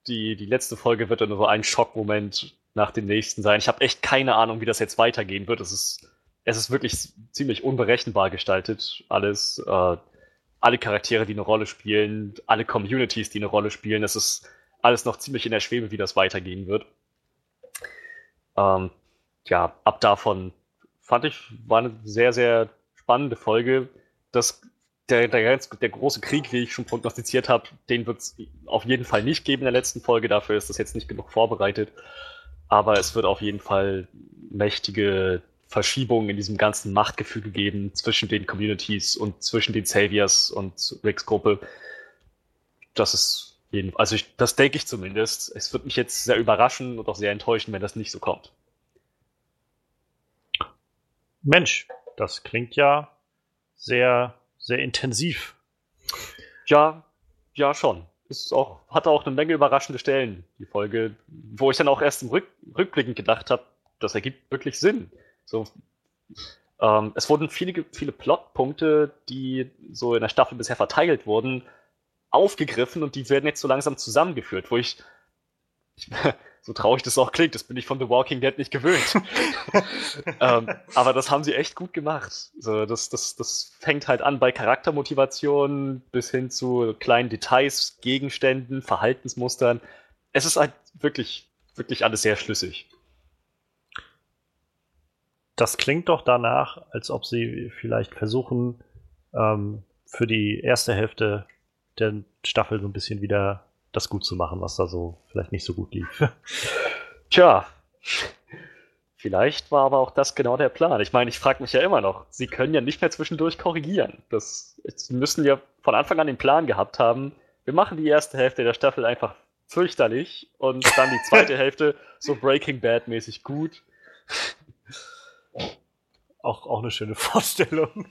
die, die letzte Folge wird dann nur so ein Schockmoment nach dem nächsten sein. Ich habe echt keine Ahnung, wie das jetzt weitergehen wird. Es ist, es ist wirklich ziemlich unberechenbar gestaltet, alles. Äh, alle Charaktere, die eine Rolle spielen, alle Communities, die eine Rolle spielen. Es ist alles noch ziemlich in der Schwebe, wie das weitergehen wird. Ähm, ja, ab davon fand ich, war eine sehr, sehr spannende Folge. Das, der, der, ganz- der große Krieg, wie ich schon prognostiziert habe, den wird es auf jeden Fall nicht geben in der letzten Folge. Dafür ist das jetzt nicht genug vorbereitet. Aber es wird auf jeden Fall mächtige Verschiebungen in diesem ganzen Machtgefüge geben zwischen den Communities und zwischen den Saviors und Ricks Gruppe. Das ist jeden, also ich, das denke ich zumindest. Es wird mich jetzt sehr überraschen und auch sehr enttäuschen, wenn das nicht so kommt. Mensch, das klingt ja sehr, sehr intensiv. Ja, ja schon. Ist auch, hatte auch eine Menge überraschende Stellen, die Folge, wo ich dann auch erst im Rück, rückblickend gedacht habe, das ergibt wirklich Sinn. So, ähm, es wurden viele, viele Plotpunkte, die so in der Staffel bisher verteilt wurden, aufgegriffen und die werden jetzt so langsam zusammengeführt, wo ich, ich so traurig das auch klingt, das bin ich von The Walking Dead nicht gewöhnt. ähm, aber das haben sie echt gut gemacht. So, das, das, das fängt halt an bei Charaktermotivation bis hin zu kleinen Details, Gegenständen, Verhaltensmustern. Es ist halt wirklich, wirklich alles sehr schlüssig. Das klingt doch danach, als ob sie vielleicht versuchen, ähm, für die erste Hälfte der Staffel so ein bisschen wieder das gut zu machen, was da so vielleicht nicht so gut lief. Tja, vielleicht war aber auch das genau der Plan. Ich meine, ich frage mich ja immer noch, sie können ja nicht mehr zwischendurch korrigieren. Das, sie müssen ja von Anfang an den Plan gehabt haben, wir machen die erste Hälfte der Staffel einfach fürchterlich und dann die zweite Hälfte so Breaking Bad mäßig gut. Auch, auch eine schöne Vorstellung.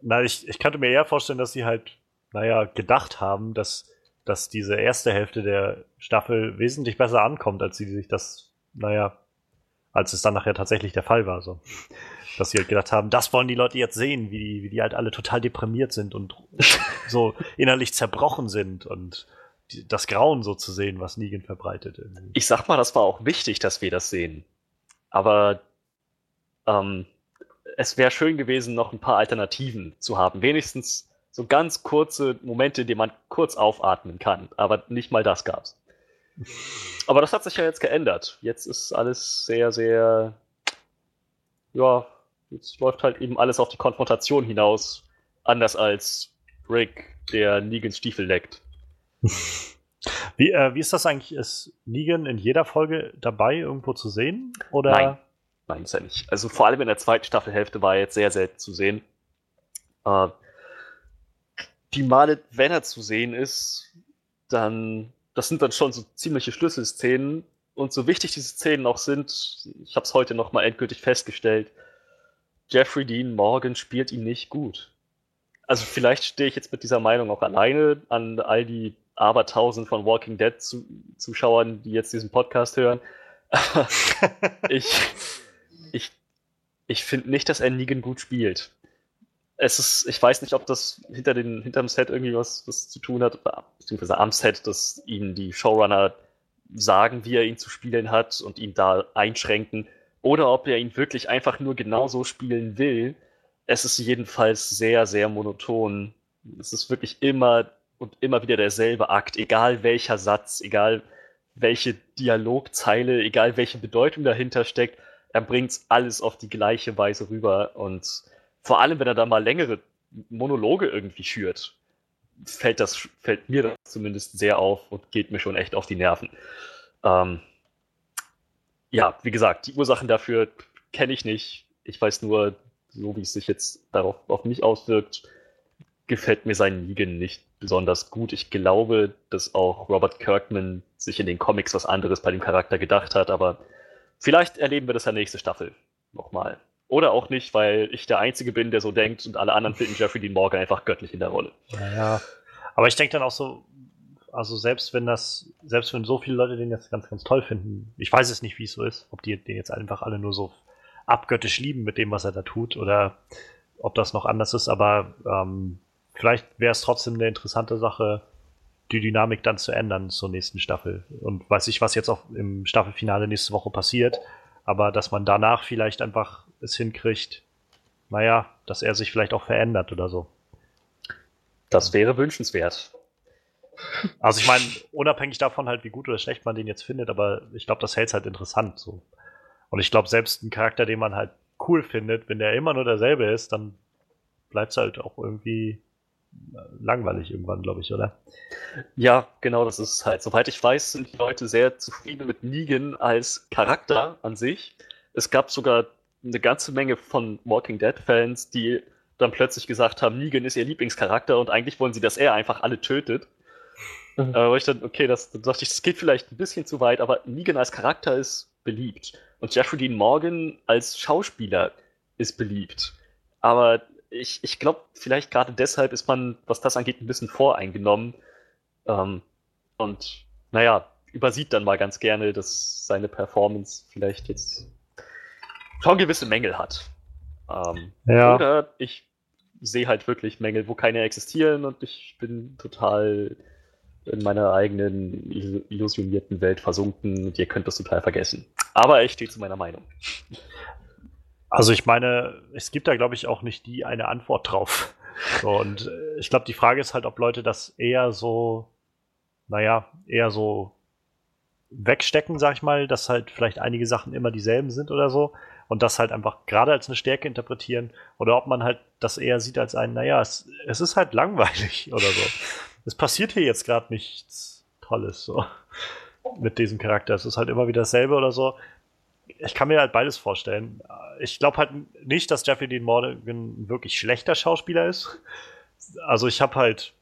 Nein, ich, ich könnte mir eher vorstellen, dass sie halt, naja, gedacht haben, dass dass diese erste Hälfte der Staffel wesentlich besser ankommt, als sie sich das, naja, als es dann nachher tatsächlich der Fall war. So. Dass sie halt gedacht haben, das wollen die Leute jetzt sehen, wie die, wie die halt alle total deprimiert sind und so innerlich zerbrochen sind und die, das Grauen so zu sehen, was Negan verbreitet. Ich sag mal, das war auch wichtig, dass wir das sehen. Aber ähm, es wäre schön gewesen, noch ein paar Alternativen zu haben. Wenigstens so ganz kurze Momente, in denen man kurz aufatmen kann. Aber nicht mal das gab's. Aber das hat sich ja jetzt geändert. Jetzt ist alles sehr, sehr. Ja, jetzt läuft halt eben alles auf die Konfrontation hinaus. Anders als Rick, der Negans Stiefel leckt. Wie, äh, wie ist das eigentlich? Ist Negan in jeder Folge dabei, irgendwo zu sehen? Oder? Nein. Nein, ist er nicht. Also vor allem in der zweiten Staffelhälfte war er jetzt sehr selten zu sehen. Äh, die Male, wenn er zu sehen ist, dann, das sind dann schon so ziemliche Schlüsselszenen. Und so wichtig diese Szenen auch sind, ich habe es heute nochmal endgültig festgestellt, Jeffrey Dean Morgan spielt ihn nicht gut. Also vielleicht stehe ich jetzt mit dieser Meinung auch alleine an all die Abertausend von Walking Dead Zuschauern, die jetzt diesen Podcast hören. ich ich, ich finde nicht, dass er Negan gut spielt es ist, ich weiß nicht, ob das hinter den, hinterm Set irgendwie was, was zu tun hat, beziehungsweise am Set, dass ihnen die Showrunner sagen, wie er ihn zu spielen hat und ihn da einschränken, oder ob er ihn wirklich einfach nur genauso spielen will. Es ist jedenfalls sehr, sehr monoton. Es ist wirklich immer und immer wieder derselbe Akt, egal welcher Satz, egal welche Dialogzeile, egal welche Bedeutung dahinter steckt, er bringt alles auf die gleiche Weise rüber und vor allem, wenn er da mal längere Monologe irgendwie schürt, fällt das, fällt mir das zumindest sehr auf und geht mir schon echt auf die Nerven. Ähm, ja, wie gesagt, die Ursachen dafür kenne ich nicht. Ich weiß nur, so wie es sich jetzt darauf auf mich auswirkt, gefällt mir sein Negan nicht besonders gut. Ich glaube, dass auch Robert Kirkman sich in den Comics was anderes bei dem Charakter gedacht hat, aber vielleicht erleben wir das ja nächste Staffel nochmal. Oder auch nicht, weil ich der Einzige bin, der so denkt und alle anderen finden Jeffrey Dean Morgan einfach göttlich in der Rolle. Naja, aber ich denke dann auch so, also selbst wenn das, selbst wenn so viele Leute den jetzt ganz, ganz toll finden, ich weiß es nicht, wie es so ist, ob die den jetzt einfach alle nur so abgöttisch lieben mit dem, was er da tut, oder ob das noch anders ist, aber ähm, vielleicht wäre es trotzdem eine interessante Sache, die Dynamik dann zu ändern zur nächsten Staffel. Und weiß ich, was jetzt auch im Staffelfinale nächste Woche passiert, aber dass man danach vielleicht einfach es hinkriegt, naja, dass er sich vielleicht auch verändert oder so. Das wäre wünschenswert. Also ich meine, unabhängig davon halt, wie gut oder schlecht man den jetzt findet, aber ich glaube, das hält es halt interessant so. Und ich glaube, selbst ein Charakter, den man halt cool findet, wenn der immer nur derselbe ist, dann bleibt es halt auch irgendwie äh, langweilig irgendwann, glaube ich, oder? Ja, genau, das ist halt. Soweit ich weiß, sind die Leute sehr zufrieden mit Negan als Charakter an sich. Es gab sogar eine ganze Menge von Walking Dead-Fans, die dann plötzlich gesagt haben, Negan ist ihr Lieblingscharakter und eigentlich wollen sie, dass er einfach alle tötet. Mhm. Äh, wo ich dann, okay, das, das dachte ich, das geht vielleicht ein bisschen zu weit, aber Negan als Charakter ist beliebt. Und Jeffrey Dean Morgan als Schauspieler ist beliebt. Aber ich, ich glaube, vielleicht gerade deshalb ist man, was das angeht, ein bisschen voreingenommen. Ähm, und naja, übersieht dann mal ganz gerne, dass seine Performance vielleicht jetzt schon gewisse Mängel hat. Ähm, ja. Oder ich sehe halt wirklich Mängel, wo keine existieren und ich bin total in meiner eigenen illusionierten Welt versunken und ihr könnt das total vergessen. Aber ich stehe zu meiner Meinung. Also ich meine, es gibt da glaube ich auch nicht die eine Antwort drauf. So, und äh, ich glaube, die Frage ist halt, ob Leute das eher so, naja, eher so wegstecken, sag ich mal, dass halt vielleicht einige Sachen immer dieselben sind oder so und das halt einfach gerade als eine Stärke interpretieren oder ob man halt das eher sieht als ein, naja, es, es ist halt langweilig oder so. Es passiert hier jetzt gerade nichts Tolles so mit diesem Charakter. Es ist halt immer wieder dasselbe oder so ich kann mir halt beides vorstellen. Ich glaube halt nicht, dass Jeffrey Dean Morgan ein wirklich schlechter Schauspieler ist. Also ich habe halt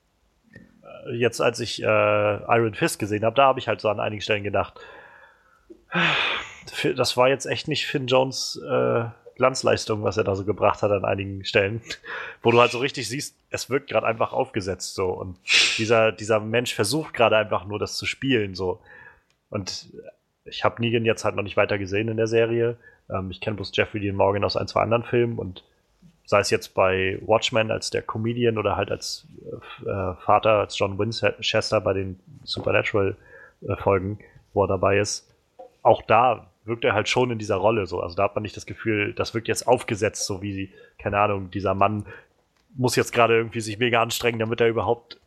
äh, jetzt, als ich äh, Iron Fist gesehen habe, da habe ich halt so an einigen Stellen gedacht, das war jetzt echt nicht Finn Jones äh, Glanzleistung, was er da so gebracht hat an einigen Stellen, wo du halt so richtig siehst, es wirkt gerade einfach aufgesetzt so und dieser dieser Mensch versucht gerade einfach nur das zu spielen so und ich habe Negan jetzt halt noch nicht weiter gesehen in der Serie. Ähm, ich kenne bloß Jeffrey Dean Morgan aus ein, zwei anderen Filmen und sei es jetzt bei Watchmen als der Comedian oder halt als äh, Vater, als John Winchester bei den Supernatural-Folgen, wo er dabei ist. Auch da wirkt er halt schon in dieser Rolle so. Also da hat man nicht das Gefühl, das wirkt jetzt aufgesetzt, so wie, keine Ahnung, dieser Mann muss jetzt gerade irgendwie sich mega anstrengen, damit er überhaupt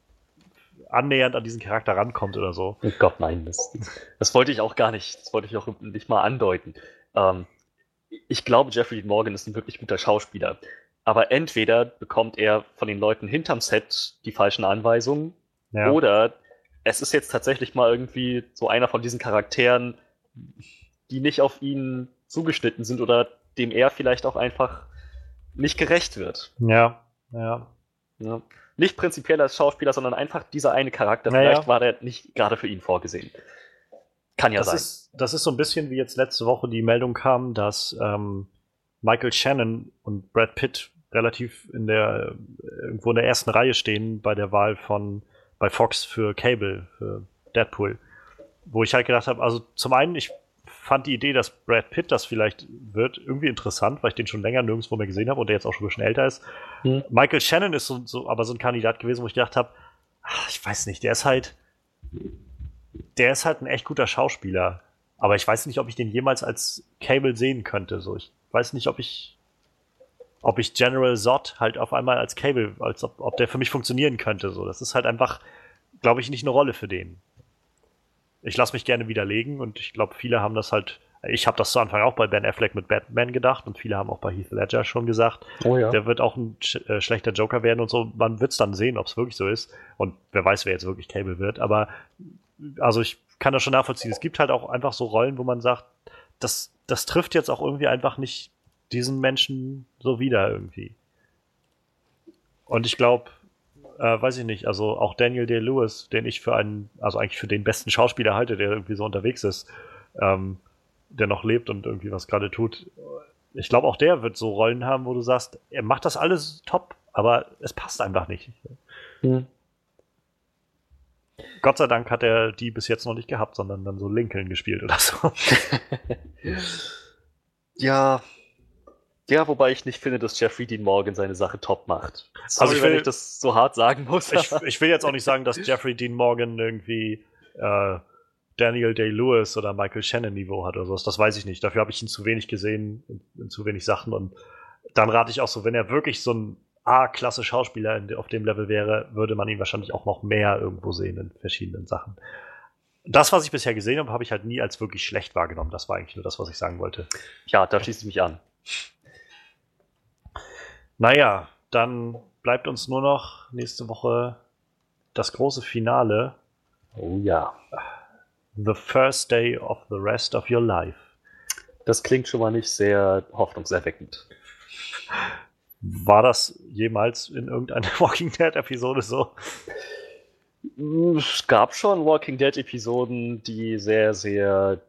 annähernd an diesen Charakter rankommt oder so. Oh Gott, nein, das, das wollte ich auch gar nicht, das wollte ich auch nicht mal andeuten. Ähm, ich glaube, Jeffrey Morgan ist ein wirklich guter Schauspieler. Aber entweder bekommt er von den Leuten hinterm Set die falschen Anweisungen, ja. oder es ist jetzt tatsächlich mal irgendwie so einer von diesen Charakteren, die nicht auf ihn zugeschnitten sind oder dem er vielleicht auch einfach nicht gerecht wird. Ja, ja. ja nicht prinzipiell als Schauspieler, sondern einfach dieser eine Charakter. Naja. Vielleicht war der nicht gerade für ihn vorgesehen. Kann ja das sein. Ist, das ist so ein bisschen wie jetzt letzte Woche die Meldung kam, dass ähm, Michael Shannon und Brad Pitt relativ in der irgendwo in der ersten Reihe stehen bei der Wahl von bei Fox für Cable für Deadpool, wo ich halt gedacht habe, also zum einen ich fand die Idee, dass Brad Pitt das vielleicht wird, irgendwie interessant, weil ich den schon länger nirgendwo mehr gesehen habe und der jetzt auch schon ein bisschen älter ist. Mhm. Michael Shannon ist so, so, aber so ein Kandidat gewesen, wo ich gedacht habe, ich weiß nicht, der ist halt, der ist halt ein echt guter Schauspieler. Aber ich weiß nicht, ob ich den jemals als Cable sehen könnte. So, ich weiß nicht, ob ich, ob ich General Zod halt auf einmal als Cable, als ob, ob der für mich funktionieren könnte. So, das ist halt einfach, glaube ich, nicht eine Rolle für den ich lasse mich gerne widerlegen und ich glaube, viele haben das halt, ich habe das zu Anfang auch bei Ben Affleck mit Batman gedacht und viele haben auch bei Heath Ledger schon gesagt, oh ja. der wird auch ein sch äh, schlechter Joker werden und so. Man wird es dann sehen, ob es wirklich so ist und wer weiß, wer jetzt wirklich Cable wird. Aber also ich kann das schon nachvollziehen. Es gibt halt auch einfach so Rollen, wo man sagt, das, das trifft jetzt auch irgendwie einfach nicht diesen Menschen so wieder irgendwie. Und ich glaube, äh, weiß ich nicht, also auch Daniel Day-Lewis, den ich für einen, also eigentlich für den besten Schauspieler halte, der irgendwie so unterwegs ist, ähm, der noch lebt und irgendwie was gerade tut. Ich glaube, auch der wird so Rollen haben, wo du sagst, er macht das alles top, aber es passt einfach nicht. Hm. Gott sei Dank hat er die bis jetzt noch nicht gehabt, sondern dann so Lincoln gespielt oder so. ja, ja, wobei ich nicht finde, dass Jeffrey Dean Morgan seine Sache top macht. Sorry, also ich will, wenn ich das so hart sagen muss. Ich, ich will jetzt auch nicht sagen, dass Jeffrey Dean Morgan irgendwie äh, Daniel Day-Lewis oder Michael Shannon Niveau hat oder sowas. Das weiß ich nicht. Dafür habe ich ihn zu wenig gesehen, in, in, zu wenig Sachen. Und dann rate ich auch so, wenn er wirklich so ein A-Klasse Schauspieler in, auf dem Level wäre, würde man ihn wahrscheinlich auch noch mehr irgendwo sehen in verschiedenen Sachen. Das, was ich bisher gesehen habe, habe ich halt nie als wirklich schlecht wahrgenommen. Das war eigentlich nur das, was ich sagen wollte. Ja, da schließe ich mich an. Naja, dann bleibt uns nur noch nächste Woche das große Finale. Oh ja. The first day of the rest of your life. Das klingt schon mal nicht sehr hoffnungserweckend. War das jemals in irgendeiner Walking Dead-Episode so? Es gab schon Walking Dead-Episoden, die sehr, sehr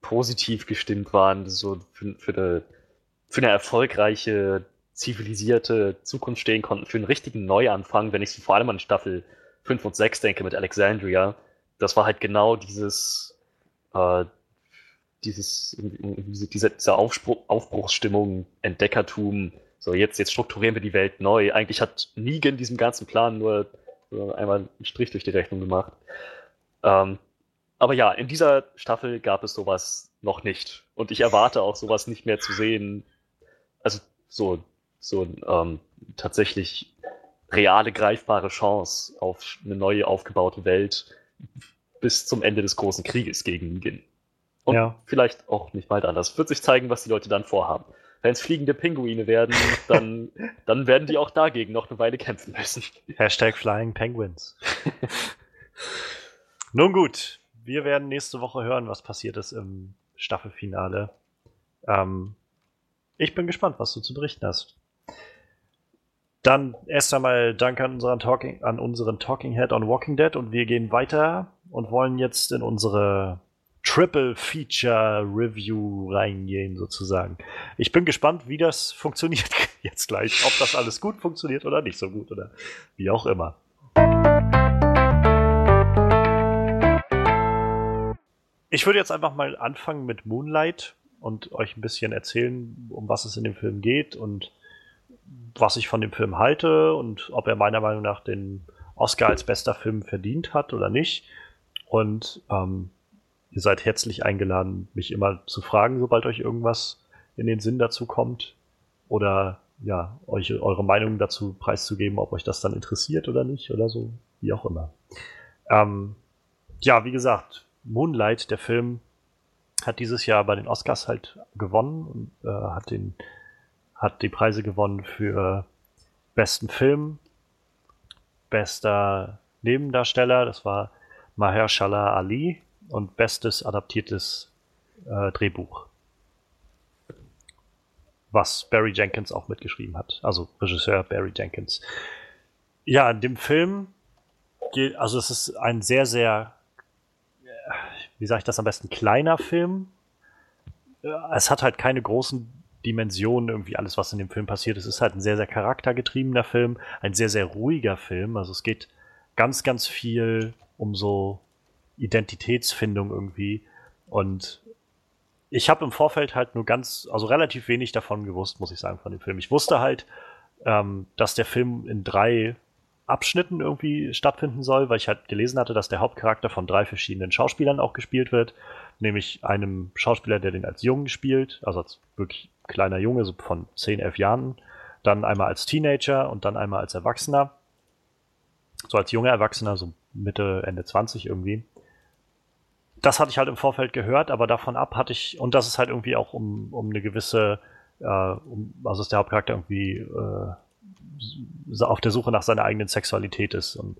positiv gestimmt waren, so für, für, eine, für eine erfolgreiche, zivilisierte Zukunft stehen konnten, für einen richtigen Neuanfang, wenn ich vor allem an Staffel 5 und 6 denke mit Alexandria. Das war halt genau dieses, äh, dieses, diese, diese Aufspruch, Aufbruchsstimmung, Entdeckertum, so jetzt, jetzt strukturieren wir die Welt neu. Eigentlich hat Negan diesem ganzen Plan nur einmal einen Strich durch die Rechnung gemacht. Ähm, aber ja, in dieser Staffel gab es sowas noch nicht. Und ich erwarte auch sowas nicht mehr zu sehen. Also so, so ähm, tatsächlich reale, greifbare Chance auf eine neue aufgebaute Welt bis zum Ende des großen Krieges gegen Negan. Und ja. vielleicht auch nicht weiter anders. Wird sich zeigen, was die Leute dann vorhaben. Wenn es fliegende Pinguine werden, dann, dann werden die auch dagegen noch eine Weile kämpfen müssen. Hashtag Flying Penguins. Nun gut, wir werden nächste Woche hören, was passiert ist im Staffelfinale. Ähm, ich bin gespannt, was du zu berichten hast. Dann erst einmal Dank an unseren, Talking, an unseren Talking Head on Walking Dead und wir gehen weiter und wollen jetzt in unsere Triple Feature Review reingehen, sozusagen. Ich bin gespannt, wie das funktioniert jetzt gleich. Ob das alles gut funktioniert oder nicht so gut oder wie auch immer. Ich würde jetzt einfach mal anfangen mit Moonlight und euch ein bisschen erzählen, um was es in dem Film geht und was ich von dem Film halte und ob er meiner Meinung nach den Oscar als bester Film verdient hat oder nicht. Und ähm, Ihr seid herzlich eingeladen, mich immer zu fragen, sobald euch irgendwas in den Sinn dazu kommt. Oder ja, euch eure Meinung dazu preiszugeben, ob euch das dann interessiert oder nicht oder so, wie auch immer. Ähm, ja, wie gesagt, Moonlight, der Film, hat dieses Jahr bei den Oscars halt gewonnen und äh, hat den hat die Preise gewonnen für besten Film, bester Nebendarsteller, das war Mahershala Ali und bestes adaptiertes äh, Drehbuch. Was Barry Jenkins auch mitgeschrieben hat. Also Regisseur Barry Jenkins. Ja, in dem Film geht, also es ist ein sehr, sehr, wie sage ich das am besten, kleiner Film. Es hat halt keine großen Dimensionen, irgendwie alles, was in dem Film passiert. Es ist halt ein sehr, sehr charaktergetriebener Film, ein sehr, sehr ruhiger Film. Also es geht ganz, ganz viel um so Identitätsfindung irgendwie. Und ich habe im Vorfeld halt nur ganz, also relativ wenig davon gewusst, muss ich sagen, von dem Film. Ich wusste halt, ähm, dass der Film in drei Abschnitten irgendwie stattfinden soll, weil ich halt gelesen hatte, dass der Hauptcharakter von drei verschiedenen Schauspielern auch gespielt wird. Nämlich einem Schauspieler, der den als Jungen spielt, also als wirklich kleiner Junge, so von 10, 11 Jahren. Dann einmal als Teenager und dann einmal als Erwachsener. So als junger Erwachsener, so Mitte, Ende 20 irgendwie das hatte ich halt im Vorfeld gehört, aber davon ab hatte ich, und das ist halt irgendwie auch um, um eine gewisse, äh, um, also dass der Hauptcharakter irgendwie äh, auf der Suche nach seiner eigenen Sexualität ist. Und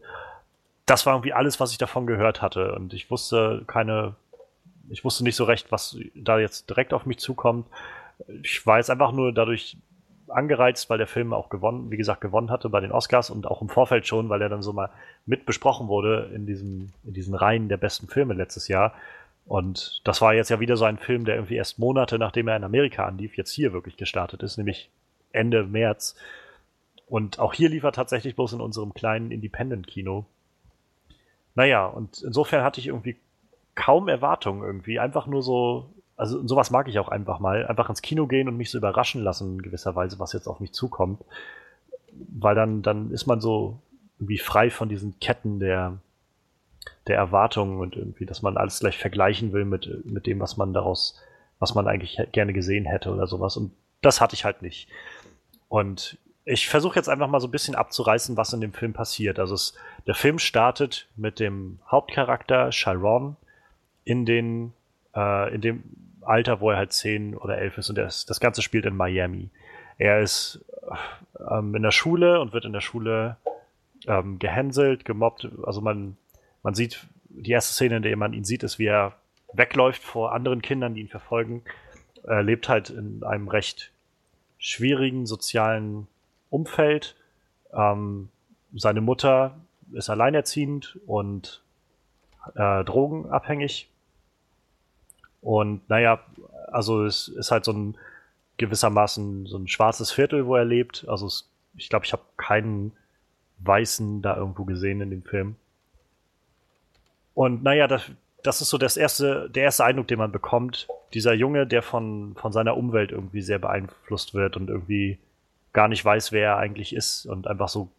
das war irgendwie alles, was ich davon gehört hatte. Und ich wusste keine, ich wusste nicht so recht, was da jetzt direkt auf mich zukommt. Ich war jetzt einfach nur dadurch angereizt, weil der Film auch gewonnen, wie gesagt, gewonnen hatte bei den Oscars und auch im Vorfeld schon, weil er dann so mal mit besprochen wurde in diesem, in diesen Reihen der besten Filme letztes Jahr. Und das war jetzt ja wieder so ein Film, der irgendwie erst Monate nachdem er in Amerika anlief, jetzt hier wirklich gestartet ist, nämlich Ende März. Und auch hier lief er tatsächlich bloß in unserem kleinen Independent-Kino. Naja, und insofern hatte ich irgendwie kaum Erwartungen irgendwie. Einfach nur so, also sowas mag ich auch einfach mal, einfach ins Kino gehen und mich so überraschen lassen in gewisser Weise, was jetzt auf mich zukommt. Weil dann, dann ist man so irgendwie frei von diesen Ketten der, der Erwartungen und irgendwie, dass man alles gleich vergleichen will mit, mit dem, was man daraus, was man eigentlich gerne gesehen hätte oder sowas. Und das hatte ich halt nicht. Und ich versuche jetzt einfach mal so ein bisschen abzureißen, was in dem Film passiert. Also es, der Film startet mit dem Hauptcharakter Chiron in den, äh, in dem Alter, wo er halt zehn oder elf ist und das, das Ganze spielt in Miami. Er ist ähm, in der Schule und wird in der Schule ähm, gehänselt, gemobbt. Also man, man sieht, die erste Szene, in der man ihn sieht, ist, wie er wegläuft vor anderen Kindern, die ihn verfolgen. er lebt halt in einem recht schwierigen sozialen Umfeld. Ähm, seine Mutter ist alleinerziehend und äh, drogenabhängig. Und naja, also es ist halt so ein gewissermaßen so ein schwarzes Viertel, wo er lebt. Also es, ich glaube, ich habe keinen Weißen da irgendwo gesehen in dem Film. Und naja, das, das ist so das erste, der erste Eindruck, den man bekommt. Dieser Junge, der von, von seiner Umwelt irgendwie sehr beeinflusst wird und irgendwie gar nicht weiß, wer er eigentlich ist und einfach so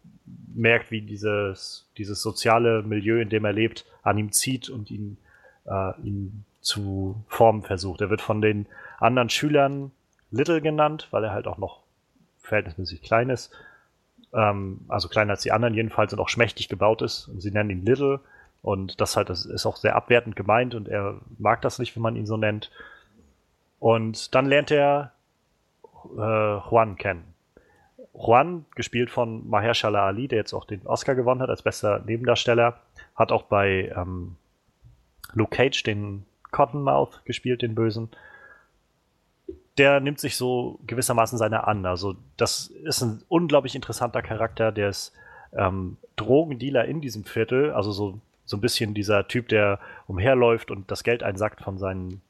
merkt, wie dieses, dieses soziale Milieu, in dem er lebt, an ihm zieht und ihn, äh, ihn zu formen versucht. Er wird von den anderen Schülern Little genannt, weil er halt auch noch verhältnismäßig klein ist. Ähm, also kleiner als die anderen jedenfalls und auch schmächtig gebaut ist. Und sie nennen ihn Little. Und das halt, das ist auch sehr abwertend gemeint und er mag das nicht, wenn man ihn so nennt. Und dann lernt er äh, Juan kennen. Juan, gespielt von Mahershala Ali, der jetzt auch den Oscar gewonnen hat als bester Nebendarsteller, hat auch bei ähm, Luke Cage den Cottonmouth gespielt, den Bösen. Der nimmt sich so gewissermaßen seine an. Also, das ist ein unglaublich interessanter Charakter, der ist ähm, Drogendealer in diesem Viertel, also so, so ein bisschen dieser Typ, der umherläuft und das Geld einsackt von seinen,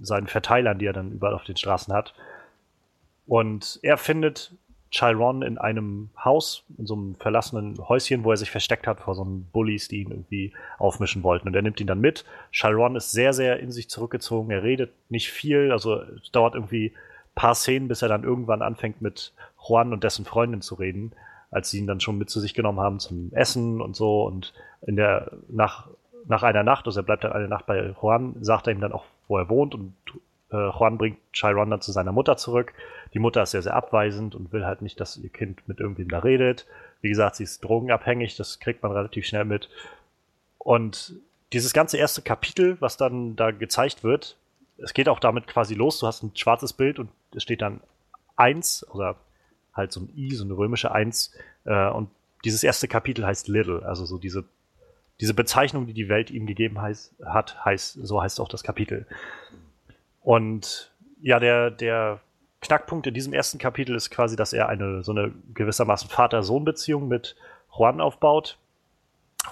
seinen Verteilern, die er dann überall auf den Straßen hat. Und er findet Chiron in einem Haus, in so einem verlassenen Häuschen, wo er sich versteckt hat vor so einem Bullies, die ihn irgendwie aufmischen wollten. Und er nimmt ihn dann mit. Chiron ist sehr, sehr in sich zurückgezogen. Er redet nicht viel. Also es dauert irgendwie ein paar Szenen, bis er dann irgendwann anfängt mit Juan und dessen Freundin zu reden, als sie ihn dann schon mit zu sich genommen haben zum Essen und so. Und in der, nach, nach einer Nacht, also er bleibt dann eine Nacht bei Juan, sagt er ihm dann auch, wo er wohnt und äh, Juan bringt Chiron dann zu seiner Mutter zurück die Mutter ist sehr, sehr abweisend und will halt nicht, dass ihr Kind mit irgendwem da redet. Wie gesagt, sie ist drogenabhängig, das kriegt man relativ schnell mit. Und dieses ganze erste Kapitel, was dann da gezeigt wird, es geht auch damit quasi los. Du hast ein schwarzes Bild und es steht dann eins oder halt so ein I, so eine römische Eins. Äh, und dieses erste Kapitel heißt Little, also so diese, diese Bezeichnung, die die Welt ihm gegeben heißt, hat, heißt, so heißt auch das Kapitel. Und ja, der, der Knackpunkt in diesem ersten Kapitel ist quasi, dass er eine so eine gewissermaßen Vater-Sohn-Beziehung mit Juan aufbaut.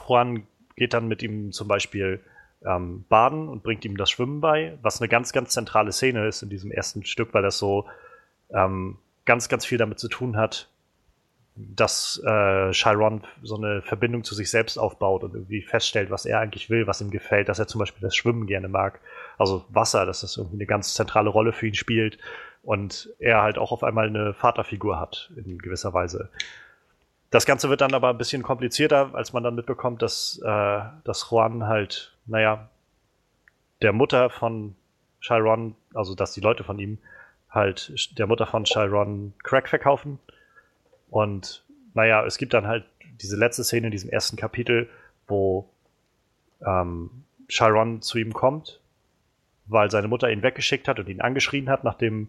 Juan geht dann mit ihm zum Beispiel ähm, baden und bringt ihm das Schwimmen bei, was eine ganz, ganz zentrale Szene ist in diesem ersten Stück, weil das so ähm, ganz, ganz viel damit zu tun hat, dass äh, Chiron so eine Verbindung zu sich selbst aufbaut und irgendwie feststellt, was er eigentlich will, was ihm gefällt, dass er zum Beispiel das Schwimmen gerne mag. Also Wasser, dass das irgendwie eine ganz zentrale Rolle für ihn spielt und er halt auch auf einmal eine Vaterfigur hat in gewisser Weise. Das Ganze wird dann aber ein bisschen komplizierter, als man dann mitbekommt, dass, äh, dass Juan halt, naja, der Mutter von Chiron, also dass die Leute von ihm halt der Mutter von Chiron Crack verkaufen. Und naja, es gibt dann halt diese letzte Szene in diesem ersten Kapitel, wo ähm, Chiron zu ihm kommt, weil seine Mutter ihn weggeschickt hat und ihn angeschrien hat, nachdem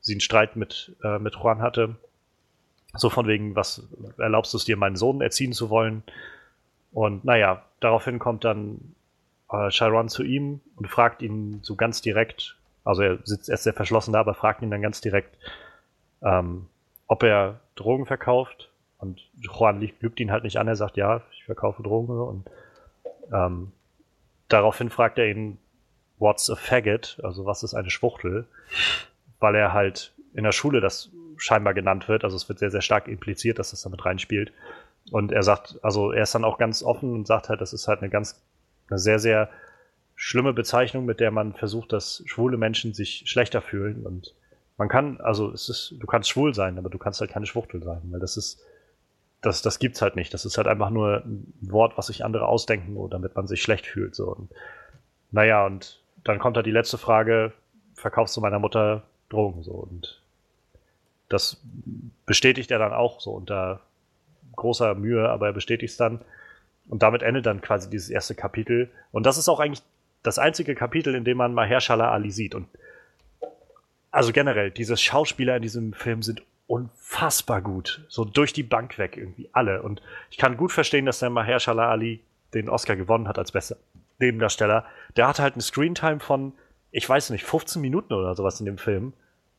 sie einen Streit mit, äh, mit Juan hatte. So von wegen, was erlaubst du es dir, meinen Sohn erziehen zu wollen? Und naja, daraufhin kommt dann äh, Chiron zu ihm und fragt ihn so ganz direkt, also er sitzt erst sehr verschlossen da, aber fragt ihn dann ganz direkt, ähm, ob er Drogen verkauft. Und Juan lügt ihn halt nicht an, er sagt, ja, ich verkaufe Drogen. Und ähm, daraufhin fragt er ihn, what's a faggot? Also was ist eine Schwuchtel? weil er halt in der Schule das scheinbar genannt wird. Also es wird sehr, sehr stark impliziert, dass das damit reinspielt. Und er sagt, also er ist dann auch ganz offen und sagt halt, das ist halt eine ganz, eine sehr, sehr schlimme Bezeichnung, mit der man versucht, dass schwule Menschen sich schlechter fühlen. Und man kann, also es ist, du kannst schwul sein, aber du kannst halt keine Schwuchtel sein, weil das ist, das, das gibt's halt nicht. Das ist halt einfach nur ein Wort, was sich andere ausdenken, damit man sich schlecht fühlt. So. Und, naja, und dann kommt halt die letzte Frage, verkaufst du meiner Mutter Drogen so und das bestätigt er dann auch so unter großer Mühe, aber er bestätigt es dann und damit endet dann quasi dieses erste Kapitel und das ist auch eigentlich das einzige Kapitel, in dem man Mahershala Ali sieht und also generell, diese Schauspieler in diesem Film sind unfassbar gut. So durch die Bank weg, irgendwie alle. Und ich kann gut verstehen, dass der Mahershala Ali den Oscar gewonnen hat als bester Nebendarsteller. Der hat halt eine Screentime von ich weiß nicht, 15 Minuten oder sowas in dem Film.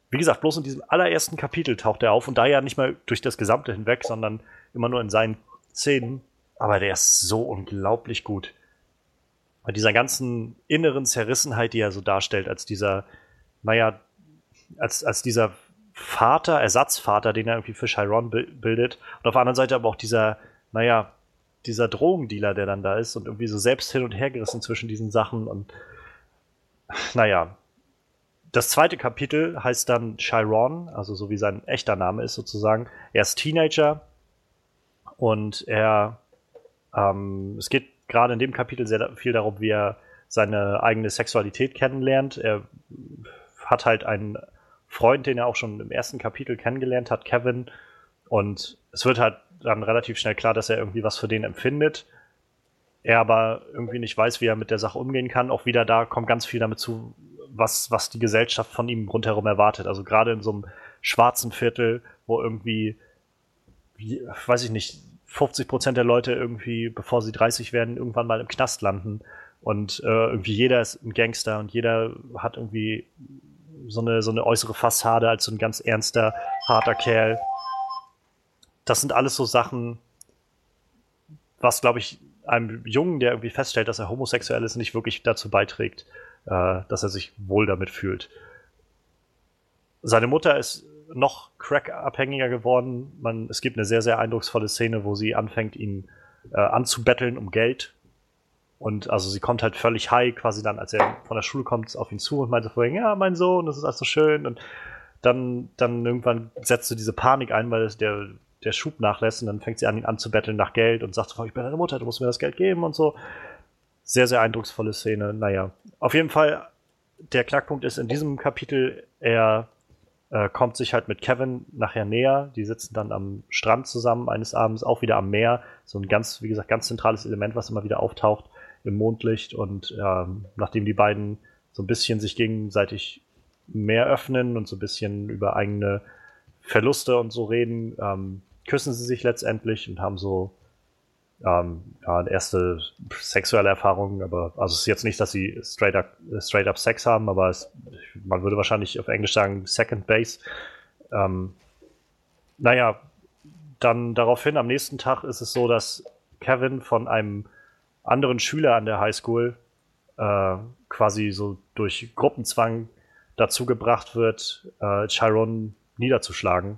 Wie gesagt, bloß in diesem allerersten Kapitel taucht er auf und da ja nicht mal durch das Gesamte hinweg, sondern immer nur in seinen Szenen. Aber der ist so unglaublich gut. Bei dieser ganzen inneren Zerrissenheit, die er so darstellt, als dieser, naja, als, als dieser Vater, Ersatzvater, den er irgendwie für Chiron bildet. Und auf der anderen Seite aber auch dieser, naja, dieser Drogendealer, der dann da ist und irgendwie so selbst hin und her gerissen zwischen diesen Sachen und naja. Das zweite Kapitel heißt dann Chiron, also so wie sein echter Name ist sozusagen. Er ist Teenager und er, ähm, es geht gerade in dem Kapitel sehr viel darum, wie er seine eigene Sexualität kennenlernt. Er hat halt einen Freund, den er auch schon im ersten Kapitel kennengelernt hat, Kevin. Und es wird halt dann relativ schnell klar, dass er irgendwie was für den empfindet. Er aber irgendwie nicht weiß, wie er mit der Sache umgehen kann. Auch wieder da kommt ganz viel damit zu, was, was die Gesellschaft von ihm rundherum erwartet. Also gerade in so einem schwarzen Viertel, wo irgendwie, wie, weiß ich nicht, 50 Prozent der Leute irgendwie, bevor sie 30 werden, irgendwann mal im Knast landen. Und äh, irgendwie jeder ist ein Gangster und jeder hat irgendwie so eine, so eine äußere Fassade als so ein ganz ernster, harter Kerl. Das sind alles so Sachen, was, glaube ich, einem Jungen, der irgendwie feststellt, dass er homosexuell ist, nicht wirklich dazu beiträgt, äh, dass er sich wohl damit fühlt. Seine Mutter ist noch crack-abhängiger geworden. Man, es gibt eine sehr, sehr eindrucksvolle Szene, wo sie anfängt, ihn äh, anzubetteln um Geld. Und also sie kommt halt völlig high, quasi dann, als er von der Schule kommt, auf ihn zu und meinte vorhin, ja, mein Sohn, das ist alles so schön. Und dann, dann irgendwann setzt sie diese Panik ein, weil der, der Schub nachlässt und dann fängt sie an, ihn anzubetteln nach Geld und sagt, ich bin deine Mutter, du musst mir das Geld geben und so. Sehr, sehr eindrucksvolle Szene. Naja, auf jeden Fall, der Knackpunkt ist in diesem Kapitel, er äh, kommt sich halt mit Kevin nachher näher. Die sitzen dann am Strand zusammen eines Abends, auch wieder am Meer. So ein ganz, wie gesagt, ganz zentrales Element, was immer wieder auftaucht im Mondlicht. Und ähm, nachdem die beiden so ein bisschen sich gegenseitig mehr öffnen und so ein bisschen über eigene Verluste und so reden, ähm, küssen sie sich letztendlich und haben so ähm, ja, erste sexuelle Erfahrungen, aber also es ist jetzt nicht, dass sie straight up, straight up Sex haben, aber es, man würde wahrscheinlich auf Englisch sagen Second Base. Ähm, naja, dann daraufhin am nächsten Tag ist es so, dass Kevin von einem anderen Schüler an der Highschool äh, quasi so durch Gruppenzwang dazu gebracht wird, äh, Chiron niederzuschlagen.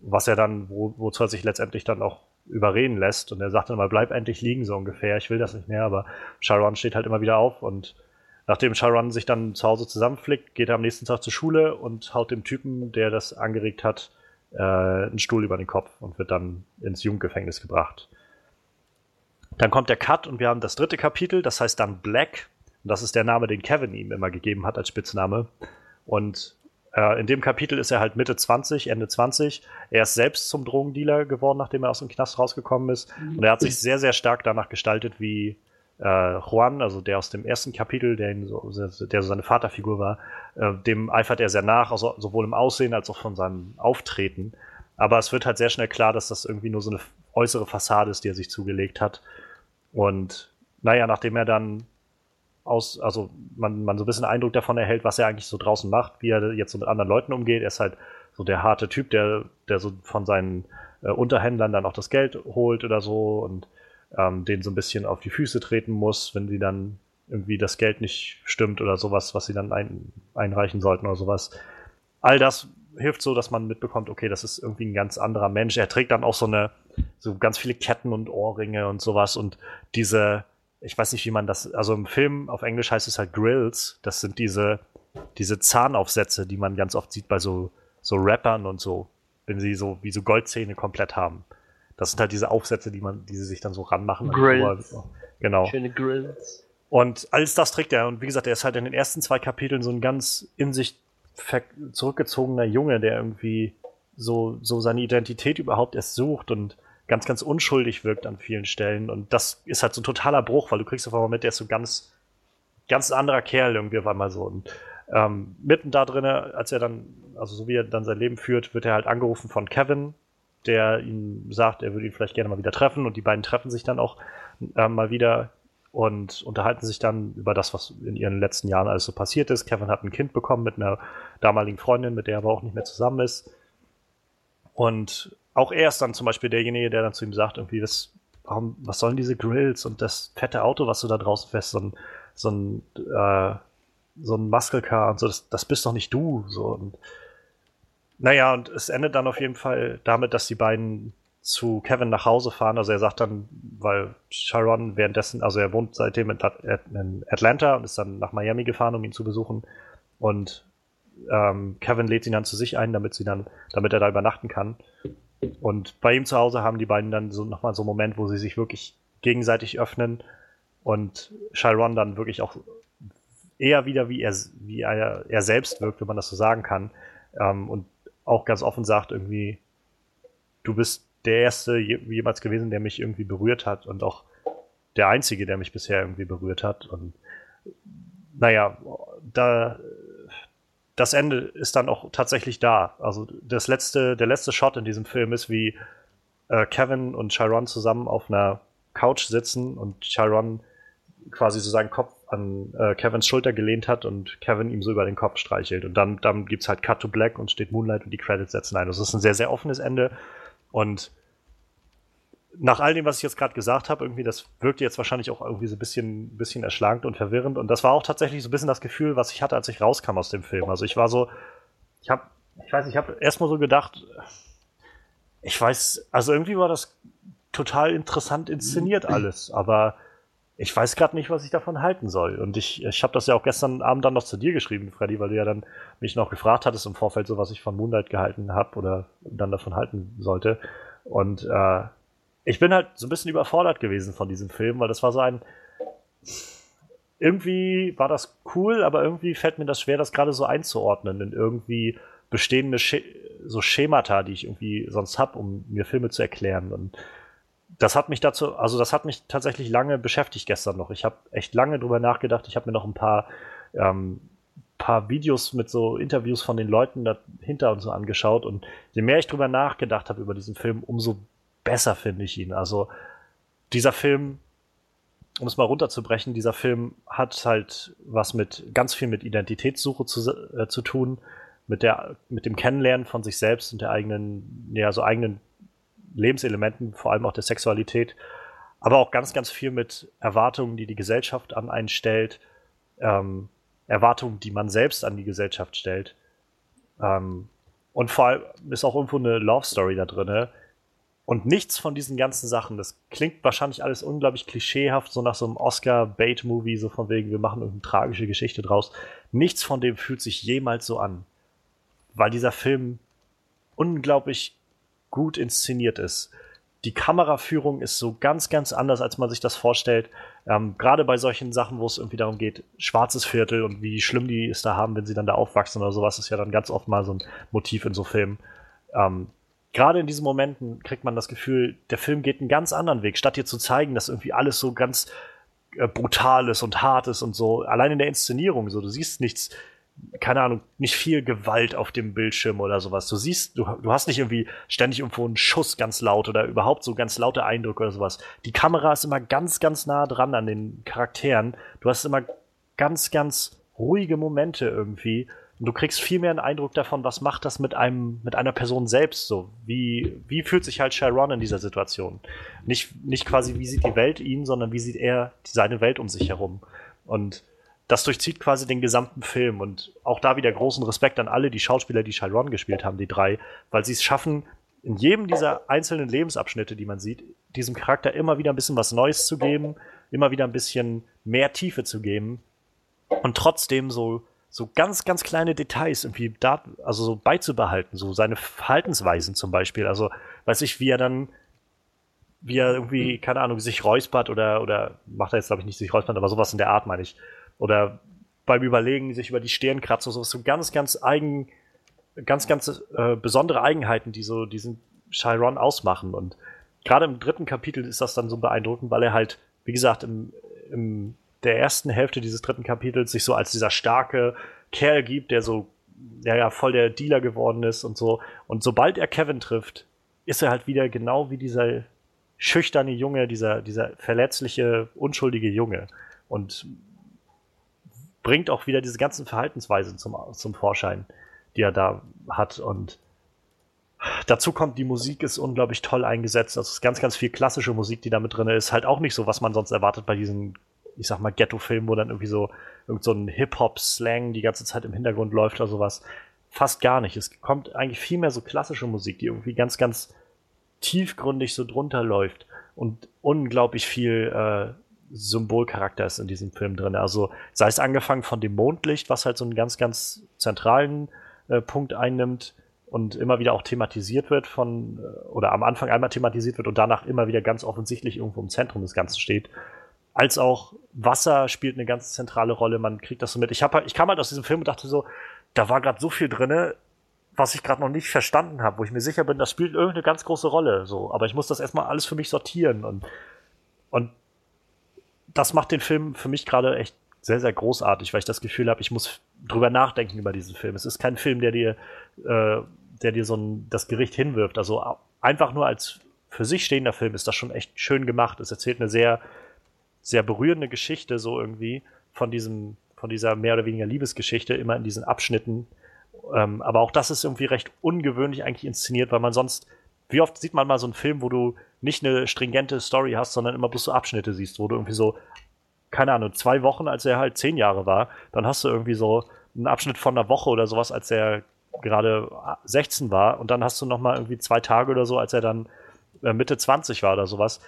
Was er dann, wo, wozu er sich letztendlich dann auch überreden lässt. Und er sagt dann mal, bleib endlich liegen, so ungefähr. Ich will das nicht mehr, aber Chiron steht halt immer wieder auf und nachdem Chiron sich dann zu Hause zusammenflickt, geht er am nächsten Tag zur Schule und haut dem Typen, der das angeregt hat, äh, einen Stuhl über den Kopf und wird dann ins Jugendgefängnis gebracht. Dann kommt der Cut und wir haben das dritte Kapitel, das heißt dann Black. Und das ist der Name, den Kevin ihm immer gegeben hat als Spitzname. Und in dem Kapitel ist er halt Mitte 20, Ende 20. Er ist selbst zum Drogendealer geworden, nachdem er aus dem Knast rausgekommen ist. Und er hat sich sehr, sehr stark danach gestaltet, wie äh, Juan, also der aus dem ersten Kapitel, der, so, der so seine Vaterfigur war, äh, dem eifert er sehr nach, also sowohl im Aussehen als auch von seinem Auftreten. Aber es wird halt sehr schnell klar, dass das irgendwie nur so eine äußere Fassade ist, die er sich zugelegt hat. Und naja, nachdem er dann aus, also man, man so ein bisschen Eindruck davon erhält, was er eigentlich so draußen macht, wie er jetzt so mit anderen Leuten umgeht. Er ist halt so der harte Typ, der, der so von seinen äh, Unterhändlern dann auch das Geld holt oder so und ähm, denen so ein bisschen auf die Füße treten muss, wenn sie dann irgendwie das Geld nicht stimmt oder sowas, was sie dann ein, einreichen sollten oder sowas. All das hilft so, dass man mitbekommt, okay, das ist irgendwie ein ganz anderer Mensch. Er trägt dann auch so eine, so ganz viele Ketten und Ohrringe und sowas und diese, ich weiß nicht, wie man das, also im Film auf Englisch heißt es halt Grills. Das sind diese, diese Zahnaufsätze, die man ganz oft sieht bei so, so Rappern und so, wenn sie so, wie so Goldzähne komplett haben. Das sind halt diese Aufsätze, die man, die sie sich dann so ranmachen. Grills. Genau. Schöne Grills. Und alles das trägt er. Und wie gesagt, er ist halt in den ersten zwei Kapiteln so ein ganz in sich zurückgezogener Junge, der irgendwie so, so seine Identität überhaupt erst sucht und ganz, ganz unschuldig wirkt an vielen Stellen. Und das ist halt so ein totaler Bruch, weil du kriegst auf einmal mit, der ist so ganz, ganz anderer Kerl irgendwie auf einmal so. Und ähm, mitten da drin, als er dann, also so wie er dann sein Leben führt, wird er halt angerufen von Kevin, der ihm sagt, er würde ihn vielleicht gerne mal wieder treffen und die beiden treffen sich dann auch äh, mal wieder und unterhalten sich dann über das, was in ihren letzten Jahren alles so passiert ist. Kevin hat ein Kind bekommen mit einer damaligen Freundin, mit der er aber auch nicht mehr zusammen ist. Und auch er ist dann zum Beispiel derjenige, der dann zu ihm sagt, irgendwie, das, warum, was sollen diese Grills und das fette Auto, was du da draußen fährst, so ein, so ein, äh, so ein Muscle Car und so, das, das bist doch nicht du. So. Und, naja, und es endet dann auf jeden Fall damit, dass die beiden zu Kevin nach Hause fahren. Also er sagt dann, weil Sharon währenddessen, also er wohnt seitdem in, in Atlanta und ist dann nach Miami gefahren, um ihn zu besuchen. Und ähm, Kevin lädt ihn dann zu sich ein, damit sie dann, damit er da übernachten kann. Und bei ihm zu Hause haben die beiden dann so nochmal so einen Moment, wo sie sich wirklich gegenseitig öffnen und Chiron dann wirklich auch eher wieder wie er, wie er, er selbst wirkt, wenn man das so sagen kann. Ähm, und auch ganz offen sagt irgendwie, du bist der erste jemals gewesen, der mich irgendwie berührt hat und auch der einzige, der mich bisher irgendwie berührt hat. Und naja, da das Ende ist dann auch tatsächlich da. Also das letzte, der letzte Shot in diesem Film ist, wie äh, Kevin und Chiron zusammen auf einer Couch sitzen und Chiron quasi so seinen Kopf an äh, Kevins Schulter gelehnt hat und Kevin ihm so über den Kopf streichelt. Und dann, dann gibt es halt Cut to Black und steht Moonlight und die Credits setzen ein. Das ist ein sehr, sehr offenes Ende. Und nach all dem, was ich jetzt gerade gesagt habe, irgendwie, das wirkte jetzt wahrscheinlich auch irgendwie so ein bisschen, bisschen erschlagend und verwirrend. Und das war auch tatsächlich so ein bisschen das Gefühl, was ich hatte, als ich rauskam aus dem Film. Also ich war so, ich habe, ich weiß, ich habe erstmal so gedacht, ich weiß, also irgendwie war das total interessant inszeniert alles, aber ich weiß gerade nicht, was ich davon halten soll. Und ich, ich habe das ja auch gestern Abend dann noch zu dir geschrieben, Freddy, weil du ja dann mich noch gefragt hattest im Vorfeld, so was ich von Moonlight gehalten habe oder dann davon halten sollte. Und äh, ich bin halt so ein bisschen überfordert gewesen von diesem Film, weil das war so ein. Irgendwie war das cool, aber irgendwie fällt mir das schwer, das gerade so einzuordnen in irgendwie bestehende Sch so Schemata, die ich irgendwie sonst habe, um mir Filme zu erklären. Und das hat mich dazu, also das hat mich tatsächlich lange beschäftigt gestern noch. Ich habe echt lange drüber nachgedacht. Ich habe mir noch ein paar, ähm, paar Videos mit so Interviews von den Leuten dahinter und so angeschaut. Und je mehr ich drüber nachgedacht habe über diesen Film, umso besser finde ich ihn. Also dieser Film, um es mal runterzubrechen, dieser Film hat halt was mit ganz viel mit Identitätssuche zu, äh, zu tun, mit der, mit dem Kennenlernen von sich selbst und der eigenen, ja, so eigenen Lebenselementen, vor allem auch der Sexualität, aber auch ganz, ganz viel mit Erwartungen, die die Gesellschaft an einen stellt, ähm, Erwartungen, die man selbst an die Gesellschaft stellt. Ähm, und vor allem ist auch irgendwo eine Love Story da drin, und nichts von diesen ganzen Sachen, das klingt wahrscheinlich alles unglaublich klischeehaft, so nach so einem Oscar-Bait-Movie, so von wegen, wir machen irgendeine tragische Geschichte draus. Nichts von dem fühlt sich jemals so an. Weil dieser Film unglaublich gut inszeniert ist. Die Kameraführung ist so ganz, ganz anders, als man sich das vorstellt. Ähm, Gerade bei solchen Sachen, wo es irgendwie darum geht, schwarzes Viertel und wie schlimm die es da haben, wenn sie dann da aufwachsen oder sowas, ist ja dann ganz oft mal so ein Motiv in so Filmen. Ähm, gerade in diesen Momenten kriegt man das Gefühl, der Film geht einen ganz anderen Weg. Statt dir zu zeigen, dass irgendwie alles so ganz äh, brutal ist und hart ist und so. Allein in der Inszenierung, so, du siehst nichts, keine Ahnung, nicht viel Gewalt auf dem Bildschirm oder sowas. Du siehst, du, du hast nicht irgendwie ständig irgendwo einen Schuss ganz laut oder überhaupt so ganz laute Eindrücke oder sowas. Die Kamera ist immer ganz, ganz nah dran an den Charakteren. Du hast immer ganz, ganz ruhige Momente irgendwie und du kriegst viel mehr einen Eindruck davon, was macht das mit einem, mit einer Person selbst so? Wie, wie fühlt sich halt Sharon in dieser Situation? Nicht, nicht quasi, wie sieht die Welt ihn, sondern wie sieht er seine Welt um sich herum? Und das durchzieht quasi den gesamten Film und auch da wieder großen Respekt an alle die Schauspieler, die Chiron gespielt haben, die drei, weil sie es schaffen, in jedem dieser einzelnen Lebensabschnitte, die man sieht, diesem Charakter immer wieder ein bisschen was Neues zu geben, immer wieder ein bisschen mehr Tiefe zu geben und trotzdem so so ganz, ganz kleine Details irgendwie da, also so beizubehalten, so seine Verhaltensweisen zum Beispiel. Also, weiß ich, wie er dann, wie er irgendwie, keine Ahnung, sich räuspert oder, oder macht er jetzt, glaube ich, nicht sich räuspert, aber sowas in der Art, meine ich. Oder beim Überlegen sich über die Stirn kratzt oder sowas, so ganz, ganz eigen, ganz, ganz äh, besondere Eigenheiten, die so diesen Chiron ausmachen. Und gerade im dritten Kapitel ist das dann so beeindruckend, weil er halt, wie gesagt, im, im der ersten Hälfte dieses dritten Kapitels sich so als dieser starke Kerl gibt, der so, ja, ja, voll der Dealer geworden ist und so. Und sobald er Kevin trifft, ist er halt wieder genau wie dieser, schüchterne Junge, dieser, dieser verletzliche, unschuldige Junge. Und bringt auch wieder diese ganzen Verhaltensweisen zum, zum Vorschein, die er da hat. Und dazu kommt, die Musik ist unglaublich toll eingesetzt. Es ist ganz, ganz viel klassische Musik, die da mit drin ist. Halt auch nicht so, was man sonst erwartet bei diesen, ich sag mal, Ghetto-Filmen, wo dann irgendwie so, irgend so ein Hip-Hop-Slang die ganze Zeit im Hintergrund läuft oder sowas. Fast gar nicht. Es kommt eigentlich viel mehr so klassische Musik, die irgendwie ganz, ganz tiefgründig so drunter läuft und unglaublich viel äh, Symbolcharakter ist in diesem Film drin. Also sei es angefangen von dem Mondlicht, was halt so einen ganz, ganz zentralen äh, Punkt einnimmt und immer wieder auch thematisiert wird von, äh, oder am Anfang einmal thematisiert wird und danach immer wieder ganz offensichtlich irgendwo im Zentrum des Ganzen steht. Als auch Wasser spielt eine ganz zentrale Rolle, man kriegt das so mit. Ich, hab, halt, ich kam halt aus diesem Film und dachte so, da war gerade so viel drinne, was ich gerade noch nicht verstanden habe, wo ich mir sicher bin, das spielt irgendeine ganz große Rolle. So, aber ich muss das erstmal alles für mich sortieren und, und das macht den Film für mich gerade echt sehr, sehr großartig, weil ich das Gefühl habe, ich muss drüber nachdenken über diesen Film. Es ist kein Film, der dir, äh, der dir so ein, das Gericht hinwirft. Also einfach nur als für sich stehender Film ist das schon echt schön gemacht. Es erzählt eine sehr, sehr berührende Geschichte, so irgendwie, von diesem, von dieser mehr oder weniger Liebesgeschichte, immer in diesen Abschnitten. Ähm, aber auch das ist irgendwie recht ungewöhnlich eigentlich inszeniert, weil man sonst, wie oft sieht man mal so einen Film, wo du nicht eine stringente Story hast, sondern immer bloß so Abschnitte siehst, wo du irgendwie so, keine Ahnung, zwei Wochen, als er halt zehn Jahre war, dann hast du irgendwie so einen Abschnitt von einer Woche oder sowas, als er gerade 16 war und dann hast du noch mal irgendwie zwei Tage oder so, als er dann äh, Mitte 20 war oder sowas.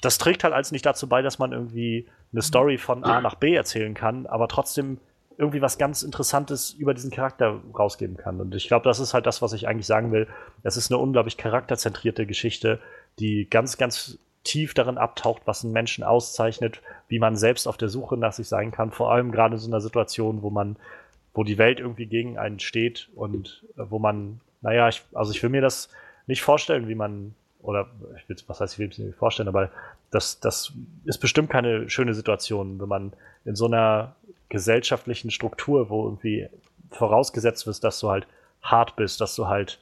Das trägt halt alles nicht dazu bei, dass man irgendwie eine Story von A nach B erzählen kann, aber trotzdem irgendwie was ganz Interessantes über diesen Charakter rausgeben kann. Und ich glaube, das ist halt das, was ich eigentlich sagen will. Es ist eine unglaublich charakterzentrierte Geschichte, die ganz, ganz tief darin abtaucht, was einen Menschen auszeichnet, wie man selbst auf der Suche nach sich sein kann, vor allem gerade in so einer Situation, wo man, wo die Welt irgendwie gegen einen steht und äh, wo man, naja, ich, also ich will mir das nicht vorstellen, wie man, oder ich will, was heißt, ich will es mir vorstellen, aber das, das ist bestimmt keine schöne Situation, wenn man in so einer gesellschaftlichen Struktur, wo irgendwie vorausgesetzt wird, dass du halt hart bist, dass du halt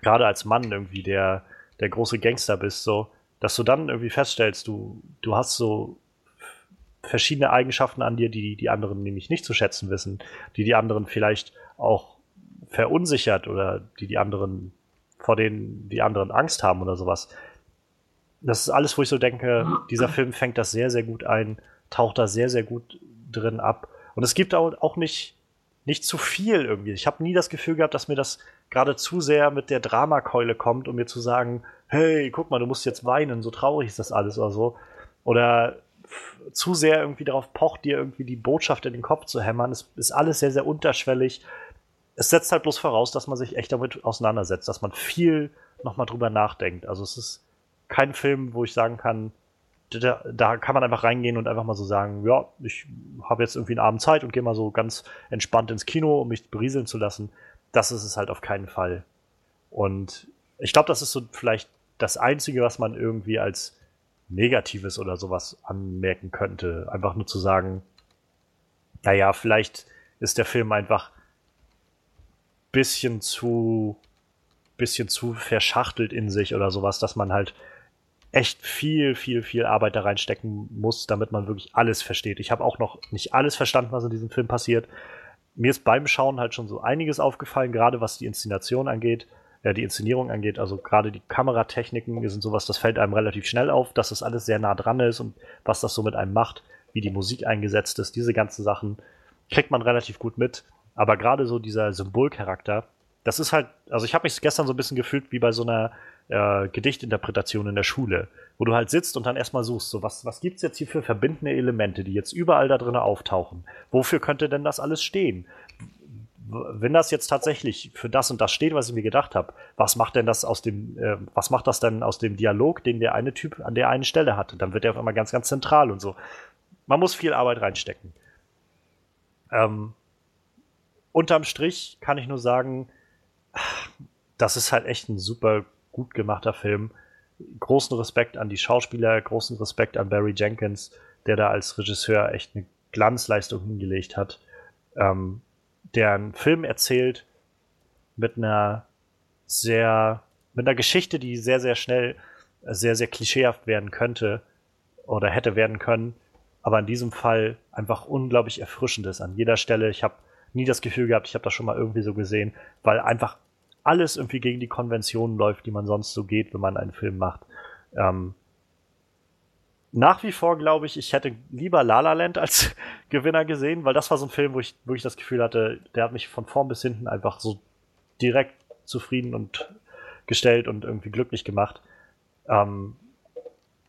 gerade als Mann irgendwie der der große Gangster bist, so, dass du dann irgendwie feststellst, du, du hast so verschiedene Eigenschaften an dir, die die anderen nämlich nicht zu schätzen wissen, die die anderen vielleicht auch verunsichert oder die die anderen, vor denen die anderen Angst haben oder sowas. Das ist alles, wo ich so denke, dieser Film fängt das sehr, sehr gut ein, taucht da sehr, sehr gut drin ab. Und es gibt auch nicht, nicht zu viel irgendwie. Ich habe nie das Gefühl gehabt, dass mir das gerade zu sehr mit der Dramakeule kommt, um mir zu sagen, hey, guck mal, du musst jetzt weinen, so traurig ist das alles oder so. Oder zu sehr irgendwie darauf pocht, dir irgendwie die Botschaft in den Kopf zu hämmern. Es ist alles sehr, sehr unterschwellig. Es setzt halt bloß voraus, dass man sich echt damit auseinandersetzt, dass man viel nochmal drüber nachdenkt. Also es ist kein Film, wo ich sagen kann, da, da, kann man einfach reingehen und einfach mal so sagen, ja, ich habe jetzt irgendwie einen Abend Zeit und gehe mal so ganz entspannt ins Kino, um mich berieseln zu lassen das ist es halt auf keinen Fall. Und ich glaube, das ist so vielleicht das Einzige, was man irgendwie als Negatives oder sowas anmerken könnte. Einfach nur zu sagen, naja, vielleicht ist der Film einfach bisschen zu, bisschen zu verschachtelt in sich oder sowas, dass man halt echt viel, viel, viel Arbeit da reinstecken muss, damit man wirklich alles versteht. Ich habe auch noch nicht alles verstanden, was in diesem Film passiert mir ist beim Schauen halt schon so einiges aufgefallen, gerade was die Inszenation angeht, äh, die Inszenierung angeht, also gerade die Kameratechniken sind sowas, das fällt einem relativ schnell auf, dass das alles sehr nah dran ist und was das so mit einem macht, wie die Musik eingesetzt ist, diese ganzen Sachen kriegt man relativ gut mit. Aber gerade so dieser Symbolcharakter, das ist halt, also ich habe mich gestern so ein bisschen gefühlt wie bei so einer äh, Gedichtinterpretation in der Schule, wo du halt sitzt und dann erstmal suchst, so was, was gibt's jetzt hier für verbindende Elemente, die jetzt überall da drin auftauchen? Wofür könnte denn das alles stehen? Wenn das jetzt tatsächlich für das und das steht, was ich mir gedacht habe, was macht denn das aus dem, äh, was macht das denn aus dem Dialog, den der eine Typ an der einen Stelle hatte? Dann wird er auf einmal ganz, ganz zentral und so. Man muss viel Arbeit reinstecken. Ähm, unterm Strich kann ich nur sagen, das ist halt echt ein super gut gemachter Film. Großen Respekt an die Schauspieler, großen Respekt an Barry Jenkins, der da als Regisseur echt eine Glanzleistung hingelegt hat. Ähm, der einen Film erzählt mit einer sehr, mit einer Geschichte, die sehr, sehr schnell sehr, sehr klischeehaft werden könnte oder hätte werden können, aber in diesem Fall einfach unglaublich erfrischend ist an jeder Stelle. Ich habe nie das Gefühl gehabt, ich habe das schon mal irgendwie so gesehen, weil einfach alles irgendwie gegen die Konventionen läuft, die man sonst so geht, wenn man einen Film macht. Ähm, nach wie vor glaube ich, ich hätte lieber La La Land als Gewinner gesehen, weil das war so ein Film, wo ich wirklich das Gefühl hatte, der hat mich von vorn bis hinten einfach so direkt zufrieden und gestellt und irgendwie glücklich gemacht. Ähm,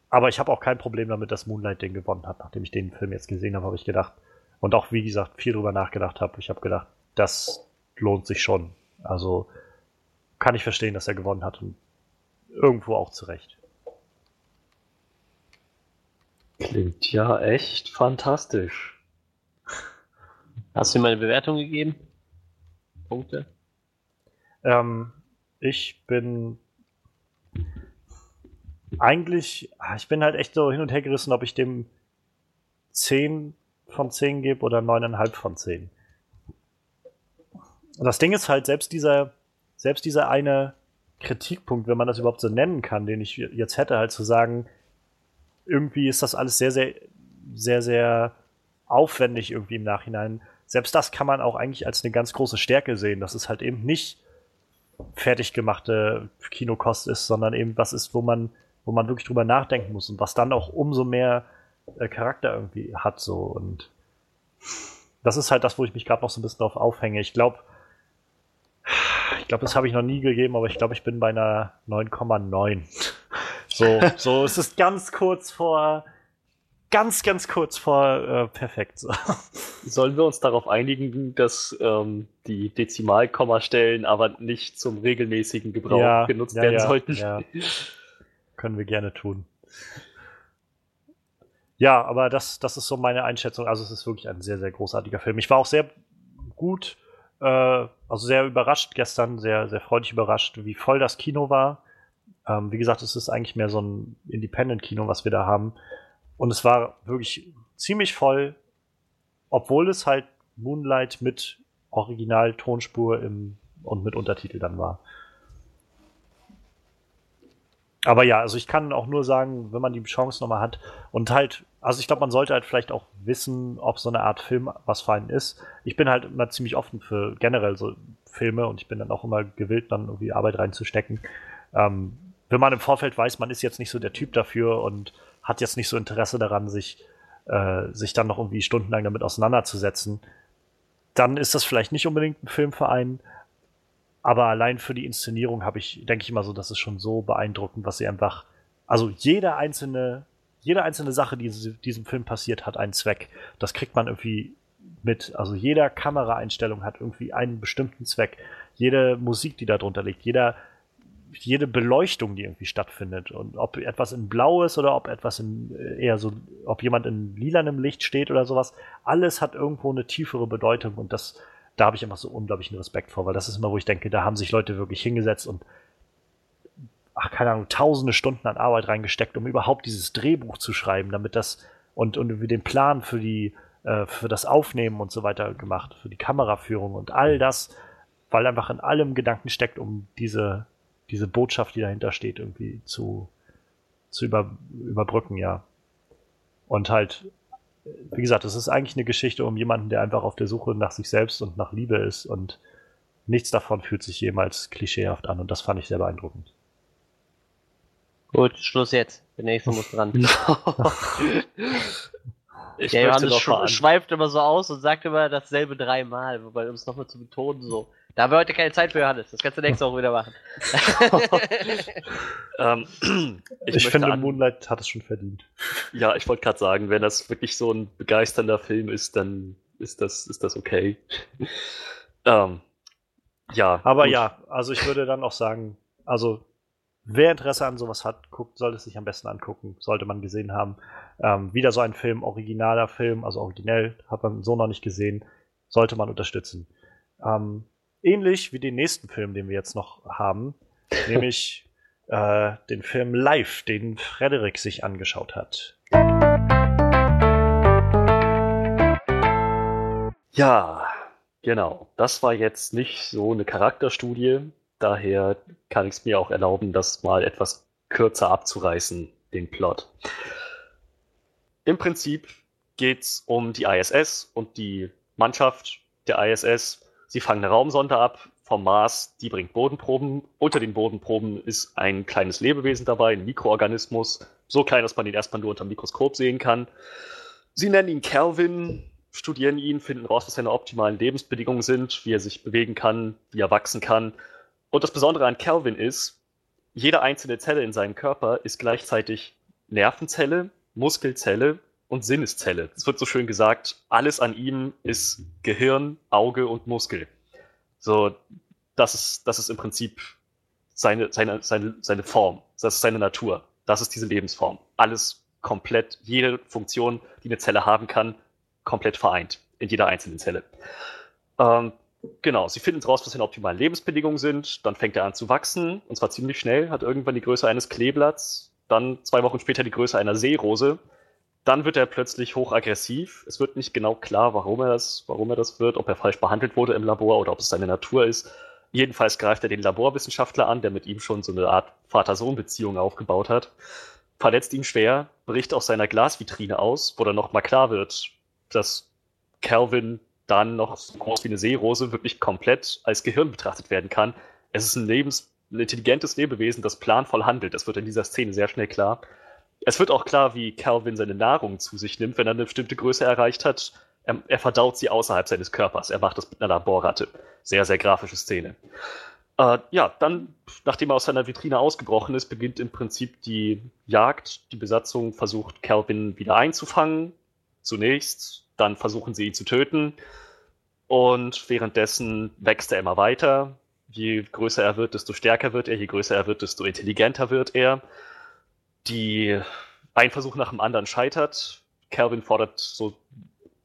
aber ich habe auch kein Problem damit, dass Moonlight den gewonnen hat. Nachdem ich den Film jetzt gesehen habe, habe ich gedacht, und auch wie gesagt viel drüber nachgedacht habe, ich habe gedacht, das lohnt sich schon. Also kann ich verstehen, dass er gewonnen hat und irgendwo auch zurecht. Klingt ja echt fantastisch. Hast du ihm eine Bewertung gegeben? Punkte? Ähm, ich bin eigentlich, ah, ich bin halt echt so hin und her gerissen, ob ich dem 10 von 10 gebe oder 9,5 von 10. Und das Ding ist halt, selbst dieser, selbst dieser eine Kritikpunkt, wenn man das überhaupt so nennen kann, den ich jetzt hätte, halt zu sagen, irgendwie ist das alles sehr, sehr, sehr, sehr aufwendig irgendwie im Nachhinein. Selbst das kann man auch eigentlich als eine ganz große Stärke sehen, dass es halt eben nicht fertig gemachte Kinokost ist, sondern eben was ist, wo man, wo man wirklich drüber nachdenken muss und was dann auch umso mehr äh, Charakter irgendwie hat so und das ist halt das, wo ich mich gerade noch so ein bisschen drauf aufhänge. Ich glaube, ich glaube, das habe ich noch nie gegeben, aber ich glaube, ich bin bei einer 9,9. So, so, es ist ganz kurz vor, ganz, ganz kurz vor äh, perfekt. So. Sollen wir uns darauf einigen, dass ähm, die Dezimalkommastellen aber nicht zum regelmäßigen Gebrauch Ja, genutzt ja, werden ja, sollten? Können wir gerne tun. Ja, aber das, das ist so meine Einschätzung. Also es ist wirklich ein sehr, sehr großartiger Film. Ich war auch sehr gut, äh, also sehr überrascht gestern, sehr, sehr freudig überrascht, wie voll das Kino war. Ähm, wie gesagt, es ist eigentlich mehr so ein Independent-Kino, was wir da haben. Und es war wirklich ziemlich voll, obwohl es halt Moonlight mit Original-Tonspur und mit Untertitel dann war. Aber ja, also ich kann auch nur sagen, wenn man die Chance nochmal hat und halt, also ich glaube, man sollte halt vielleicht auch wissen, ob so eine Art Film was für einen ist. Ich bin halt immer ziemlich offen für generell so Filme und ich bin dann auch immer gewillt, dann irgendwie Arbeit reinzustecken. Ähm, wenn man im Vorfeld weiß, man ist jetzt nicht so der Typ dafür und hat jetzt nicht so Interesse daran, sich, äh, sich dann noch irgendwie stundenlang damit auseinanderzusetzen, dann ist das vielleicht nicht unbedingt ein Film für einen. Aber allein für die Inszenierung habe ich, denke ich immer so, das ist schon so beeindruckend, was sie einfach, also jede einzelne, jede einzelne Sache, die diesem Film passiert, hat einen Zweck. Das kriegt man irgendwie mit. Also jeder Kameraeinstellung hat irgendwie einen bestimmten Zweck. Jede Musik, die da drunter liegt, jeder, jede Beleuchtung, die irgendwie stattfindet. Und ob etwas in Blau ist oder ob etwas in äh, eher so, ob jemand in lilanem Licht steht oder sowas, alles hat irgendwo eine tiefere Bedeutung und das, da habe ich einfach so unglaublichen Respekt vor, weil das ist immer, wo ich denke, da haben sich Leute wirklich hingesetzt und ach, keine Ahnung, tausende Stunden an Arbeit reingesteckt, um überhaupt dieses Drehbuch zu schreiben, damit das und, und irgendwie den Plan für die, äh, für das Aufnehmen und so weiter gemacht, für die Kameraführung und all das, weil einfach in allem Gedanken steckt, um diese, diese Botschaft, die dahinter steht, irgendwie zu, zu über, überbrücken, ja. Und halt, wie gesagt, es ist eigentlich eine Geschichte um jemanden, der einfach auf der Suche nach sich selbst und nach Liebe ist und nichts davon fühlt sich jemals klischeehaft an und das fand ich sehr beeindruckend. Gut, Schluss jetzt. Der nächste muss dran. Ich Der Johannes sch an- schweift immer so aus und sagt immer dasselbe dreimal, wobei um es nochmal zu betonen, so. Da haben wir heute keine Zeit für Johannes. Das kannst du nächste Woche wieder machen. ähm, Ich, möchte finde, an- Moonlight hat es schon verdient. Ja, ich wollte gerade sagen, wenn das wirklich so ein begeisternder Film ist, dann ist das, ist das okay. ähm, ja. Aber gut. ja, also ich würde dann auch sagen, also wer Interesse an sowas hat, guckt, sollte es sich am besten angucken, sollte man gesehen haben. Ähm, wieder so ein Film, originaler Film, also originell, hat man so noch nicht gesehen, sollte man unterstützen. Ähm, ähnlich wie den nächsten Film, den wir jetzt noch haben, nämlich äh, den Film Live, den Frederik sich angeschaut hat. Ja, genau. Das war jetzt nicht so eine Charakterstudie. Daher kann ich es mir auch erlauben, das mal etwas kürzer abzureißen, den Plot. Im Prinzip geht's um die ISS und die Mannschaft der ISS. Sie fangen eine Raumsonde ab vom Mars, die bringt Bodenproben. Unter den Bodenproben ist ein kleines Lebewesen dabei, ein Mikroorganismus, so klein, dass man ihn erstmal nur unter dem Mikroskop sehen kann. Sie nennen ihn Calvin, studieren ihn, finden raus, was seine optimalen Lebensbedingungen sind, wie er sich bewegen kann, wie er wachsen kann. Und das Besondere an Calvin ist, jede einzelne Zelle in seinem Körper ist gleichzeitig Nervenzelle, Muskelzelle und Sinneszelle. Es wird so schön gesagt, alles an ihm ist Gehirn, Auge und Muskel. So, das ist, das ist im Prinzip seine, seine, seine, seine Form. Das ist seine Natur. Das ist diese Lebensform. Alles komplett, jede Funktion, die eine Zelle haben kann, komplett vereint in jeder einzelnen Zelle. Ähm, genau, sie finden raus, was seine optimalen Lebensbedingungen sind. Dann fängt er an zu wachsen, und zwar ziemlich schnell, hat irgendwann die Größe eines Kleeblatts, dann zwei Wochen später die Größe einer Seerose. Dann wird er plötzlich hochaggressiv. Es wird nicht genau klar, warum er das, warum er das wird, ob er falsch behandelt wurde im Labor oder ob es seine Natur ist. Jedenfalls greift er den Laborwissenschaftler an, der mit ihm schon so eine Art Vater-Sohn-Beziehung aufgebaut hat, verletzt ihn schwer, bricht aus seiner Glasvitrine aus, wo dann nochmal klar wird, dass Calvin dann noch so groß wie eine Seerose wirklich komplett als Gehirn betrachtet werden kann. Es ist ein, Lebens ein intelligentes Lebewesen, das planvoll handelt. Das wird in dieser Szene sehr schnell klar. Es wird auch klar, wie Calvin seine Nahrung zu sich nimmt, wenn er eine bestimmte Größe erreicht hat. Er, er verdaut sie außerhalb seines Körpers. Er macht das mit einer Laborratte. Sehr, sehr grafische Szene. Äh, ja, dann, nachdem er aus seiner Vitrine ausgebrochen ist, beginnt im Prinzip die Jagd. Die Besatzung versucht, Calvin wieder einzufangen. Zunächst. Dann versuchen sie ihn zu töten. Und währenddessen wächst er immer weiter. Je größer er wird, desto stärker wird er. Je größer er wird, desto intelligenter wird er. Die ein Versuch nach dem anderen scheitert. Calvin fordert so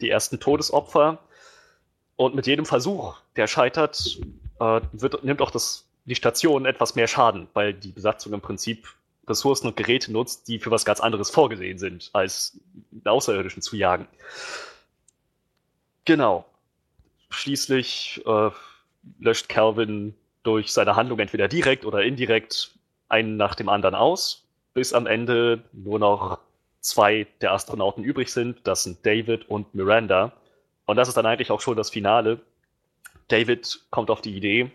die ersten Todesopfer. Und mit jedem Versuch, der scheitert, äh, wird, nimmt auch das, die Station etwas mehr Schaden, weil die Besatzung im Prinzip Ressourcen und Geräte nutzt, die für was ganz anderes vorgesehen sind, als Außerirdischen zu jagen. Genau. Schließlich äh, löscht Calvin durch seine Handlung entweder direkt oder indirekt einen nach dem anderen aus, bis am Ende nur noch zwei der Astronauten übrig sind. Das sind David und Miranda. Und das ist dann eigentlich auch schon das Finale. David kommt auf die Idee,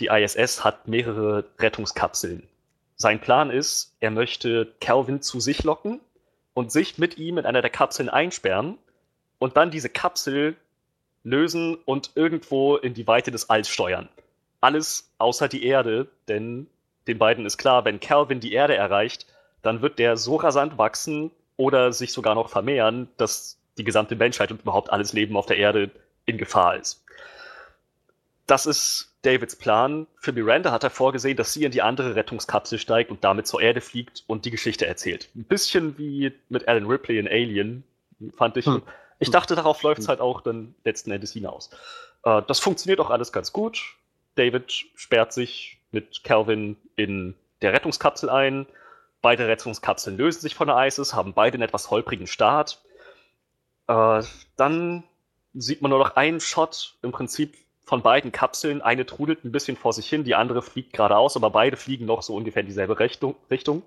die ISS hat mehrere Rettungskapseln. Sein Plan ist, er möchte Calvin zu sich locken und sich mit ihm in einer der Kapseln einsperren und dann diese Kapsel lösen und irgendwo in die Weite des Alls steuern. Alles außer die Erde, denn den beiden ist klar, wenn Calvin die Erde erreicht, dann wird der so rasant wachsen oder sich sogar noch vermehren, dass die gesamte Menschheit und überhaupt alles Leben auf der Erde in Gefahr ist. Das ist Davids Plan. Für Miranda hat er vorgesehen, dass sie in die andere Rettungskapsel steigt und damit zur Erde fliegt und die Geschichte erzählt. Ein bisschen wie mit Alan Ripley in Alien, fand ich. Hm. Ich dachte, darauf läuft es halt auch dann letzten Endes hinaus. Äh, das funktioniert auch alles ganz gut. David sperrt sich mit Calvin in der Rettungskapsel ein. Beide Rettungskapseln lösen sich von der ISIS, haben beide einen etwas holprigen Start. Äh, dann sieht man nur noch einen Shot im Prinzip von beiden Kapseln. Eine trudelt ein bisschen vor sich hin, die andere fliegt geradeaus, aber beide fliegen noch so ungefähr in dieselbe Richtung.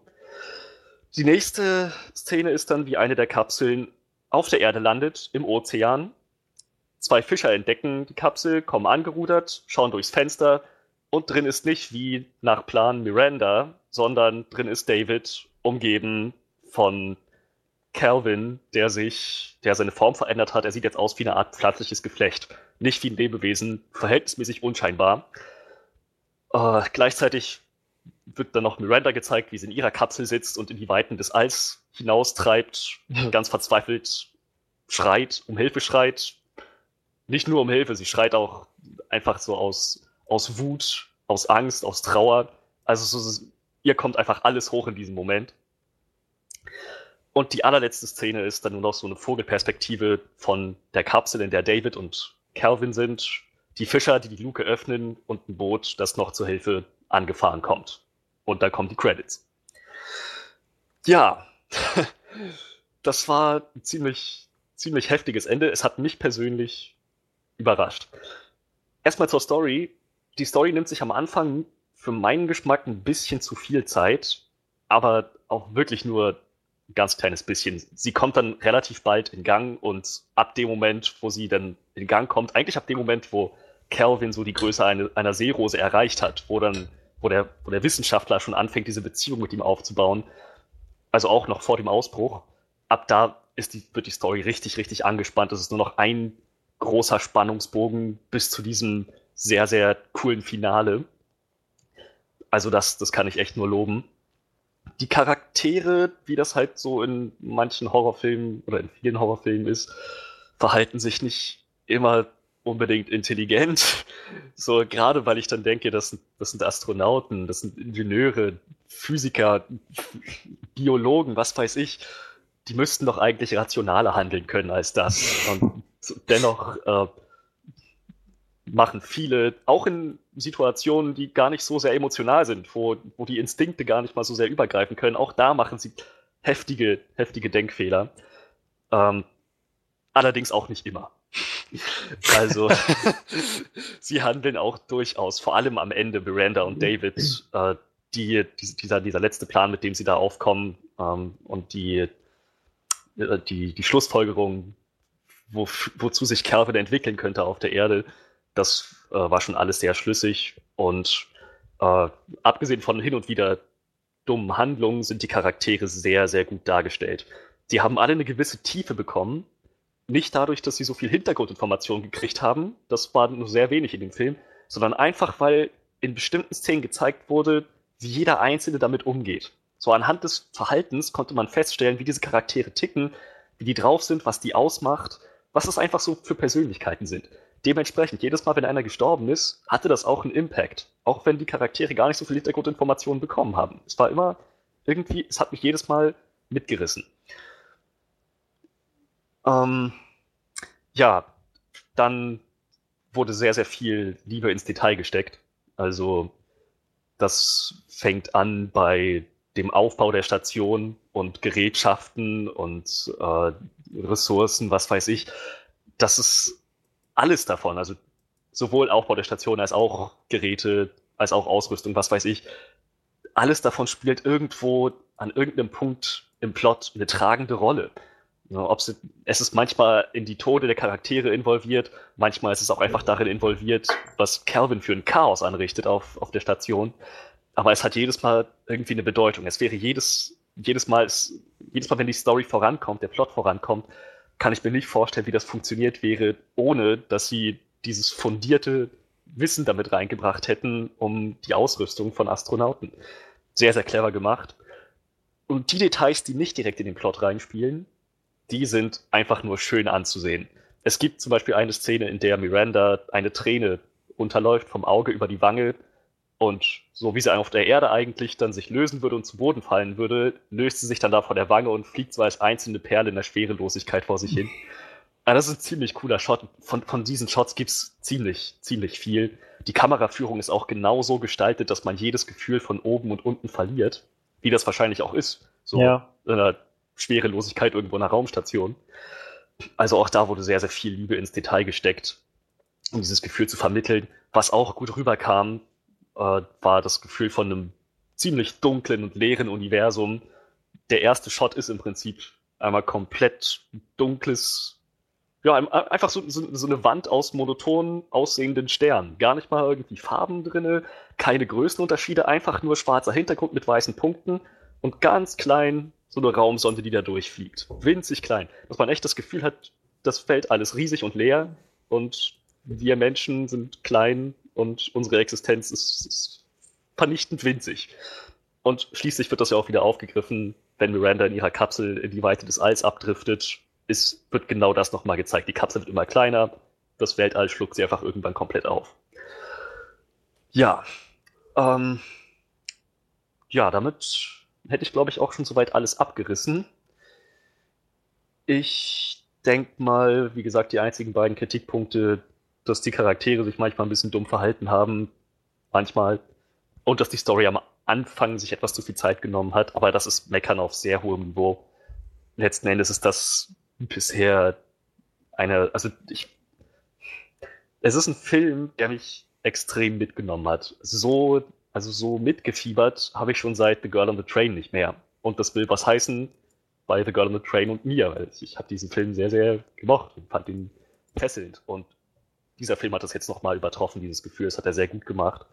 Die nächste Szene ist dann, wie eine der Kapseln auf der Erde landet, im Ozean. Zwei Fischer entdecken die Kapsel, kommen angerudert, schauen durchs Fenster und drin ist nicht wie nach Plan Miranda, sondern drin ist David, umgeben von Calvin, der sich, der seine Form verändert hat. Er sieht jetzt aus wie eine Art pflanzliches Geflecht. Nicht wie ein Lebewesen, verhältnismäßig unscheinbar. Äh, gleichzeitig wird dann noch Miranda gezeigt, wie sie in ihrer Kapsel sitzt und in die Weiten des Alls hinaustreibt, ganz verzweifelt schreit, um Hilfe schreit. Nicht nur um Hilfe, sie schreit auch einfach so aus, aus Wut, aus Angst, aus Trauer. Also so, ihr kommt einfach alles hoch in diesem Moment. Und die allerletzte Szene ist dann nur noch so eine Vogelperspektive von der Kapsel, in der David und Calvin sind. Die Fischer, die die Luke öffnen und ein Boot, das noch zur Hilfe angefahren kommt. Und dann kommen die Credits. Ja, das war ein ziemlich, ziemlich heftiges Ende. Es hat mich persönlich überrascht. Erstmal zur Story. Die Story nimmt sich am Anfang für meinen Geschmack ein bisschen zu viel Zeit. aber auch wirklich nur ein ganz kleines bisschen. Sie kommt dann relativ bald in Gang und ab dem Moment, wo sie dann in Gang kommt, eigentlich ab dem Moment, wo Calvin so die Größe eine, einer Seerose erreicht hat, wo dann, wo der, wo der Wissenschaftler schon anfängt, diese Beziehung mit ihm aufzubauen, also auch noch vor dem Ausbruch, ab da ist die, wird die Story richtig, richtig angespannt. Es ist nur noch ein großer Spannungsbogen bis zu diesem sehr, sehr coolen Finale. Also das, das kann ich echt nur loben. Die Charaktere, wie das halt so in manchen Horrorfilmen oder in vielen Horrorfilmen ist, verhalten sich nicht immer unbedingt intelligent. So, gerade weil ich dann denke, das sind, das sind Astronauten, das sind Ingenieure, Physiker, Biologen, was weiß ich. Die müssten doch eigentlich rationaler handeln können als das. Und dennoch äh, machen viele, auch in Situationen, die gar nicht so sehr emotional sind, wo, wo die Instinkte gar nicht mal so sehr übergreifen können, auch da machen sie heftige, heftige Denkfehler. Ähm, allerdings auch nicht immer. Also, sie handeln auch durchaus, vor allem am Ende, Miranda und David, äh, die, dieser, dieser letzte Plan, mit dem sie da aufkommen ähm, und die, äh, die, die Schlussfolgerung, wo, wozu sich Calvin entwickeln könnte auf der Erde, das äh, war schon alles sehr schlüssig und äh, abgesehen von hin und wieder dummen Handlungen sind die Charaktere sehr, sehr gut dargestellt. Die haben alle eine gewisse Tiefe bekommen, nicht dadurch, dass sie so viel Hintergrundinformationen gekriegt haben, das war nur sehr wenig in dem Film, sondern einfach, weil in bestimmten Szenen gezeigt wurde, wie jeder Einzelne damit umgeht. So anhand des Verhaltens konnte man feststellen, wie diese Charaktere ticken, wie die drauf sind, was die ausmacht, was es einfach so für Persönlichkeiten sind. Dementsprechend, jedes Mal, wenn einer gestorben ist, hatte das auch einen Impact. Auch wenn die Charaktere gar nicht so viel Hintergrundinformationen bekommen haben. Es war immer irgendwie, es hat mich jedes Mal mitgerissen. Ähm, ja, dann wurde sehr, sehr viel Liebe ins Detail gesteckt. Also das fängt an bei dem Aufbau der Station und Gerätschaften und äh, Ressourcen, was weiß ich. Das ist alles davon. Also sowohl Aufbau der Station als auch Geräte, als auch Ausrüstung, was weiß ich. Alles davon spielt irgendwo an irgendeinem Punkt im Plot eine tragende Rolle. Ja, ob's, es ist manchmal in die Tode der Charaktere involviert, manchmal ist es auch einfach darin involviert, was Calvin für ein Chaos anrichtet auf, auf der Station. Aber es hat jedes Mal irgendwie eine Bedeutung. Es wäre jedes, jedes Mal, es, jedes Mal, wenn die Story vorankommt, der Plot vorankommt, kann ich mir nicht vorstellen, wie das funktioniert wäre, ohne dass sie dieses fundierte Wissen damit reingebracht hätten, um die Ausrüstung von Astronauten. Sehr, sehr clever gemacht. Und die Details, die nicht direkt in den Plot reinspielen, die sind einfach nur schön anzusehen. Es gibt zum Beispiel eine Szene, in der Miranda eine Träne unterläuft vom Auge über die Wange und so wie sie auf der Erde eigentlich dann sich lösen würde und zu Boden fallen würde, löst sie sich dann da vor der Wange und fliegt so als einzelne Perle in der Schwerelosigkeit vor sich hin. Aber das ist ein ziemlich cooler Shot. Von, von diesen Shots gibt's ziemlich, ziemlich viel. Die Kameraführung ist auch genau so gestaltet, dass man jedes Gefühl von oben und unten verliert. Wie das wahrscheinlich auch ist. So Ja. in einer Schwerelosigkeit irgendwo in einer Raumstation. Also auch da wurde sehr, sehr viel Liebe ins Detail gesteckt, um dieses Gefühl zu vermitteln. Was auch gut rüberkam, äh, war das Gefühl von einem ziemlich dunklen und leeren Universum. Der erste Shot ist im Prinzip einmal komplett dunkles, ja, ein- einfach so, so, so eine Wand aus monoton aussehenden Sternen. Gar nicht mal irgendwie Farben drinne, keine Größenunterschiede, einfach nur schwarzer Hintergrund mit weißen Punkten und ganz klein so eine Raumsonde, die da durchfliegt. Winzig klein. Dass man echt das Gefühl hat, das fällt alles riesig und leer und wir Menschen sind klein und unsere Existenz ist, ist vernichtend winzig. Und schließlich wird das ja auch wieder aufgegriffen, wenn Miranda in ihrer Kapsel in die Weite des Alls abdriftet, ist, wird genau das nochmal gezeigt. Die Kapsel wird immer kleiner, das Weltall schluckt sie einfach irgendwann komplett auf. Ja, ähm, ja, damit hätte ich, glaube ich, auch schon soweit alles abgerissen. Ich denke mal, wie gesagt, die einzigen beiden Kritikpunkte, dass die Charaktere sich manchmal ein bisschen dumm verhalten haben, manchmal, und dass die Story am Anfang sich etwas zu viel Zeit genommen hat, aber das ist Meckern auf sehr hohem Niveau. Letzten Endes ist das bisher eine, also ich, es ist ein Film, der mich extrem mitgenommen hat. So also so mitgefiebert habe ich schon seit The Girl on the Train nicht mehr. Und das will was heißen bei The Girl on the Train und mir, weil ich, habe diesen Film sehr, sehr gemocht und fand ihn fesselnd. Und dieser Film hat das jetzt nochmal übertroffen, dieses Gefühl. Das hat er sehr gut gemacht.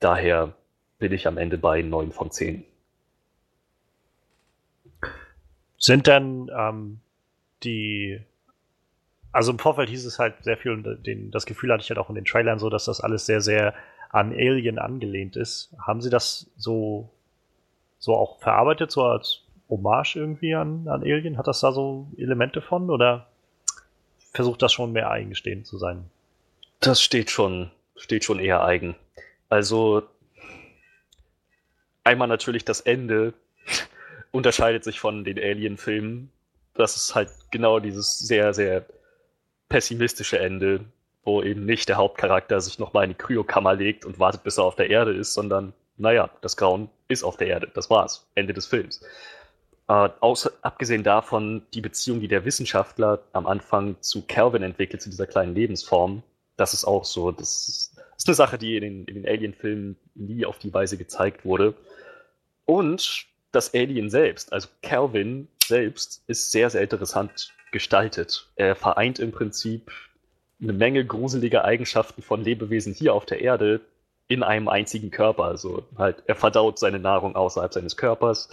Daher bin ich am Ende bei 9 von 10. Sind denn ähm, die also im Vorfeld hieß es halt sehr viel, und den, das Gefühl hatte ich halt auch in den Trailern so, dass das alles sehr, sehr an Alien angelehnt ist. Haben Sie das so, so auch verarbeitet, so als Hommage irgendwie an, an Alien? Hat das da so Elemente von oder versucht das schon mehr eingestehend zu sein? Das steht schon, steht schon eher eigen. Also einmal natürlich das Ende unterscheidet sich von den Alien-Filmen. Das ist halt genau dieses sehr, sehr pessimistische Ende, wo eben nicht der Hauptcharakter sich nochmal in die Kryokammer legt und wartet, bis er auf der Erde ist, sondern, naja, das Grauen ist auf der Erde. Das war's. Ende des Films. Äh, außer, abgesehen davon, die Beziehung, die der Wissenschaftler am Anfang zu Calvin entwickelt, zu dieser kleinen Lebensform, das ist auch so. Das ist, eine Sache, die in den, in den Alien-Filmen nie auf die Weise gezeigt wurde. Und das Alien selbst, also Calvin selbst, ist sehr, sehr interessant gestaltet. Er vereint im Prinzip eine Menge gruseliger Eigenschaften von Lebewesen hier auf der Erde in einem einzigen Körper. Also halt, er verdaut seine Nahrung außerhalb seines Körpers.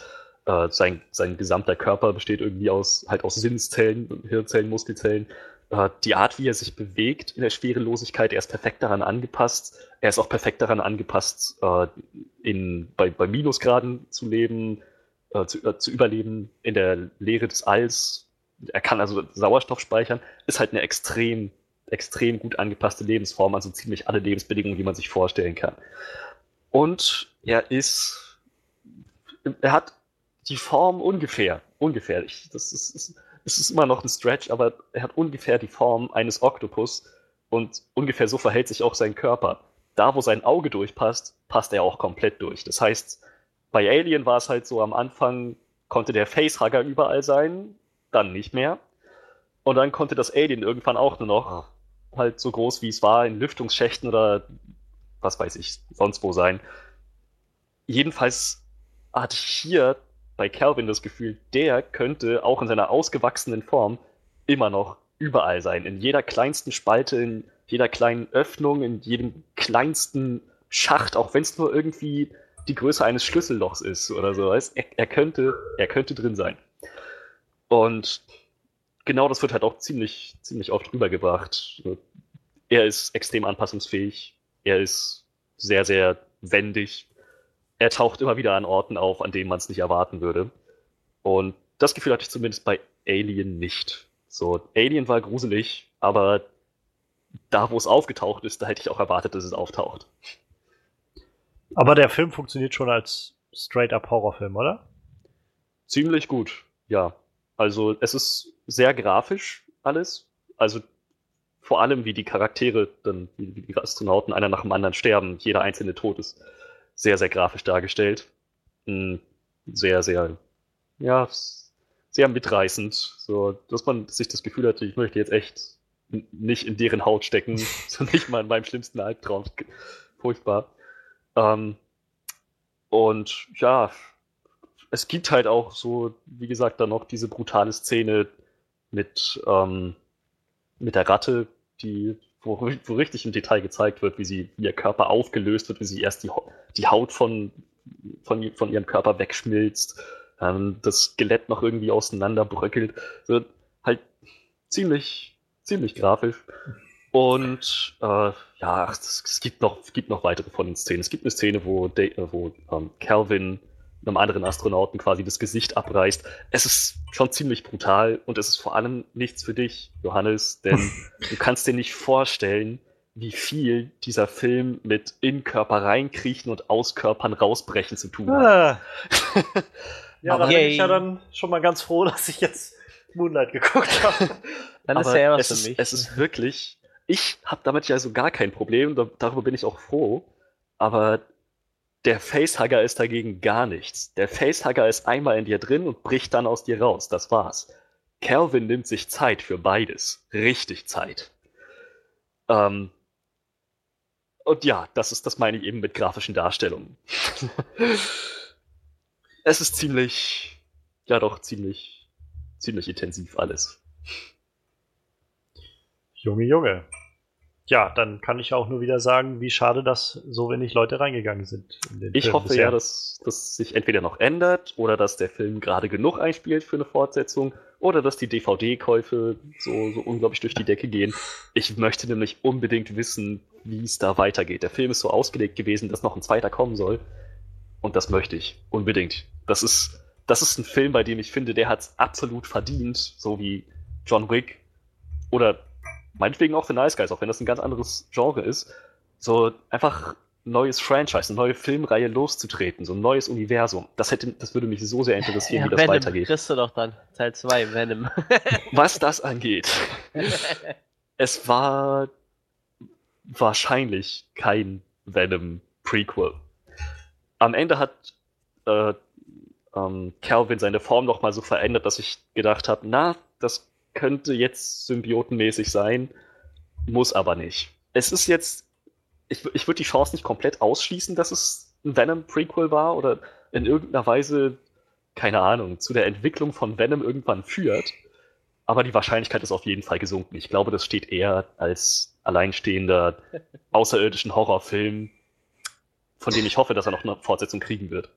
Äh, sein, sein gesamter Körper besteht irgendwie aus, halt aus Sinnszellen, Hirnzellen, Muskelzellen. Äh, die Art, wie er sich bewegt in der Schwerelosigkeit, er ist perfekt daran angepasst. Er ist auch perfekt daran angepasst, äh, in, bei, bei Minusgraden zu leben, äh, zu, äh, zu überleben, in der Leere des Alls, er kann also Sauerstoff speichern, ist halt eine extrem, extrem gut angepasste Lebensform, also ziemlich alle Lebensbedingungen, die man sich vorstellen kann. Und er ist, er hat die Form ungefähr, ungefähr, ich, das ist, ist, es ist immer noch ein Stretch, aber er hat ungefähr die Form eines Oktopus und ungefähr so verhält sich auch sein Körper. Da, wo sein Auge durchpasst, passt er auch komplett durch. Das heißt, bei Alien war es halt so, am Anfang konnte der Facehugger überall sein, dann nicht mehr. Und dann konnte das Alien irgendwann auch nur noch ah. Halt so groß wie es war in Lüftungsschächten oder was weiß ich, sonst wo sein. Jedenfalls hatte ich hier bei Calvin das Gefühl, der könnte auch in seiner ausgewachsenen Form immer noch überall sein. In jeder kleinsten Spalte, in jeder kleinen Öffnung, in jedem kleinsten Schacht, auch wenn es nur irgendwie die Größe eines Schlüssellochs ist oder so. Er, er, könnte, er könnte drin sein. Und genau das wird halt auch ziemlich, ziemlich oft rübergebracht. Er ist extrem anpassungsfähig. Er ist sehr, sehr wendig. Er taucht immer wieder an Orten auf, an denen man es nicht erwarten würde. Und das Gefühl hatte ich zumindest bei Alien nicht. So, Alien war gruselig, aber da, wo es aufgetaucht ist, da hätte ich auch erwartet, dass es auftaucht. Aber der Film funktioniert schon als straight-up Horrorfilm, oder? Ziemlich gut, ja. Also es ist sehr grafisch alles. Also vor allem, wie die Charaktere dann, wie die Astronauten einer nach dem anderen sterben, jeder einzelne Tod ist sehr, sehr grafisch dargestellt. Hm, sehr, sehr, ja, sehr mitreißend. So, dass man sich das Gefühl hatte, ich möchte jetzt echt nicht in deren Haut stecken, so nicht mal in meinem schlimmsten Albtraum. Furchtbar. Ähm, und ja, es gibt halt auch so, wie gesagt, dann noch diese brutale Szene mit, ähm, mit der Ratte, die, wo, wo, richtig im Detail gezeigt wird, wie sie, ihr Körper aufgelöst wird, wie sie erst die, die Haut von, von, von ihrem Körper wegschmilzt, ähm, das Skelett noch irgendwie auseinanderbröckelt. So, halt ziemlich, ziemlich grafisch. Und äh, ja, es, gibt noch, gibt noch weitere von den Szenen. Es gibt eine Szene, wo, De wo ähm, Calvin einem anderen Astronauten quasi das Gesicht abreißt. Es ist schon ziemlich brutal und es ist vor allem nichts für dich, Johannes, denn du kannst dir nicht vorstellen, wie viel dieser Film mit in Körper reinkriechen und aus Körpern rausbrechen zu tun hat. Ah. ja, Aber da bin ich ja dann schon mal ganz froh, dass ich jetzt Moonlight geguckt habe. dann ist ja was es für mich. Ist, es ist wirklich, ich habe damit ja so gar kein Problem, darüber bin ich auch froh. Aber der Facehugger ist dagegen gar nichts. Der Facehugger ist einmal in dir drin und bricht dann aus dir raus. Das war's. Calvin nimmt sich Zeit für beides. Richtig Zeit. Ähm, Und ja, das ist, das meine ich eben mit grafischen Darstellungen. es ist ziemlich, ja doch, ziemlich, ziemlich intensiv alles. Junge, Junge. Ja, dann kann ich auch nur wieder sagen, wie schade, dass so wenig Leute reingegangen sind. Ich Film hoffe bisher. ja, dass das sich entweder noch ändert oder dass der Film gerade genug einspielt für eine Fortsetzung oder dass die DVD-Käufe so, so unglaublich durch die Decke gehen. Ich möchte nämlich unbedingt wissen, wie es da weitergeht. Der Film ist so ausgelegt gewesen, dass noch ein zweiter kommen soll. Und das möchte ich unbedingt. Das ist, das ist ein Film, bei dem ich finde, der hat es absolut verdient, so wie John Wick oder meinetwegen auch The Nice Guys, auch wenn das ein ganz anderes Genre ist, so einfach ein neues Franchise, eine neue Filmreihe loszutreten, so ein neues Universum. Das hätte, das würde mich so sehr interessieren, wie das Venom, weitergeht. kriegst du doch dann. Teil 2, Venom. Was das angeht, es war wahrscheinlich kein Venom Prequel. Am Ende hat äh, ähm, Calvin seine Form noch mal so verändert, dass ich gedacht habe, na, das könnte jetzt symbiotenmäßig sein, muss aber nicht. Es ist jetzt, ich, ich würde die Chance nicht komplett ausschließen, dass es ein Venom Prequel war oder in irgendeiner Weise, keine Ahnung, zu der Entwicklung von Venom irgendwann führt. Aber die Wahrscheinlichkeit ist auf jeden Fall gesunken. Ich glaube, das steht eher als alleinstehender außerirdischen Horrorfilm, von dem ich hoffe, dass er noch eine Fortsetzung kriegen wird.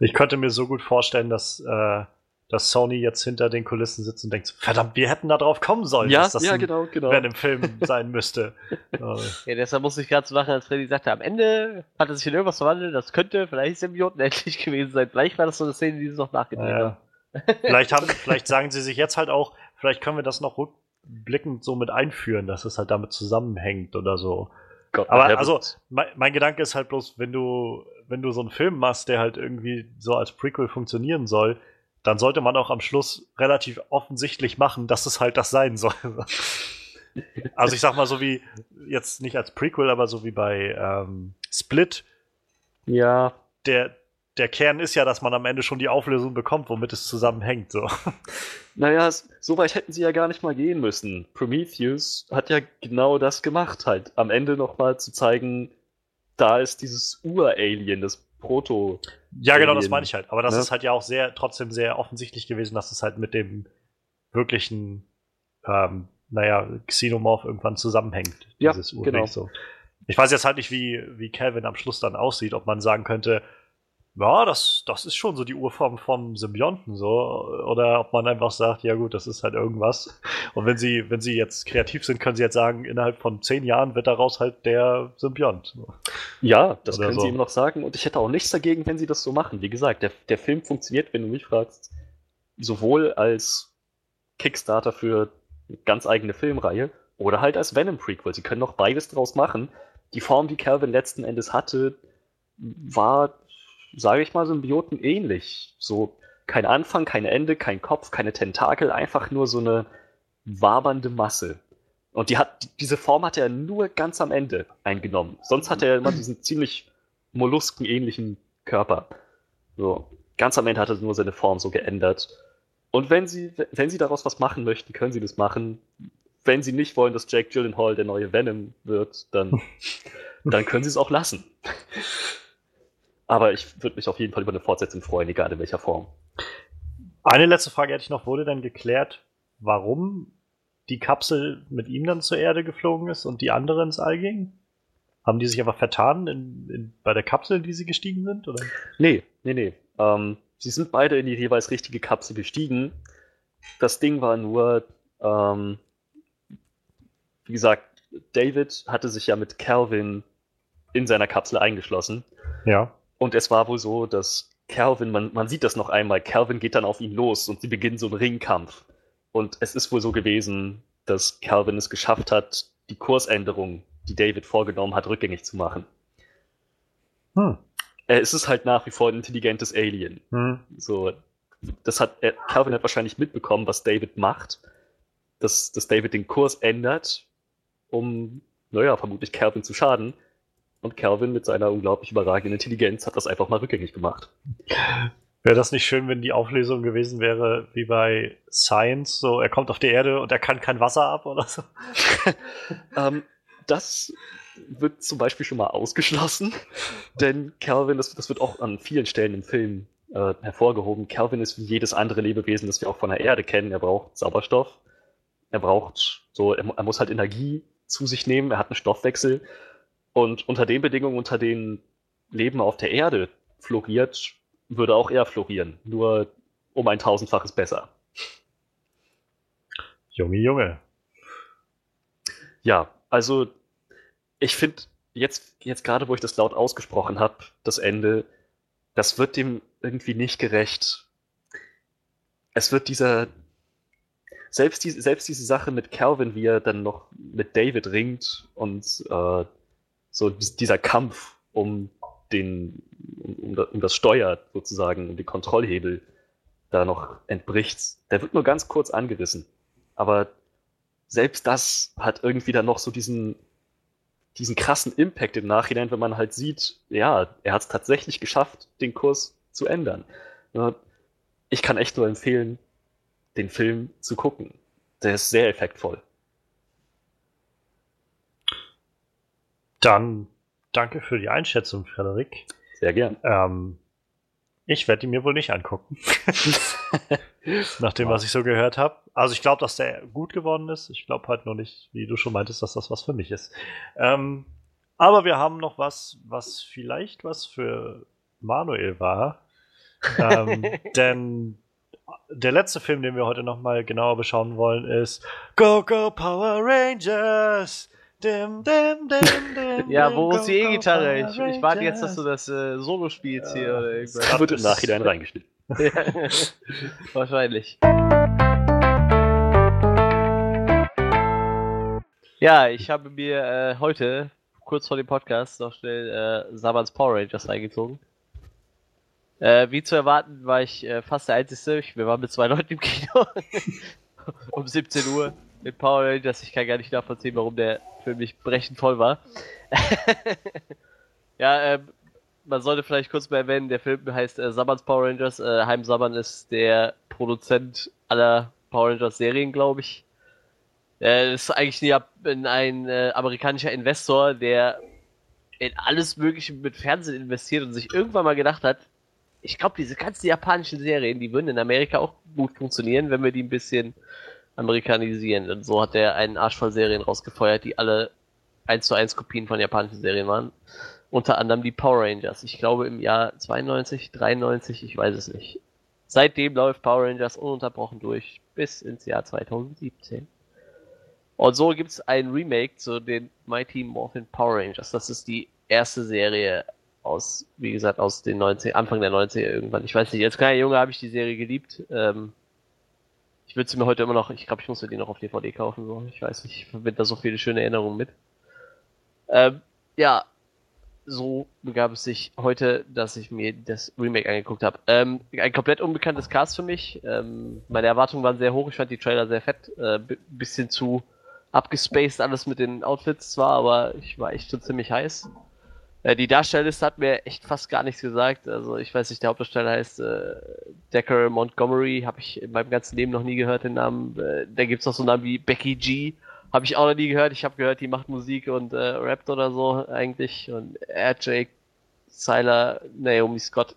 Ich könnte mir so gut vorstellen, dass, äh, dass Sony jetzt hinter den Kulissen sitzt und denkt, verdammt, wir hätten da drauf kommen sollen, Ja, dass das ja, ein genau, genau. Venom-Film sein müsste. Ja, deshalb musste ich gerade so lachen, als Freddy sagte, am Ende hat er sich in irgendwas verwandelt, das könnte vielleicht Symbioten endlich gewesen sein. Vielleicht war das so eine Szene, die sie noch nachgedreht Naja. haben. vielleicht, haben, vielleicht sagen sie sich jetzt halt auch, vielleicht können wir das noch rückblickend so mit einführen, dass es halt damit zusammenhängt oder so. Gott, Aber also, mein, mein Gedanke ist halt bloß, wenn du, wenn du so einen Film machst, der halt irgendwie so als Prequel funktionieren soll, dann sollte man auch am Schluss relativ offensichtlich machen, dass es halt das sein soll. also ich sag mal so wie, jetzt nicht als Prequel, aber so wie bei ähm, Split, Ja, der, der Kern ist ja, dass man am Ende schon die Auflösung bekommt, womit es zusammenhängt. So. naja, so weit hätten sie ja gar nicht mal gehen müssen. Prometheus hat ja genau das gemacht, halt am Ende nochmal zu zeigen, da ist dieses Ur-Alien, das Proto. Ja, genau, das meine ich halt. Aber das Ne? ist halt ja auch sehr, trotzdem sehr offensichtlich gewesen, dass es halt mit dem wirklichen, ähm, naja, Xenomorph irgendwann zusammenhängt. Ja, dieses Urding genau. So. Ich weiß jetzt halt nicht, wie, wie Calvin am Schluss dann aussieht, ob man sagen könnte, ja, das, das ist schon so die Urform vom Symbionten, so, oder ob man einfach sagt, ja gut, das ist halt irgendwas. Und wenn sie, wenn sie jetzt kreativ sind, können sie jetzt sagen, innerhalb von zehn Jahren wird daraus halt der Symbiont. Ja, das Oder können so. sie ihm noch sagen und ich hätte auch nichts dagegen, wenn sie das so machen. Wie gesagt, der, der Film funktioniert, wenn du mich fragst, sowohl als Kickstarter für eine ganz eigene Filmreihe oder halt als Venom-Prequel. Sie können noch beides draus machen. Die Form, die Calvin letzten Endes hatte, war, sage ich mal, Symbioten ähnlich. So kein Anfang, kein Ende, kein Kopf, keine Tentakel, einfach nur so eine wabernde Masse. Und die hat, diese Form hat er nur ganz am Ende eingenommen. Sonst hat er immer diesen ziemlich molluskenähnlichen Körper. So, ganz am Ende hat er nur seine Form so geändert. Und wenn sie, wenn sie daraus was machen möchten, können sie das machen. Wenn sie nicht wollen, dass Jake Gyllenhaal der neue Venom wird, dann, dann können sie es auch lassen. Aber ich würde mich auf jeden Fall über eine Fortsetzung freuen, egal in welcher Form. Eine letzte Frage hätte ich noch. Wurde denn geklärt, warum die Kapsel mit ihm dann zur Erde geflogen ist und die andere ins All ging? Haben die sich einfach vertan in, in, bei der Kapsel, in die sie gestiegen sind? Oder? Nee, nee, nee. Ähm, sie sind beide in die jeweils richtige Kapsel gestiegen. Das Ding war nur, ähm, wie gesagt, David hatte sich ja mit Calvin in seiner Kapsel eingeschlossen. Ja. Und es war wohl so, dass Calvin, man, man sieht das noch einmal, Calvin geht dann auf ihn los und sie beginnen so einen Ringkampf. Und es ist wohl so gewesen, dass Calvin es geschafft hat, die Kursänderung, die David vorgenommen hat, rückgängig zu machen. Hm. Äh, Es ist halt nach wie vor ein intelligentes Alien. Hm. So, das hat, er, Calvin hat wahrscheinlich mitbekommen, was David macht, dass, dass David den Kurs ändert, um, naja, vermutlich Calvin zu schaden. Und Calvin mit seiner unglaublich überragenden Intelligenz hat das einfach mal rückgängig gemacht. Wäre das nicht schön, wenn die Auflösung gewesen wäre, wie bei Science, so er kommt auf die Erde und er kann kein Wasser ab oder so? Ähm, das wird zum Beispiel schon mal ausgeschlossen, denn Calvin, das, das wird auch an vielen Stellen im Film äh, hervorgehoben, Calvin ist wie jedes andere Lebewesen, das wir auch von der Erde kennen. Er braucht Sauerstoff, er braucht so, er, er muss halt Energie zu sich nehmen, er hat einen Stoffwechsel und unter den Bedingungen, unter denen Leben auf der Erde floriert, würde auch er florieren, nur um ein tausendfaches besser. Junge, Junge. Ja, also ich finde jetzt, jetzt gerade, wo ich das laut ausgesprochen habe, das Ende, das wird dem irgendwie nicht gerecht. Es wird dieser, selbst, die, selbst diese Sache mit Calvin, wie er dann noch mit David ringt und äh, so dieser Kampf um den, um, um das Steuer sozusagen, um die Kontrollhebel da noch entbricht, der wird nur ganz kurz angerissen. Aber selbst das hat irgendwie dann noch so diesen, diesen krassen Impact im Nachhinein, wenn man halt sieht, ja, er hat es tatsächlich geschafft, den Kurs zu ändern. Ich kann echt nur empfehlen, den Film zu gucken. Der ist sehr effektvoll. Dann danke für die Einschätzung, Frederik. Sehr gern. Ähm, ich werde ihn mir wohl nicht angucken. Nach dem, was ich so gehört habe. Also ich glaube, dass der gut geworden ist. Ich glaube halt nur nicht, wie du schon meintest, dass das was für mich ist. Ähm, aber wir haben noch was, was vielleicht was für Manuel war. ähm, denn der letzte Film, den wir heute noch mal genauer beschauen wollen, ist Go Go Power Rangers. Dim, dim, dim, ja, wo ist die E-Gitarre? Ich, ich, warte jetzt, dass du das äh, Solo spielst ja, hier oder irgendwas. Das wird im Nachhinein reingeschnitten. ja, wahrscheinlich. Ja, ich habe mir äh, heute, kurz vor dem Podcast, noch schnell äh, Sabans Power Rangers reingezogen. Äh, wie zu erwarten, war ich äh, fast der Einzige. Ich, wir waren mit zwei Leuten im Kino. um 17 Uhr mit Power Rangers. Ich kann gar nicht nachvollziehen, warum der Film nicht brechend voll war. ja, äh, man sollte vielleicht kurz mal erwähnen, der Film heißt äh, Sabans Power Rangers. Äh, Heim Saban ist der Produzent aller Power Rangers Serien, glaube ich. Äh, ist eigentlich ein, ein äh, amerikanischer Investor, der in alles Mögliche mit Fernsehen investiert und sich irgendwann mal gedacht hat, ich glaube, diese ganzen japanischen Serien, die würden in Amerika auch gut funktionieren, wenn wir die ein bisschen amerikanisieren. Und so hat er einen Arsch voll Serien rausgefeuert, die alle 1 zu 1 Kopien von japanischen Serien waren. Unter anderem die Power Rangers. Ich glaube im Jahr 92, 93, ich weiß es nicht. Seitdem läuft Power Rangers ununterbrochen durch bis ins Jahr 2017. Und so gibt es ein Remake zu den Mighty Morphin Power Rangers. Das ist die erste Serie aus, wie gesagt, aus den 90 Anfang der 90er irgendwann. Ich weiß nicht, als kleiner Junge habe ich die Serie geliebt. Ähm, ich würde sie mir heute immer noch, ich glaube, ich muss mir die noch auf DVD kaufen. So. Ich weiß nicht, ich verbinde da so viele schöne Erinnerungen mit. Ähm, ja, so begab es sich heute, dass ich mir das Remake angeguckt habe. Ähm, ein komplett unbekanntes Cast für mich. Ähm, meine Erwartungen waren sehr hoch. Ich fand die Trailer sehr fett. Äh, bisschen zu abgespaced alles mit den Outfits zwar, aber ich war echt schon ziemlich heiß. Äh, die Darstellerliste hat mir echt fast gar nichts gesagt. Also ich weiß nicht, der Hauptdarsteller heißt äh, Decker Montgomery, habe ich in meinem ganzen Leben noch nie gehört, den Namen. Äh, da gibt's noch so Namen wie Becky G, habe ich auch noch nie gehört. Ich habe gehört, die macht Musik und äh, rappt oder so eigentlich. Und RJ, Siler, Naomi Scott,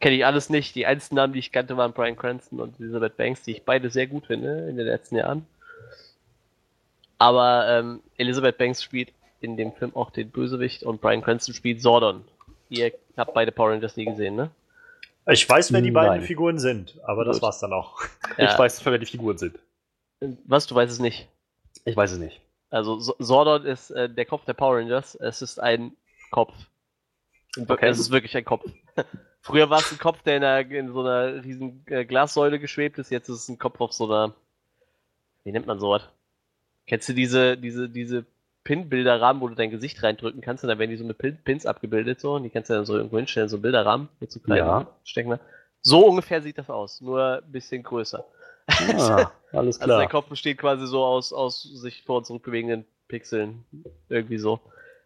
kenne ich alles nicht. Die einzigen Namen, die ich kannte, waren Brian Cranston und Elizabeth Banks, die ich beide sehr gut finde in den letzten Jahren. Aber ähm, Elizabeth Banks spielt in dem Film auch den Bösewicht und Brian Cranston spielt Zordon. Ihr habt beide Power Rangers nie gesehen, ne? Ich weiß, wer die beiden Nein. Figuren sind, aber das Gut. war's dann auch. Ja. Ich weiß, wer die Figuren sind. Was, du weißt es nicht. Ich weiß es nicht. Also Zordon ist äh, der Kopf der Power Rangers. Es ist ein Kopf. Okay. Es ist wirklich ein Kopf. Früher war es ein Kopf, der in, einer, in so einer riesen äh, Glassäule geschwebt ist. Jetzt ist es ein Kopf auf so einer. Wie nennt man sowas? Kennst du diese, diese, diese Pin-Bilderrahmen, wo du dein Gesicht reindrücken kannst und dann werden die so mit Pin Pins abgebildet so und die kannst du dann so irgendwo hinstellen, so Bilderrahmen mit so kleinen Ja. Stecken. So ungefähr sieht das aus, nur ein bisschen größer. Ah, alles Also klar. der Kopf besteht quasi so aus, aus sich vor und zurück bewegenden Pixeln. Irgendwie so.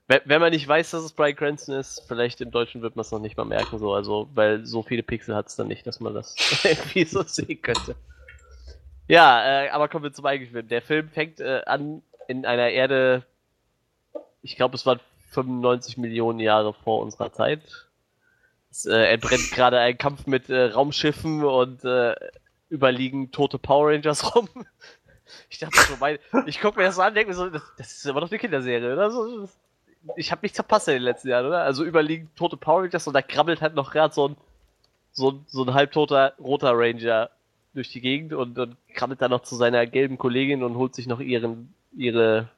Wenn, wenn man nicht weiß, dass es Brian Cranston ist, vielleicht im Deutschen wird man es noch nicht mal merken, so, also, weil so viele Pixel hat es dann nicht, dass man das irgendwie so sehen könnte. Ja, äh, aber kommen wir zum eigentlichen Film. Der Film fängt äh, an in einer Erde ich glaube, es waren 95 Millionen Jahre vor unserer Zeit. Es äh, entbrennt gerade ein Kampf mit äh, Raumschiffen und äh, überliegen tote Power Rangers rum. Ich dachte schon, mein, ich gucke mir das so an denke mir so, das, das ist immer noch eine Kinderserie, oder? So, ich habe nichts verpasst in den letzten Jahren, oder? Also überliegen tote Power Rangers und da krabbelt halt noch gerade so ein, so, so ein halbtoter roter Ranger durch die Gegend und, und krabbelt dann noch zu seiner gelben Kollegin und holt sich noch ihren, ihre,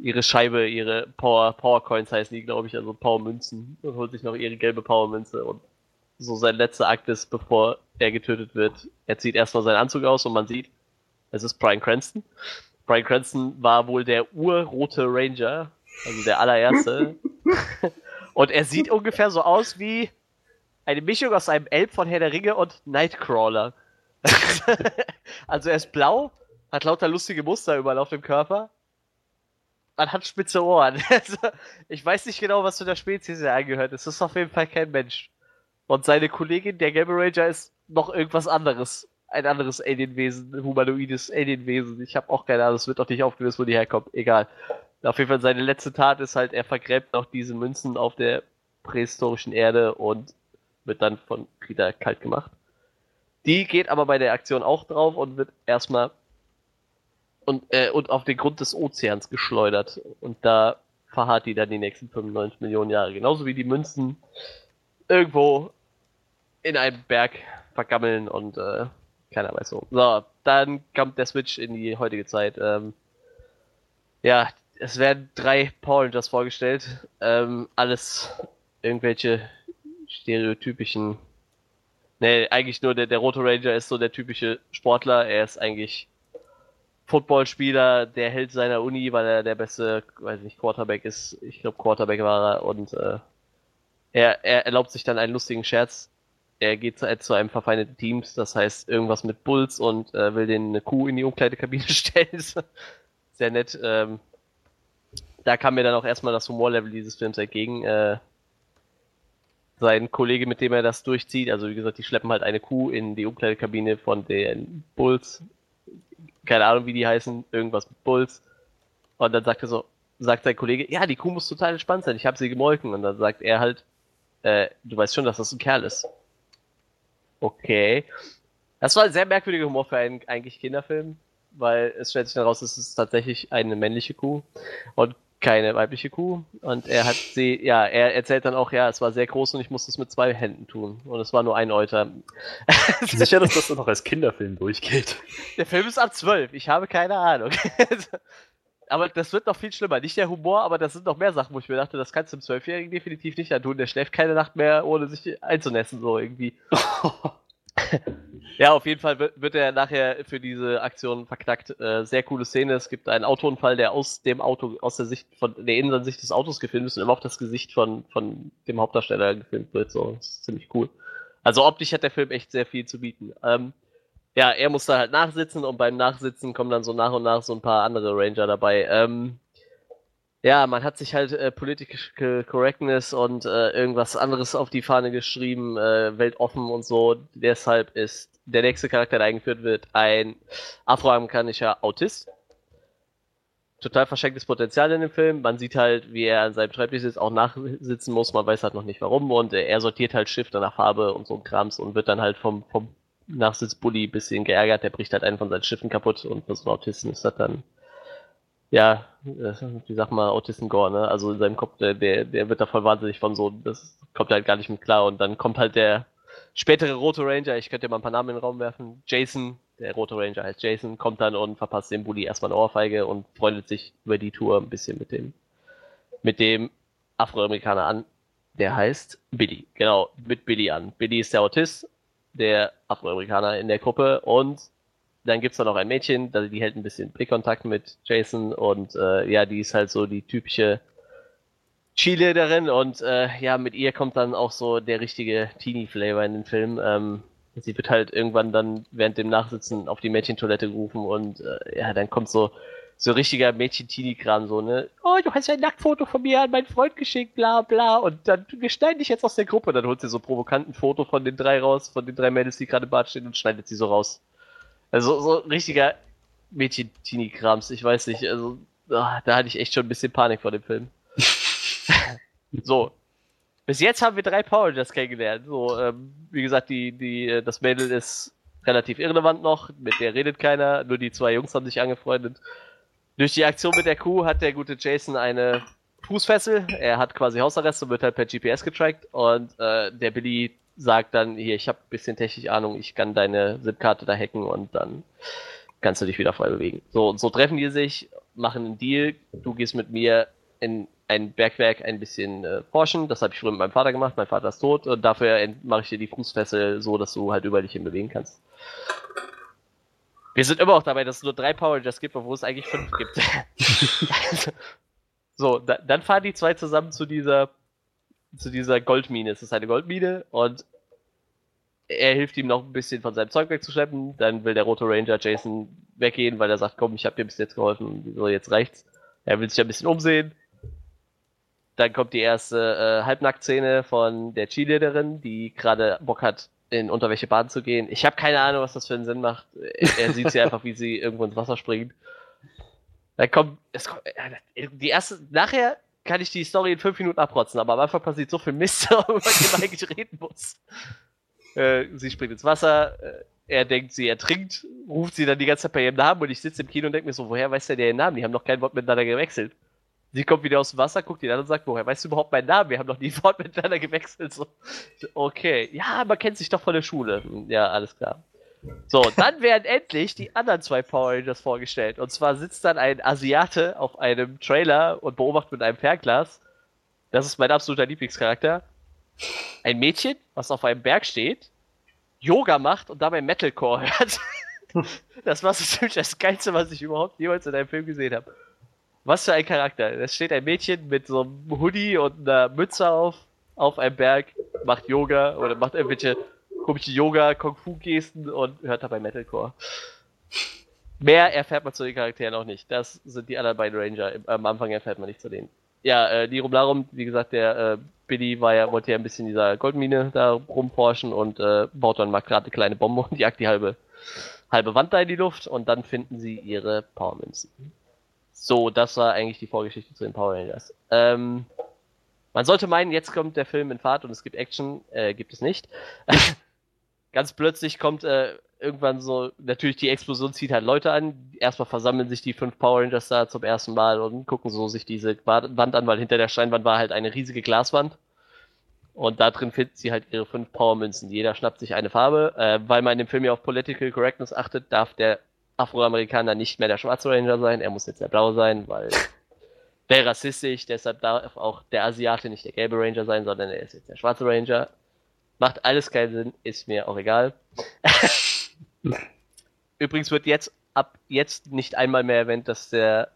ihre Scheibe, ihre Power, Power Coins heißen die, glaube ich, also Power Münzen und holt sich noch ihre gelbe Power Münze und so sein letzter Akt ist, bevor er getötet wird. Er zieht erstmal seinen Anzug aus und man sieht, es ist Brian Cranston. Brian Cranston war wohl der urrote Ranger, also der allererste. und er sieht ungefähr so aus wie eine Mischung aus einem Elb von Herr der Ringe und Nightcrawler. also er ist blau, hat lauter lustige Muster überall auf dem Körper. Man hat spitze Ohren. Also, ich weiß nicht genau, was zu der Spezies er angehört. Es ist auf jeden Fall kein Mensch. Und seine Kollegin, der Gamma Ranger, ist noch irgendwas anderes. Ein anderes Alienwesen, humanoides Alienwesen. Ich habe auch keine Ahnung, es wird doch nicht aufgelöst, wo die herkommt. Egal. Auf jeden Fall seine letzte Tat ist halt, er vergräbt noch diese Münzen auf der prähistorischen Erde und wird dann von Rita kalt gemacht. Die geht aber bei der Aktion auch drauf und wird erstmal und, äh, und auf den Grund des Ozeans geschleudert. Und da verharrt die dann die nächsten 95 Millionen Jahre. Genauso wie die Münzen irgendwo in einem Berg vergammeln und äh, keiner weiß so. So, dann kommt der Switch in die heutige Zeit. Ähm, ja, es werden drei Power vorgestellt. Ähm, alles irgendwelche stereotypischen. Nee, eigentlich nur der, der Rote Ranger ist so der typische Sportler. Er ist eigentlich Footballspieler, der Held seiner Uni, weil er der beste, weiß nicht, Quarterback ist. Ich glaube, Quarterback war er und äh, er, er erlaubt sich dann einen lustigen Scherz. Er geht zu, zu einem verfeindeten Teams, das heißt irgendwas mit Bulls und äh, will den eine Kuh in die Umkleidekabine stellen. Sehr nett. Ähm, da kam mir dann auch erstmal das Humorlevel dieses Films entgegen. Äh, sein Kollege, mit dem er das durchzieht, also wie gesagt, die schleppen halt eine Kuh in die Umkleidekabine von den Bulls. Keine Ahnung, wie die heißen, irgendwas mit Bulls. Und dann sagt er so, sagt sein Kollege, ja, die Kuh muss total entspannt sein, ich habe sie gemolken. Und dann sagt er halt, äh, du weißt schon, dass das ein Kerl ist. Okay. Das war ein sehr merkwürdiger Humor für einen eigentlich Kinderfilm, weil es stellt sich dann raus, es ist tatsächlich eine männliche Kuh und keine weibliche Kuh. Und er hat sie, ja, er erzählt dann auch, ja, es war sehr groß und ich musste es mit zwei Händen tun. Und es war nur ein Euter. Sicher, dass das noch als Kinderfilm durchgeht. Der Film ist ab 12, ich habe keine Ahnung. aber das wird noch viel schlimmer. Nicht der Humor, aber das sind noch mehr Sachen, wo ich mir dachte, das kannst du dem Zwölfjährigen definitiv nicht antun. Der schläft keine Nacht mehr, ohne sich einzunässen, so irgendwie. ja, auf jeden Fall wird, er nachher für diese Aktion verknackt. Äh, sehr coole Szene. Es gibt einen Autounfall, der aus dem Auto, aus der Sicht von der Innenansicht des Autos gefilmt ist und immer auf das Gesicht von, von dem Hauptdarsteller gefilmt wird. So, das ist ziemlich cool. Also optisch hat der Film echt sehr viel zu bieten. Ähm, ja, er muss da halt nachsitzen und beim Nachsitzen kommen dann so nach und nach so ein paar andere Ranger dabei. Ähm, ja, man hat sich halt äh, Political Correctness und äh, irgendwas anderes auf die Fahne geschrieben, äh, weltoffen und so. Deshalb ist der nächste Charakter, der eingeführt wird, ein afroamerikanischer Autist. Total verschenktes Potenzial in dem Film. Man sieht halt, wie er an seinem Schreibtisch sitzt, auch nachsitzen muss. Man weiß halt noch nicht warum. Und er sortiert halt Stifte nach Farbe und so ein Krams und wird dann halt vom, vom Nachsitzbully ein bisschen geärgert. Der bricht halt einen von seinen Stiften kaputt und für so einen Autisten ist das dann ja, wie sag mal, Autisten-Gore, ne? Also in seinem Kopf, der, der, der wird da voll wahnsinnig von so, das kommt halt gar nicht mit klar. Und dann kommt halt der spätere Rote Ranger, ich könnte dir mal ein paar Namen in den Raum werfen. Jason, der Rote Ranger heißt Jason, kommt dann und verpasst dem Bully erstmal eine Ohrfeige und freundet sich über die Tour ein bisschen mit dem, mit dem Afroamerikaner an. Der heißt Billy, genau, mit Billy an. Billy ist der Autist, der Afroamerikaner in der Gruppe und dann gibt's da noch ein Mädchen, die hält ein bisschen Blickkontakt mit Jason und äh, ja, die ist halt so die typische Cheerleaderin und äh, ja, mit ihr kommt dann auch so der richtige Teenie-Flavor in den Film. Ähm, sie wird halt irgendwann dann während dem Nachsitzen auf die Mädchentoilette gerufen und äh, ja, dann kommt so so richtiger Mädchen-Teenie-Kram, so, ne? Oh, du hast ja ein Nacktfoto von mir an meinen Freund geschickt, bla bla. Und dann, wir schneiden dich jetzt aus der Gruppe. Dann holt sie so provokant ein Foto von den drei raus, von den drei Mädels, die gerade im Bad stehen und schneidet sie so raus. Also so richtiger Mädchen-Teenie-Krams, ich weiß nicht. Also ah, da hatte ich echt schon ein bisschen Panik vor dem Film. so. Bis jetzt haben wir drei Power Rangers kennengelernt. So, ähm, wie gesagt, die, die, äh, das Mädel ist relativ irrelevant noch, mit der redet keiner, nur die zwei Jungs haben sich angefreundet. Durch die Aktion mit der Kuh hat der gute Jason eine Fußfessel. Er hat quasi Hausarrest und wird halt per GPS getrackt. Und äh, der Billy sagt dann, hier, ich habe ein bisschen technische Ahnung, ich kann deine SIM-Karte da hacken und dann kannst du dich wieder frei bewegen. So, und so treffen die sich, machen einen Deal, du gehst mit mir in ein Bergwerk ein bisschen äh, forschen. Das habe ich früher mit meinem Vater gemacht. Mein Vater ist tot und dafür mache ich dir die Fußfessel so, dass du halt über dich hin bewegen kannst. Wir sind immer auch dabei, dass es nur drei Power Rangers gibt, obwohl es eigentlich fünf gibt. so, da, dann fahren die zwei zusammen zu dieser zu dieser Goldmine. Es ist eine Goldmine und er hilft ihm noch ein bisschen von seinem Zeug wegzuschleppen. Dann will der rote Ranger Jason weggehen, weil er sagt, komm, ich habe dir bis jetzt geholfen, so jetzt reicht's. Er will sich ein bisschen umsehen. Dann kommt die erste äh, Halbnacktszene von der Cheerleaderin, die gerade Bock hat, in Unterwäsche baden zu gehen. Ich habe keine Ahnung, was das für einen Sinn macht. Er, er sieht sie einfach, wie sie irgendwo ins Wasser springt. Dann kommt, es kommt, äh, die erste, nachher kann ich die Story in fünf Minuten abrotzen, aber am Anfang passiert so viel Mist, über den man eigentlich reden muss. Äh, sie springt ins Wasser, äh, er denkt, sie ertrinkt, ruft sie dann die ganze Zeit bei ihrem Namen und ich sitze im Kino und denke mir so, woher weiß der ihren Namen? Die haben noch kein Wort miteinander gewechselt. Sie kommt wieder aus dem Wasser, guckt ihn an und sagt, woher weißt du überhaupt meinen Namen? Wir haben noch nie ein Wort miteinander gewechselt. So, okay, ja, man kennt sich doch von der Schule. Ja, alles klar. So, dann werden endlich die anderen zwei Power Rangers vorgestellt. Und zwar sitzt dann ein Asiate auf einem Trailer und beobachtet mit einem Fernglas. Das ist mein absoluter Lieblingscharakter. Ein Mädchen, was auf einem Berg steht, Yoga macht und dabei Metalcore hört. Das war so ziemlich das Geilste, was ich überhaupt jemals in einem Film gesehen habe. Was für ein Charakter. Es steht ein Mädchen mit so einem Hoodie und einer Mütze auf, auf einem Berg, macht Yoga oder macht irgendwelche komische Yoga, Kung-Fu-Gesten und hört dabei Metalcore. Mehr erfährt man zu den Charakteren auch nicht. Das sind die anderen beiden Ranger. Am Anfang erfährt man nicht zu denen. Ja, äh, die Rumlarum, wie gesagt, der äh, Billy war ja, wollte ja ein bisschen in dieser Goldmine da rumforschen und äh, baut dann mal gerade eine kleine Bombe und jagt die halbe, halbe Wand da in die Luft und dann finden sie ihre Powermünzen. So, das war eigentlich die Vorgeschichte zu den Power Rangers. Ähm, man sollte meinen, jetzt kommt der Film in Fahrt und es gibt Action, äh, gibt es nicht. Ganz plötzlich kommt äh, irgendwann so, natürlich die Explosion zieht halt Leute an. Erstmal versammeln sich die fünf Power Rangers da zum ersten Mal und gucken so sich diese Wand an, weil hinter der Steinwand war halt eine riesige Glaswand. Und da drin finden sie halt ihre fünf Powermünzen. Jeder schnappt sich eine Farbe. Äh, weil man in dem Film ja auf Political Correctness achtet, darf der Afroamerikaner nicht mehr der schwarze Ranger sein, er muss jetzt der blaue sein, weil der rassistisch, deshalb darf auch der Asiate nicht der gelbe Ranger sein, sondern er ist jetzt der schwarze Ranger. Macht alles keinen Sinn, ist mir auch egal. Übrigens wird jetzt ab jetzt nicht einmal mehr erwähnt, dass der,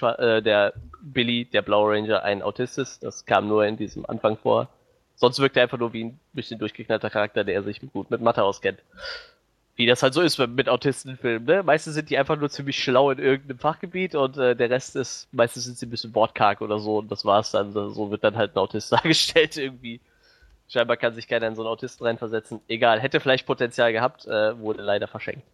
äh, der Billy, der blaue Ranger, ein Autist ist. Das kam nur in diesem Anfang vor. Sonst wirkt er einfach nur wie ein bisschen durchgeknallter Charakter, der sich gut mit Mathe auskennt. Wie das halt so ist mit Autistenfilmen, ne? Meistens sind die einfach nur ziemlich schlau in irgendeinem Fachgebiet und äh, der Rest ist, meistens sind sie ein bisschen wortkarg oder so und das war's dann. So wird dann halt ein Autist dargestellt irgendwie. Scheinbar kann sich keiner in so einen Autisten reinversetzen. Egal, hätte vielleicht Potenzial gehabt, äh, wurde leider verschenkt.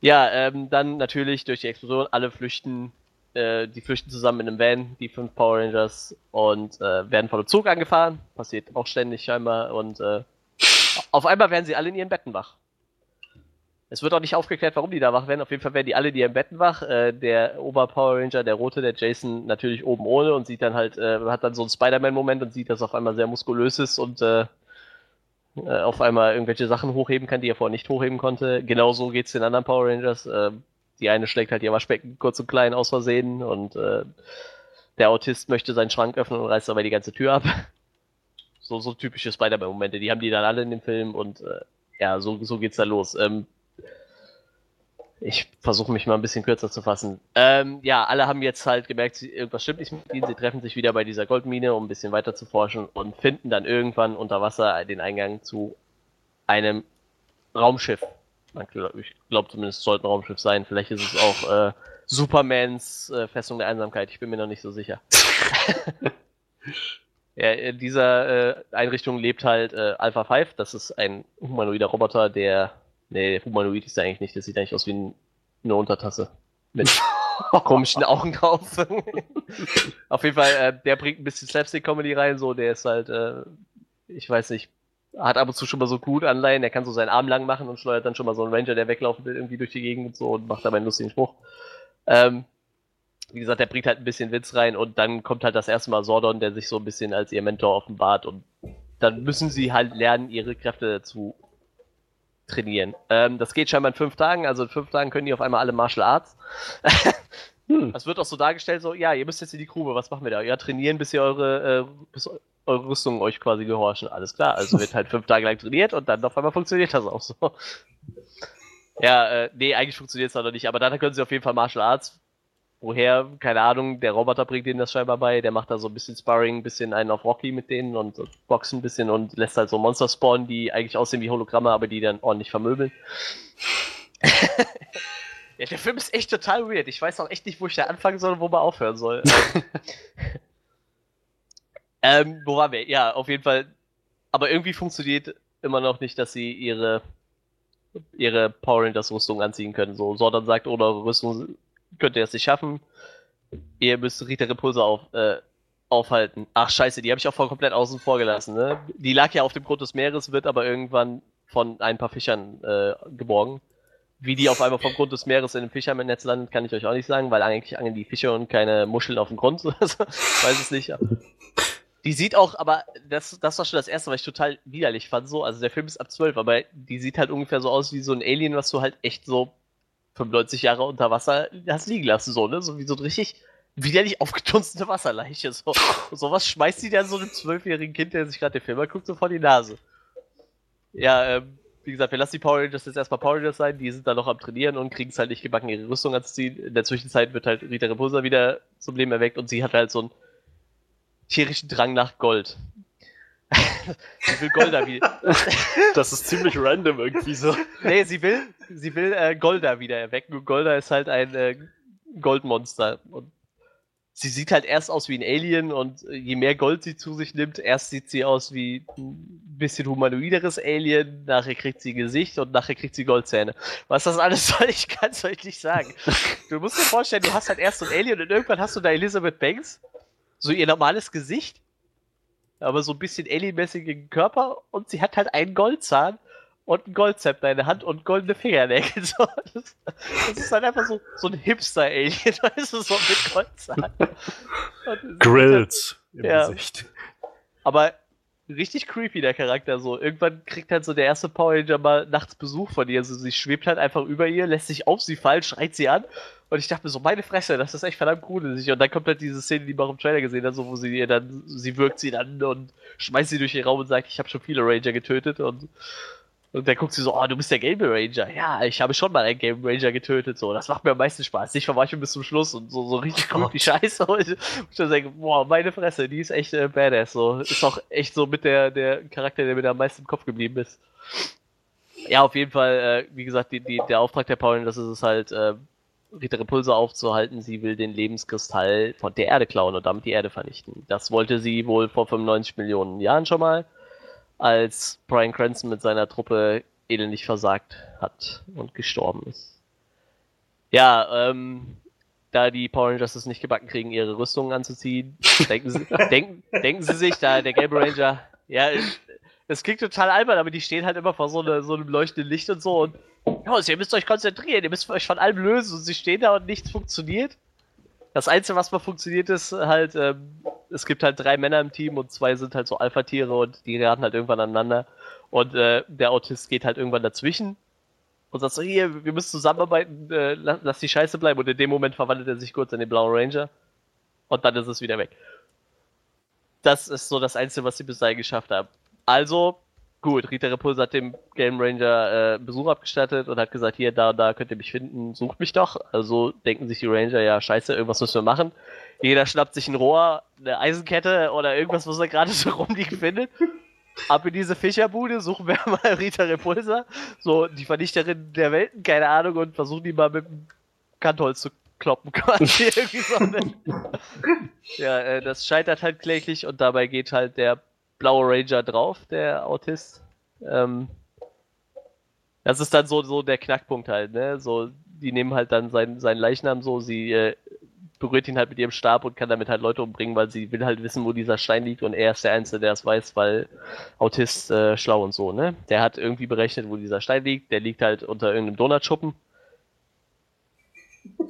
Ja, ähm, dann natürlich durch die Explosion, alle flüchten, äh, die flüchten zusammen in einem Van, die fünf Power Rangers, und äh, werden von einem Zug angefahren. Passiert auch ständig scheinbar. Und äh, auf einmal werden sie alle in ihren Betten wach. Es wird auch nicht aufgeklärt, warum die da wach werden. Auf jeden Fall werden die alle in ihren Betten wach. Äh, der Ober-Power Ranger, der rote, der Jason, natürlich oben ohne und sieht dann halt, äh, hat dann so einen Spider-Man-Moment und sieht, dass er auf einmal sehr muskulös ist und äh, äh, auf einmal irgendwelche Sachen hochheben kann, die er vorher nicht hochheben konnte. Genauso geht's den anderen Power Rangers. Äh, die eine schlägt halt ihr Waschbecken kurz und klein aus Versehen und äh, der Autist möchte seinen Schrank öffnen und reißt dabei die ganze Tür ab. So, so typische Spider-Man-Momente, die haben die dann alle in dem Film und äh, ja, so, so geht's da los. Ähm, ich versuche mich mal ein bisschen kürzer zu fassen. Ähm, ja, alle haben jetzt halt gemerkt, irgendwas stimmt nicht mit ihnen. Sie treffen sich wieder bei dieser Goldmine, um ein bisschen weiter zu forschen und finden dann irgendwann unter Wasser den Eingang zu einem Raumschiff. Ich glaube zumindest, es sollte ein Raumschiff sein. Vielleicht ist es auch äh, Supermans äh, Festung der Einsamkeit. Ich bin mir noch nicht so sicher. ja, in dieser äh, Einrichtung lebt halt äh, Alpha 5. Das ist ein humanoider Roboter, der Nee, Humanoid ist er eigentlich nicht. Das sieht eigentlich aus wie eine Untertasse. Mit komischen Augen auf. auf jeden Fall, äh, der bringt ein bisschen Slapstick-Comedy rein, so, der ist halt, äh, ich weiß nicht, hat ab und zu schon mal so gut Anleihen, der kann so seinen Arm lang machen und steuert dann schon mal so einen Ranger, der weglaufen will, irgendwie durch die Gegend und so und macht dabei einen lustigen Spruch. Ähm, wie gesagt, der bringt halt ein bisschen Witz rein und dann kommt halt das erste Mal Sordon, der sich so ein bisschen als ihr Mentor offenbart und dann müssen sie halt lernen, ihre Kräfte zu trainieren. Ähm, das geht scheinbar in fünf Tagen, also in fünf Tagen können die auf einmal alle Martial Arts. hm. Das wird auch so dargestellt, so, ja, ihr müsst jetzt in die Grube, was machen wir da? Ja, trainieren, bis ihr eure, äh, bis eure Rüstungen euch quasi gehorchen. Alles klar, also wird halt fünf Tage lang trainiert und dann auf einmal funktioniert das auch so. Ja, äh, nee, eigentlich funktioniert es noch nicht, aber dann können sie auf jeden Fall Martial Arts Woher, keine Ahnung, der Roboter bringt denen das scheinbar bei, der macht da so ein bisschen Sparring, ein bisschen einen auf Rocky mit denen und boxen ein bisschen und lässt halt so Monster spawnen, die eigentlich aussehen wie Hologramme, aber die dann ordentlich vermöbeln. ja, der Film ist echt total weird. Ich weiß auch echt nicht, wo ich da anfangen soll und wo man aufhören soll. ähm, wo waren wir? Ja, auf jeden Fall. Aber irgendwie funktioniert immer noch nicht, dass sie ihre ihre Power Rangers Rüstung anziehen können. So, Sordon sagt, ohne eure Rüstung könnt ihr es nicht schaffen. Ihr müsst Rita Repulse auf, äh, aufhalten. Ach scheiße, die habe ich auch voll komplett außen vor gelassen. Ne? Die lag ja auf dem Grund des Meeres, wird aber irgendwann von ein paar Fischern äh, geborgen. Wie die auf einmal vom Grund des Meeres in dem Fischermannetz landet, kann ich euch auch nicht sagen, weil eigentlich angeln die Fische und keine Muscheln auf dem Grund. weiß es nicht. Die sieht auch, aber das, das war schon das erste, was ich total widerlich fand. So, also der Film ist ab 12, aber die sieht halt ungefähr so aus wie so ein Alien, was du halt echt so 95 Jahre unter Wasser hast liegen lassen, so, ne? So wie so ein richtig widerlich aufgetunste Wasserleiche. So, so was schmeißt sie dann so einem zwölfjährigen Kind, der sich gerade den Film guckt, so vor die Nase. Ja, ähm, wie gesagt, wir lassen die Power Rangers jetzt erstmal Power Rangers sein, die sind dann noch am Trainieren und kriegen es halt nicht gebacken, ihre Rüstung anzuziehen. In der Zwischenzeit wird halt Rita Repulsa wieder zum Leben erweckt und sie hat halt so einen tierischen Drang nach Gold. sie will Golda wieder. Das ist ziemlich random irgendwie so. Nee, sie will, sie will äh, Golda wieder erwecken und Golda ist halt ein äh, Goldmonster. Und sie sieht halt erst aus wie ein Alien und je mehr Gold sie zu sich nimmt, erst sieht sie aus wie ein bisschen humanoideres Alien, nachher kriegt sie Gesicht und nachher kriegt sie Goldzähne. Was das alles soll, ich kann es euch nicht sagen. Du musst dir vorstellen, du hast halt erst so ein Alien und irgendwann hast du da Elizabeth Banks, so ihr normales Gesicht aber so ein bisschen alienmäßigen Körper und sie hat halt einen Goldzahn und ein Goldzepter in der Hand und goldene Fingernägel. So, das, das ist halt einfach so, so ein Hipster-Alien, weißt du, so mit Goldzahn. Grills im ja. Gesicht. Aber richtig creepy, der Charakter. So, irgendwann kriegt halt so der erste Power Ranger mal nachts Besuch von ihr. Also sie schwebt halt einfach über ihr, lässt sich auf sie fallen, schreit sie an. Und ich dachte mir so, meine Fresse, das ist echt verdammt gruselig. Und dann kommt halt diese Szene, die man auch im Trailer gesehen hat, so, wo sie ihr dann, sie wirkt sie dann und schmeißt sie durch den Raum und sagt, ich habe schon viele Ranger getötet. Und, und dann guckt sie so, oh, du bist der Game Ranger. Ja, ich habe schon mal einen Game Ranger getötet. So, das macht mir am meisten Spaß. Ich verweiche bis zum Schluss und so, so richtig gut die Scheiße. Und ich dann denke, boah, meine Fresse, die ist echt äh, badass. So, ist auch echt so mit der, der Charakter, der mir am meisten im Kopf geblieben ist. Ja, auf jeden Fall, äh, wie gesagt, die, die, der Auftrag der Paulin, das ist es halt, äh, Rita Repulse aufzuhalten. Sie will den Lebenskristall von der Erde klauen und damit die Erde vernichten. Das wollte sie wohl vor 95 Millionen Jahren schon mal, als Brian Cranston mit seiner Truppe elendig versagt hat und gestorben ist. Ja, ähm, da die Power Rangers es nicht gebacken kriegen, ihre Rüstungen anzuziehen, denken sie, denken, denken sie sich, da der gelbe Ranger, ja, es klingt total albern, aber die stehen halt immer vor so, eine, so einem leuchtenden Licht und so und ja, ihr müsst euch konzentrieren, ihr müsst euch von allem lösen und sie stehen da und nichts funktioniert. Das Einzige, was mal funktioniert, ist halt, ähm, es gibt halt drei Männer im Team und zwei sind halt so Alpha-Tiere und die geraten halt irgendwann aneinander. Und äh, der Autist geht halt irgendwann dazwischen und sagt so, hier, wir müssen zusammenarbeiten, äh, lass, lass die Scheiße bleiben. Und in dem Moment verwandelt er sich kurz in den blauen Ranger und dann ist es wieder weg. Das ist so das Einzige, was sie bis dahin geschafft haben. Also, Gut, Rita Repulse hat dem Game Ranger äh, Besuch abgestattet und hat gesagt, hier, da, da könnt ihr mich finden, sucht mich doch. Also denken sich die Ranger, ja, scheiße, irgendwas müssen wir machen. Jeder schnappt sich ein Rohr, eine Eisenkette oder irgendwas, was er gerade so rumliegen findet. Ab in diese Fischerbude, suchen wir mal Rita Repulsa, so die Vernichterin der Welten, keine Ahnung, und versuchen die mal mit dem Kantholz zu kloppen quasi. Irgendwie so ja, äh, das scheitert halt kläglich und dabei geht halt der blaue Ranger drauf, der Autist. Ähm, das ist dann so, so der Knackpunkt halt, ne? So, die nehmen halt dann seinen, seinen Leichnam so, sie äh, berührt ihn halt mit ihrem Stab und kann damit halt Leute umbringen, weil sie will halt wissen, wo dieser Stein liegt und er ist der Einzige, der es weiß, weil Autist äh, schlau und so, ne? Der hat irgendwie berechnet, wo dieser Stein liegt, der liegt halt unter irgendeinem Donutschuppen.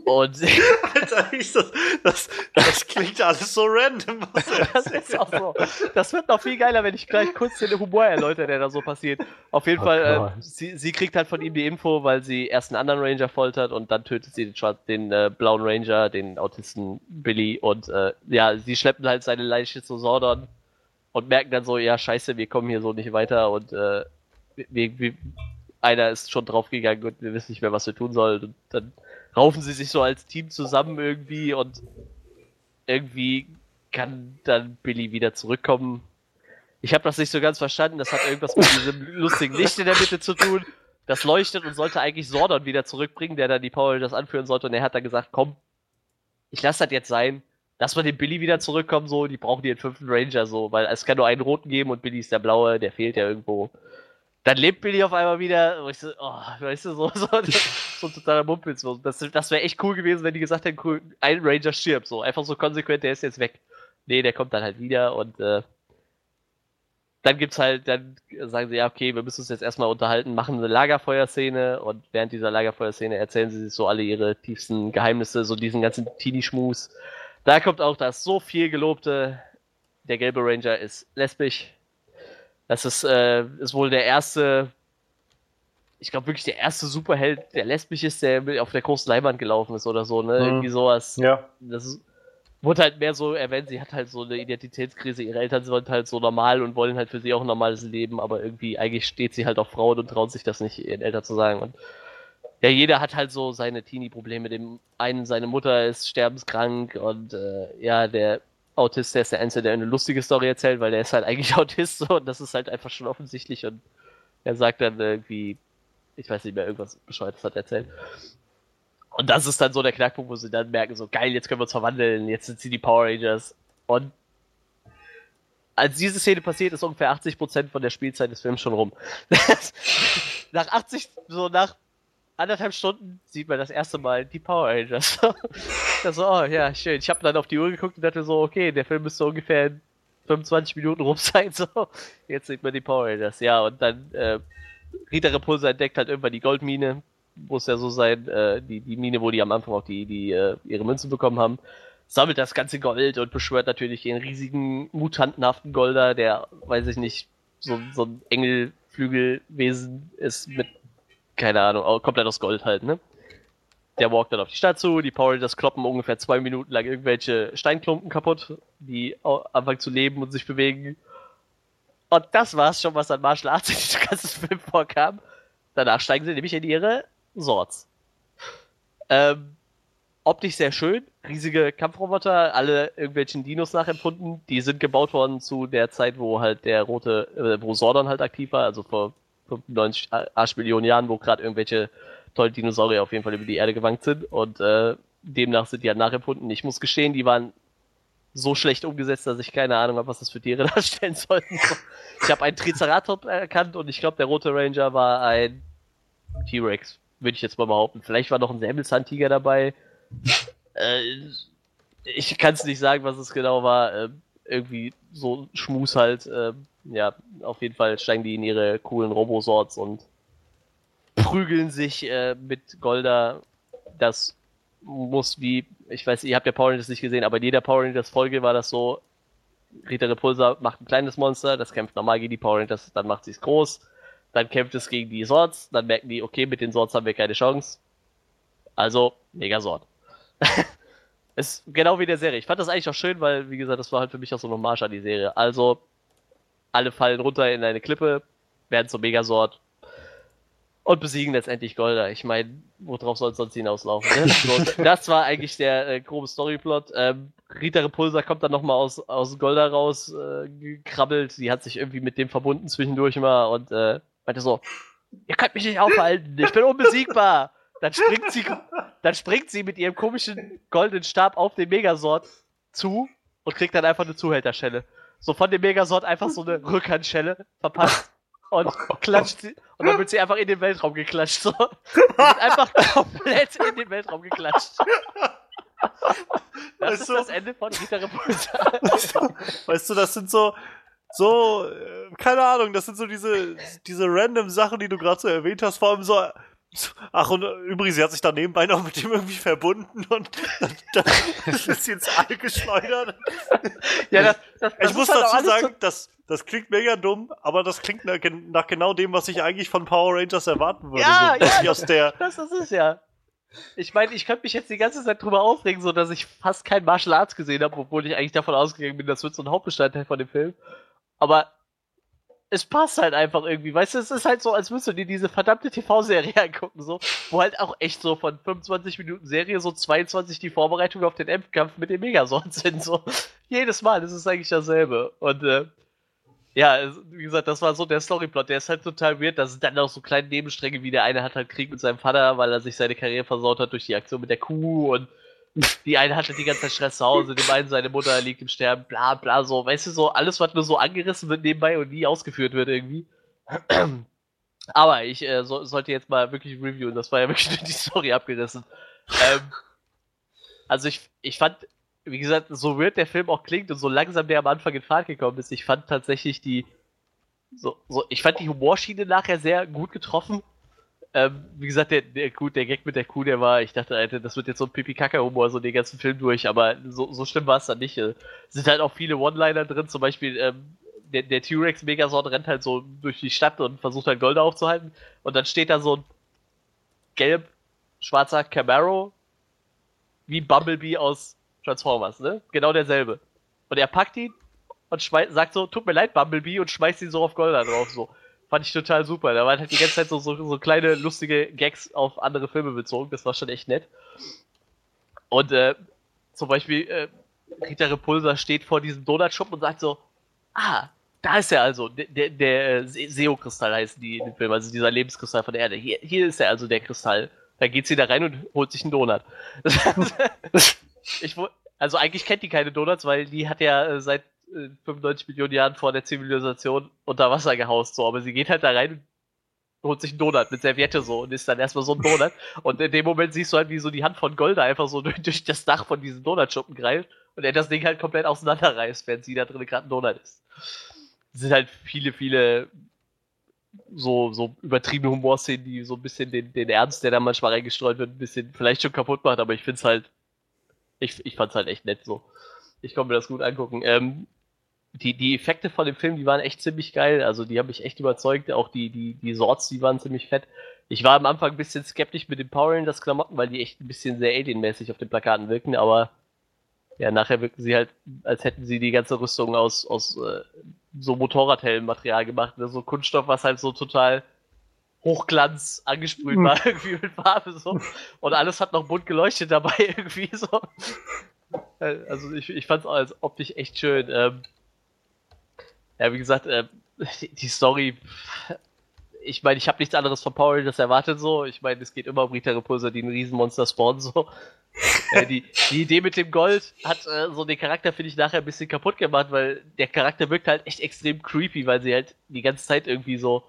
Und Alter, ich das, das, das klingt alles so random. was das ist auch so. Das wird noch viel geiler, wenn ich gleich kurz den Humor erläutere, der da so passiert. Auf jeden Oh Fall, äh, sie, sie kriegt halt von ihm die Info, weil sie erst einen anderen Ranger foltert und dann tötet sie den, Schwarz, den äh, blauen Ranger, den Autisten Billy und äh, ja, sie schleppen halt seine Leiche zu Sordon und merken dann so, ja scheiße, wir kommen hier so nicht weiter und äh, wir, wir, einer ist schon draufgegangen und wir wissen nicht mehr, was wir tun sollen und dann raufen sie sich so als Team zusammen irgendwie und irgendwie kann dann Billy wieder zurückkommen. Ich habe das nicht so ganz verstanden. Das hat irgendwas mit diesem lustigen Licht in der Mitte zu tun. Das leuchtet und sollte eigentlich Sordon wieder zurückbringen, der dann die Power Rangers anführen sollte. Und er hat dann gesagt, komm, ich lasse das jetzt sein. Lass mal den Billy wieder zurückkommen, so. Die brauchen den fünften Ranger, so. Weil es kann nur einen roten geben und Billy ist der blaue, der fehlt ja irgendwo. Dann lebt Billy auf einmal wieder. Und ich so, oh, weißt du, so, so, so ein totaler Mumpitz. Das, das wäre echt cool gewesen, wenn die gesagt hätten, cool, ein Ranger stirbt. So, einfach so konsequent, der ist jetzt weg. Nee, der kommt dann halt wieder und äh, dann gibt's halt, dann sagen sie, ja, okay, wir müssen uns jetzt erstmal unterhalten, machen eine Lagerfeuerszene und während dieser Lagerfeuerszene erzählen sie sich so alle ihre tiefsten Geheimnisse, so diesen ganzen Teenie-Schmus. Da kommt auch das so viel gelobte, der gelbe Ranger ist lesbisch. Das ist, äh, ist wohl der erste, ich glaube wirklich der erste Superheld, der lesbisch ist, der auf der großen Leinwand gelaufen ist oder so, ne? Mhm. Irgendwie sowas. Ja. Das ist, wurde halt mehr so erwähnt, sie hat halt so eine Identitätskrise, ihre Eltern sind halt so normal und wollen halt für sie auch ein normales Leben, aber irgendwie eigentlich steht sie halt auf Frauen und traut sich das nicht ihren Eltern zu sagen. Und ja, jeder hat halt so seine Teenie-Probleme. Dem einen, seine Mutter ist sterbenskrank und äh, ja, der Autist, der ist der Einzige, der eine lustige Story erzählt, weil der ist halt eigentlich Autist so und das ist halt einfach schon offensichtlich und er sagt dann irgendwie, ich weiß nicht mehr, irgendwas Bescheuertes hat er erzählt. Und das ist dann so der Knackpunkt, wo sie dann merken, so geil, jetzt können wir uns verwandeln, jetzt sind sie die Power Rangers. Und als diese Szene passiert, ist ungefähr 80% von der Spielzeit des Films schon rum. nach 80, so nach anderthalb Stunden sieht man das erste Mal die Power Rangers. das so, oh ja, schön. Ich habe dann auf die Uhr geguckt und dachte so, okay, der Film müsste ungefähr in 25 Minuten rum sein. So, jetzt sieht man die Power Rangers. Ja, und dann äh, Rita Repulsa entdeckt halt irgendwann die Goldmine, muss ja so sein, äh, die, die Mine, wo die am Anfang auch die, die äh, ihre Münzen bekommen haben. Sammelt das ganze Gold und beschwört natürlich den riesigen, mutantenhaften Golder, der, weiß ich nicht, so, so ein Engelflügelwesen ist mit, keine Ahnung, komplett aus Gold halt, ne? Der walkt dann auf die Stadt zu, die Power Rangers kloppen ungefähr zwei Minuten lang irgendwelche Steinklumpen kaputt, die anfangen zu leben und sich bewegen. Und das war's schon, was an Martial Arts in diesem ganzen Film vorkam. Danach steigen sie nämlich in ihre Swords. Ähm, optisch sehr schön, riesige Kampfroboter, alle irgendwelchen Dinos nachempfunden. Die sind gebaut worden zu der Zeit, wo halt der rote, äh, wo Sordon halt aktiv war, also vor 95 Arschmillionen Jahren, wo gerade irgendwelche tollen Dinosaurier auf jeden Fall über die Erde gewankt sind. Und äh, demnach sind die halt nachempfunden. Ich muss gestehen, die waren so schlecht umgesetzt, dass ich keine Ahnung habe, was das für Tiere darstellen sollten. Ich habe einen Triceratops erkannt und ich glaube, der rote Ranger war ein T-Rex, würde ich jetzt mal behaupten. Vielleicht war noch ein Säbelzahntiger dabei. äh, ich kann es nicht sagen, was es genau war. Äh, irgendwie so Schmus halt. Äh, ja, auf jeden Fall steigen die in ihre coolen Robosorts und prügeln sich äh, mit Golda. Das muss wie, ich weiß, ihr habt ja Power Rangers nicht gesehen, aber in jeder Power Rangers Folge war das so, Rita Repulsa macht ein kleines Monster, das kämpft normal gegen die Power Rangers, dann macht sie es groß, dann kämpft es gegen die Swords, dann merken die, okay, mit den Swords haben wir keine Chance. Also, Megasort. ist genau wie in der Serie. Ich fand das eigentlich auch schön, weil, wie gesagt, das war halt für mich auch so ein Hommage an die Serie. Also, alle fallen runter in eine Klippe, werden zum Megasort und besiegen letztendlich Golda. Ich meine, worauf soll es sonst hinauslaufen? Ne? So, das war eigentlich der äh, grobe Storyplot. Ähm, Rita Repulsa kommt dann nochmal aus, aus Golda raus, äh, gekrabbelt. Sie hat sich irgendwie mit dem verbunden zwischendurch mal und äh, meinte so, ihr könnt mich nicht aufhalten, ich bin unbesiegbar. Dann springt sie, dann springt sie mit ihrem komischen goldenen Stab auf den Megasort zu und kriegt dann einfach eine Zuhälterschelle. So von dem Megasort einfach so eine Rückhandschelle verpasst. und klatscht sie, und dann wird sie einfach in den Weltraum geklatscht. So. Wird einfach komplett in den Weltraum geklatscht. Das Weißt ist du- das Ende von Rita Repulsa. Weißt du, das sind so, so, äh, keine Ahnung, das sind so diese, diese random Sachen, die du gerade so erwähnt hast, vor allem so- ach und äh, übrigens, sie hat sich da nebenbei noch mit dem irgendwie verbunden und dann, dann ist sie ins All geschleudert. Ja, das, das, das ich ist muss halt dazu alles so- sagen, das, das klingt mega dumm, aber das klingt nach, nach genau dem, was ich eigentlich von Power Rangers erwarten würde. Ja, so, ja, aus der, Das ist es ja. Ich meine, ich könnte mich jetzt die ganze Zeit drüber aufregen, so dass ich fast kein Martial Arts gesehen habe, obwohl ich eigentlich davon ausgegangen bin, das wird so ein Hauptbestandteil von dem Film. Aber es passt halt einfach irgendwie, weißt du, es ist halt so, als würdest du dir diese verdammte TV-Serie angucken, so, wo halt auch echt so von 25 Minuten Serie so 22 die Vorbereitung auf den Endkampf mit dem Megazord sind, so. Jedes Mal, ist eigentlich dasselbe. Und, äh, ja, es- wie gesagt, das war so der Storyplot. Der ist halt total weird. Da sind dann auch so kleine Nebenstränge, wie der eine hat halt Krieg mit seinem Vater, weil er sich seine Karriere versaut hat durch die Aktion mit der Kuh und die eine hatte die ganze Zeit Stress zu Hause, dem einen seine Mutter liegt im Sterben, bla bla so. Weißt du, so alles, was nur so angerissen wird nebenbei und nie ausgeführt wird irgendwie. Aber ich äh, so, sollte jetzt mal wirklich reviewen. Das war ja wirklich nur die Story abgerissen. Ähm, also ich, ich fand, wie gesagt, so weird der Film auch klingt und so langsam der am Anfang in Fahrt gekommen ist, ich fand tatsächlich die, so, so, ich fand die Humorschiene nachher sehr gut getroffen. Ähm, wie gesagt, der, der, gut, der Gag mit der Kuh, der war, ich dachte, Alter, das wird jetzt so ein Pipi-Kaka-Humor, so den ganzen Film durch, aber so, so schlimm war es dann nicht. Äh, sind halt auch viele One-Liner drin, zum Beispiel, ähm, der, der T-Rex Megazord rennt halt so durch die Stadt und versucht halt Golda aufzuhalten und dann steht da so ein gelb-schwarzer Camaro wie Bumblebee aus Transformers, ne? Genau derselbe. Und er packt ihn und sagt so, tut mir leid, Bumblebee, und schmeißt ihn so auf Golda drauf, so. Fand ich total super. Da waren halt die ganze Zeit so, so, so kleine lustige Gags auf andere Filme bezogen. Das war schon echt nett. Und äh, zum Beispiel, äh, Rita Repulsa steht vor diesem Donutshop und sagt so, ah, da ist er also, der, der, der äh, Se- Seo-Kristall heißt die in dem Film, also dieser Lebenskristall von der Erde. Hier, hier ist er also der Kristall. Da geht sie da rein und holt sich einen Donut. ich, also eigentlich kennt die keine Donuts, weil die hat ja äh, seit 95 Millionen Jahren vor der Zivilisation unter Wasser gehaust, so, aber sie geht halt da rein und holt sich einen Donut mit Serviette so und ist dann erstmal so ein Donut. und in dem Moment siehst du halt, wie so die Hand von Golda einfach so durch, das Dach von diesem Donutschuppen greift und er das Ding halt komplett auseinanderreißt, während sie da drin gerade ein Donut ist. Es sind halt viele, viele so, so übertriebene Humorszenen, die so ein bisschen den, den Ernst, der da manchmal reingestreut wird, ein bisschen vielleicht schon kaputt macht, aber ich find's halt, ich, ich fand's halt echt nett so. Ich konnte mir das gut angucken. Ähm, die, die Effekte von dem Film, die waren echt ziemlich geil. Also die haben mich echt überzeugt. Auch die, die, die Sorts, die waren ziemlich fett. Ich war am Anfang ein bisschen skeptisch mit den Power Rangers Klamotten, weil die echt ein bisschen sehr alienmäßig auf den Plakaten wirken, aber ja, nachher wirken sie halt, als hätten sie die ganze Rüstung aus, aus äh, so Motorradhelmmaterial gemacht, ne? so Kunststoff, was halt so total Hochglanz angesprüht war, irgendwie mit Farbe so. Und alles hat noch bunt geleuchtet dabei, irgendwie so. Äh, Also ich, ich fand es als optisch echt schön. Ähm, ja, wie gesagt, ähm, die, die Story, ich meine, ich habe nichts anderes von Power Rangers erwartet so. Ich meine, es geht immer um Rita Repulsa, die ein Riesenmonster spawnen so. äh, die, die Idee mit dem Gold hat äh, so den Charakter, finde ich, nachher ein bisschen kaputt gemacht, weil der Charakter wirkt halt echt extrem creepy, weil sie halt die ganze Zeit irgendwie so.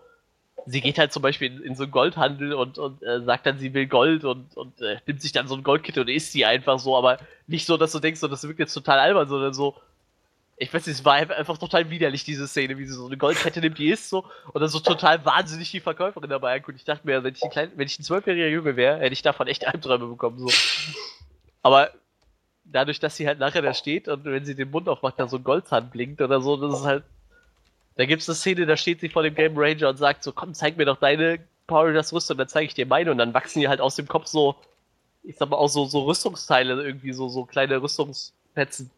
Sie geht halt zum Beispiel in, in so einen Goldhandel und, und äh, sagt dann, sie will Gold und, und äh, nimmt sich dann so ein Goldkit und isst sie einfach so, aber nicht so, dass du denkst, so, das wirkt jetzt total albern, sondern so, ich weiß nicht, es war einfach total widerlich, diese Szene, wie sie so eine Goldkette nimmt, die isst so, und dann so total wahnsinnig die Verkäuferin dabei anguckt. Ich dachte mir, wenn ich ein, klein, wenn ich ein zwölfjähriger Junge wäre, hätte ich davon echt Albträume bekommen, so. Aber dadurch, dass sie halt nachher da steht und wenn sie den Mund aufmacht, da so ein Goldzahn blinkt oder so, das ist halt. Da gibt es eine Szene, da steht sie vor dem Game Ranger und sagt so, komm, zeig mir doch deine Power Rangers Rüstung, dann zeige ich dir meine und dann wachsen die halt aus dem Kopf so, ich sag mal auch so, so Rüstungsteile, irgendwie so, so kleine Rüstungspetzen.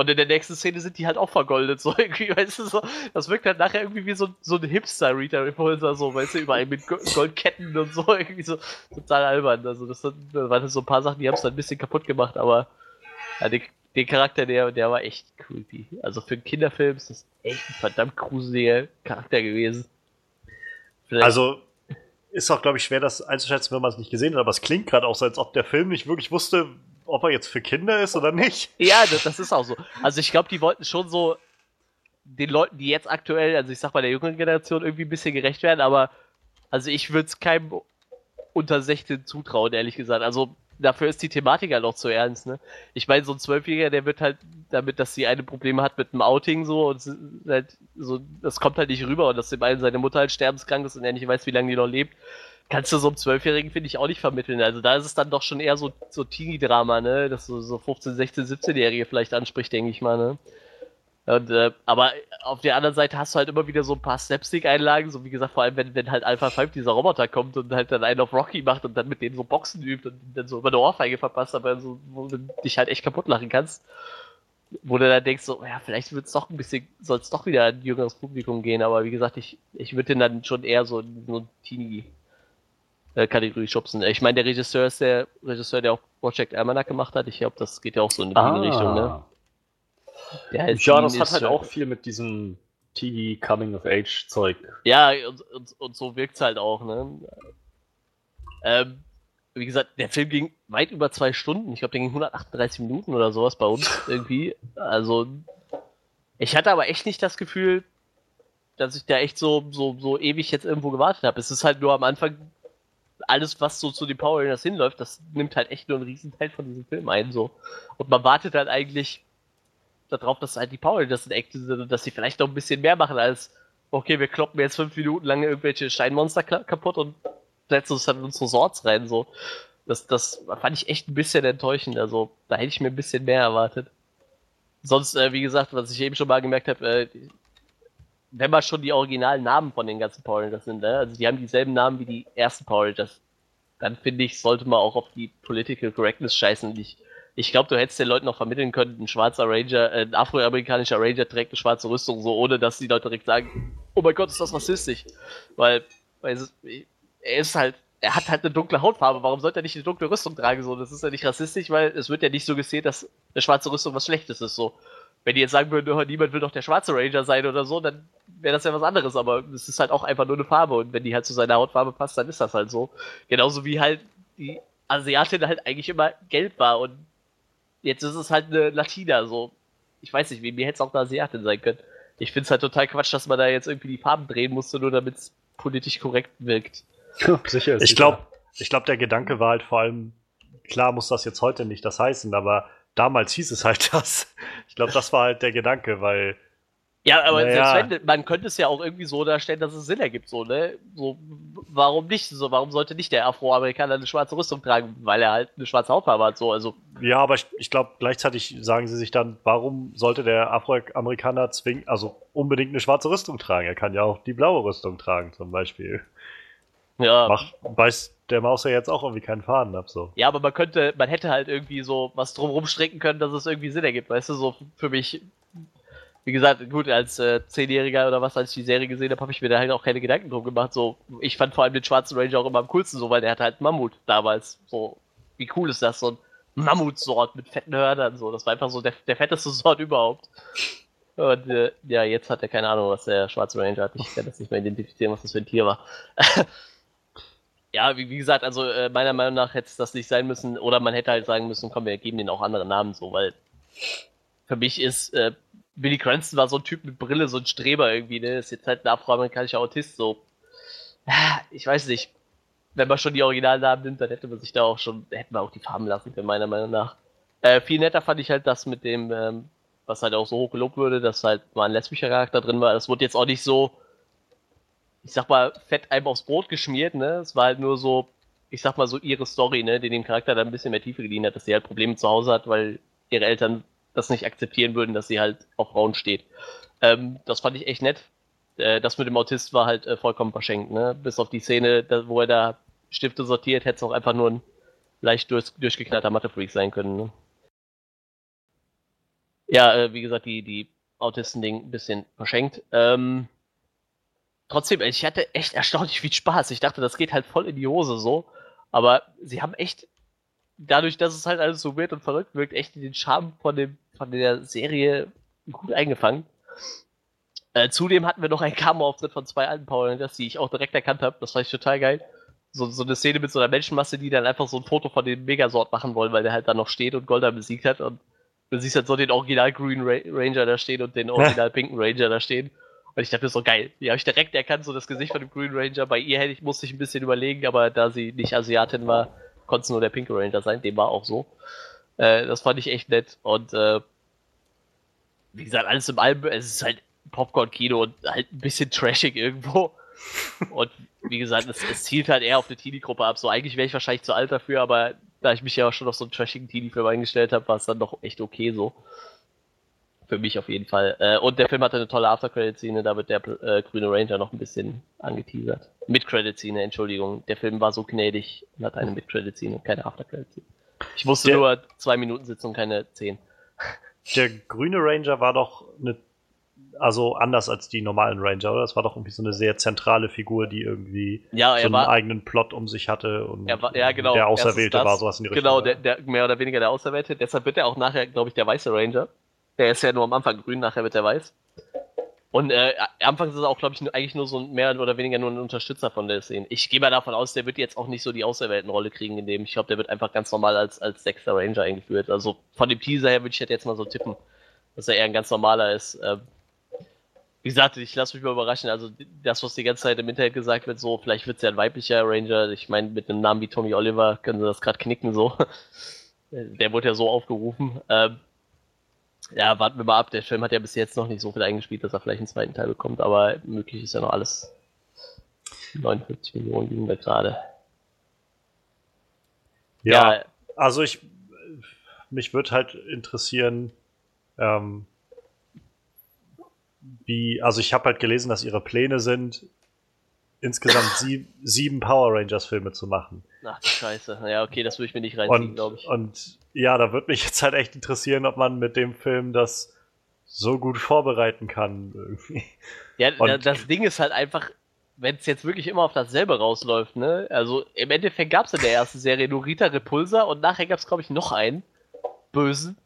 Und in der nächsten Szene sind die halt auch vergoldet, so irgendwie, weißt du, so. Das wirkt halt nachher irgendwie wie so, so ein Hipster-Rita Repulsa, so, weißt du, überall mit Go- Goldketten und so, irgendwie so total albern. Also, das, sind- das waren so ein paar Sachen, die haben es dann ein bisschen kaputt gemacht, aber ja, den, den Charakter, der, der war echt creepy. Also für einen Kinderfilm ist das echt ein verdammt gruseliger Charakter gewesen. Vielleicht- Also ist auch, glaube ich, schwer, das einzuschätzen, wenn man es nicht gesehen hat, aber es klingt gerade auch so, als ob der Film nicht wirklich wusste, ob er jetzt für Kinder ist oder nicht. Ja, das, das ist auch so. Also ich glaube, die wollten schon so den Leuten, die jetzt aktuell, also ich sag mal der jüngeren Generation, irgendwie ein bisschen gerecht werden, aber also ich würde es keinem unter 16 zutrauen, ehrlich gesagt. Also dafür ist die Thematik halt auch zu ernst, ne? Ich meine, so ein Zwölfjähriger, der wird halt damit, dass sie eine Probleme hat mit dem Outing so und halt so, das kommt halt nicht rüber und dass dem einen seine Mutter halt sterbenskrank ist und er nicht weiß, wie lange die noch lebt, kannst du so einem Zwölfjährigen, finde ich, auch nicht vermitteln. Also da ist es dann doch schon eher so, so Teenie-Drama, ne? Dass so, so 15, 16, 17-Jährige vielleicht anspricht, denke ich mal, ne? Und, äh, aber auf der anderen Seite hast du halt immer wieder so ein paar Slapstick-Einlagen, so wie gesagt, vor allem wenn, wenn halt Alpha 5 dieser Roboter kommt und halt dann einen auf Rocky macht und dann mit dem so Boxen übt und dann so über eine Ohrfeige verpasst, aber so, wo du dich halt echt kaputt lachen kannst. Wo du dann denkst, so, ja, vielleicht wird's doch ein bisschen, soll es doch wieder ein jüngeres Publikum gehen, aber wie gesagt, ich, ich würde den dann schon eher so so ein Teenie äh, Kategorie schubsen. Ich meine, der Regisseur ist der Regisseur, der auch Project Almanac gemacht hat. Ich glaube, das geht ja auch so in die Richtung, ne? Ja, das hat halt auch viel mit diesem Teenie Coming of Age Zeug. Ja, und, und, und so wirkt's halt auch, ne? Ähm, wie gesagt, der Film ging weit über zwei Stunden. Ich glaube, der ging 138 Minuten oder sowas bei uns irgendwie. Also, ich hatte aber echt nicht das Gefühl, dass ich da echt so, so, so ewig jetzt irgendwo gewartet habe. Es ist halt nur am Anfang alles, was so zu den Power Rangers hinläuft, das nimmt halt echt nur einen riesen Teil von diesem Film ein, so. Und man wartet halt eigentlich darauf, dass halt die Power Rangers in Action sind und dass sie vielleicht noch ein bisschen mehr machen als, okay, wir kloppen jetzt fünf Minuten lang irgendwelche Steinmonster kla- kaputt und setzen uns dann in unsere Swords rein, so. Das, das fand ich echt ein bisschen enttäuschend, also da hätte ich mir ein bisschen mehr erwartet. Sonst, äh, wie gesagt, was ich eben schon mal gemerkt habe, äh, wenn man schon die originalen Namen von den ganzen Power Rangers sind, ne? also die haben dieselben Namen wie die ersten Power Rangers, dann finde ich, sollte man auch auf die Political Correctness scheißen. Ich, ich glaube, du hättest den Leuten noch vermitteln können, ein schwarzer Ranger, äh, ein afroamerikanischer Ranger trägt eine schwarze Rüstung, so ohne dass die Leute direkt sagen, oh mein Gott, ist das rassistisch. Weil, weil es, er ist halt, er hat halt eine dunkle Hautfarbe, warum sollte er nicht eine dunkle Rüstung tragen? So, das ist ja nicht rassistisch, weil es wird ja nicht so gesehen, dass eine schwarze Rüstung was Schlechtes ist. So, wenn die jetzt sagen würden, oh, niemand will doch der schwarze Ranger sein oder so, dann wäre das ja was anderes, aber es ist halt auch einfach nur eine Farbe und wenn die halt zu seiner Hautfarbe passt, dann ist das halt so. Genauso wie halt die Asiatin halt eigentlich immer gelb war und jetzt ist es halt eine Latina, so. Ich weiß nicht, wie mir hätte es auch eine Asiatin sein können. Ich finde es halt total Quatsch, dass man da jetzt irgendwie die Farben drehen musste, nur damit es politisch korrekt wirkt. sicher, Ich glaube, ich glaube, der Gedanke war halt vor allem, klar muss das jetzt heute nicht das heißen, aber damals hieß es halt das. Ich glaube, das war halt der Gedanke, weil Ja, aber Naja. selbst wenn, man könnte es ja auch irgendwie so darstellen, dass es Sinn ergibt, so, ne? So, warum nicht? So, warum sollte nicht der Afroamerikaner eine schwarze Rüstung tragen, weil er halt eine schwarze Hautfarbe hat, so, also. Ja, aber ich, ich glaube, gleichzeitig sagen sie sich dann, warum sollte der Afroamerikaner zwingen, also unbedingt eine schwarze Rüstung tragen? Er kann ja auch die blaue Rüstung tragen, zum Beispiel. Ja. Mach, beißt der Maus ja jetzt auch irgendwie keinen Faden ab, so. Ja, aber man könnte, man hätte halt irgendwie so was drumherum stricken können, dass es irgendwie Sinn ergibt, weißt du, so für mich. Wie gesagt, gut, als äh, Zehnjähriger oder was, als ich die Serie gesehen habe, habe ich mir da halt auch keine Gedanken drum gemacht. So, ich fand vor allem den schwarzen Ranger auch immer am coolsten, so, weil der hatte halt Mammut damals. So, wie cool ist das? So ein Mammutsword mit fetten Hörnern, so. Das war einfach so der, der fetteste Sword überhaupt. Und äh, ja, jetzt hat er keine Ahnung, was der schwarze Ranger hat. Ich kann das nicht mehr identifizieren, was das für ein Tier war. ja, wie, wie gesagt, also äh, meiner Meinung nach hätte es das nicht sein müssen. Oder man hätte halt sagen müssen, komm, wir geben denen auch andere Namen, so, weil für mich ist äh, Billy Cranston war so ein Typ mit Brille, so ein Streber irgendwie, ne? Ist jetzt halt ein afroamerikanischer Autist, so. Ja, Ich weiß nicht. Wenn man schon die Originalnamen nimmt, dann hätte man sich da auch schon, hätten wir auch die Farben lassen können, meiner Meinung nach. Äh, viel netter fand ich halt das mit dem, ähm, was halt auch so hoch gelobt wurde, dass halt mal ein lesbischer Charakter drin war. Das wurde jetzt auch nicht so, ich sag mal, fett einem aufs Brot geschmiert, ne? Es war halt nur so, ich sag mal so ihre Story, ne, die dem Charakter dann ein bisschen mehr Tiefe geliehen hat, dass sie halt Probleme zu Hause hat, weil ihre Eltern das nicht akzeptieren würden, dass sie halt auf Frauen steht. Ähm, das fand ich echt nett. Äh, das mit dem Autist war halt äh, vollkommen verschenkt, ne? Bis auf die Szene, da, wo er da Stifte sortiert, hätte es auch einfach nur ein leicht durch, durchgeknallter Mathe-Freak sein können, ne? Ja, äh, wie gesagt, die, die Autisten-Ding ein bisschen verschenkt. Ähm, trotzdem, ich hatte echt erstaunlich viel Spaß. Ich dachte, das geht halt voll in die Hose so. Aber sie haben echt, dadurch, dass es halt alles so weird und verrückt wirkt, echt den Charme von, dem, von der Serie gut eingefangen. Äh, zudem hatten wir noch einen Cameo-Auftritt von zwei alten Power Rangers, die ich auch direkt erkannt habe. Das fand ich total geil. So, so eine Szene mit so einer Menschenmasse, die dann einfach so ein Foto von dem Megasort machen wollen, weil der halt da noch steht und Golda besiegt hat. Und Du siehst halt so den Original Green Ra Ranger da stehen und den Original Pinken Ranger da stehen. Und ich dachte mir so geil. Die habe ich direkt erkannt, so das Gesicht von dem Green Ranger. Bei ihr hätte ich, musste ich ein bisschen überlegen, aber da sie nicht Asiatin war, konnte es nur der Pinke Ranger sein. Dem war auch so. Äh, das fand ich echt nett. Und äh, wie gesagt, alles im Album, es ist halt Popcorn-Kino und halt ein bisschen trashig irgendwo. Und wie gesagt, es, es zielt halt eher auf eine Teenie-Gruppe ab. So eigentlich wäre ich wahrscheinlich zu alt dafür, aber da ich mich ja auch schon auf so einen trashigen Teenie-Film eingestellt habe, war es dann doch echt okay so. Für mich auf jeden Fall. Äh, und der Film hatte eine tolle After-Credit-Szene, da wird der äh, grüne Ranger noch ein bisschen angeteasert. Mit-Credit-Szene, Entschuldigung. Der Film war so gnädig und hat eine Mit-Credit-Szene, keine After-Credit-Szene. Ich musste Der- nur zwei Minuten sitzen und keine zehn. Der grüne Ranger war doch eine, also anders als die normalen Ranger, oder? Das war doch irgendwie so eine sehr zentrale Figur, die irgendwie Ja, so einen war, eigenen Plot um sich hatte und war, ja genau. der Auserwählte das. war sowas in die Richtung. Genau, der, der mehr oder weniger der Auserwählte. Deshalb wird er auch nachher, glaube ich, der weiße Ranger. Der ist ja nur am Anfang grün, nachher wird er weiß. Und äh, anfangs ist er auch, glaube ich, eigentlich nur so mehr oder weniger nur ein Unterstützer von der Szene. Ich gehe mal davon aus, der wird jetzt auch nicht so die Auserwählten-Rolle kriegen in dem. Ich glaube, der wird einfach ganz normal als, als sechster Ranger eingeführt. Also von dem Teaser her würde ich halt jetzt mal so tippen, dass er eher ein ganz normaler ist. Ähm, wie gesagt, ich lasse mich mal überraschen. Also das, was die ganze Zeit im Internet gesagt wird, so vielleicht wird es ja ein weiblicher Ranger. Ich meine, mit einem Namen wie Tommy Oliver können sie das gerade knicken so. Der wurde ja so aufgerufen. Ähm, ja, warten wir mal ab. Der Film hat ja bis jetzt noch nicht so viel eingespielt, dass er vielleicht einen zweiten Teil bekommt, aber möglich ist ja noch alles. 49 Millionen liegen wir gerade. ja, also ich, mich würde halt interessieren, ähm, wie, also ich habe halt gelesen, dass ihre Pläne sind, insgesamt sieb, sieben Power Rangers Filme zu machen. Ach Scheiße. Ja, okay, das würde ich mir nicht reinziehen, glaube ich. und ja, da würde mich jetzt halt echt interessieren, ob man mit dem Film das so gut vorbereiten kann. Irgendwie. Ja, Und- da- das Ding ist halt einfach, wenn es jetzt wirklich immer auf dasselbe rausläuft, ne? Also im Endeffekt gab es in der ersten Serie nur Rita Repulsa und nachher gab es, glaube ich, noch einen bösen.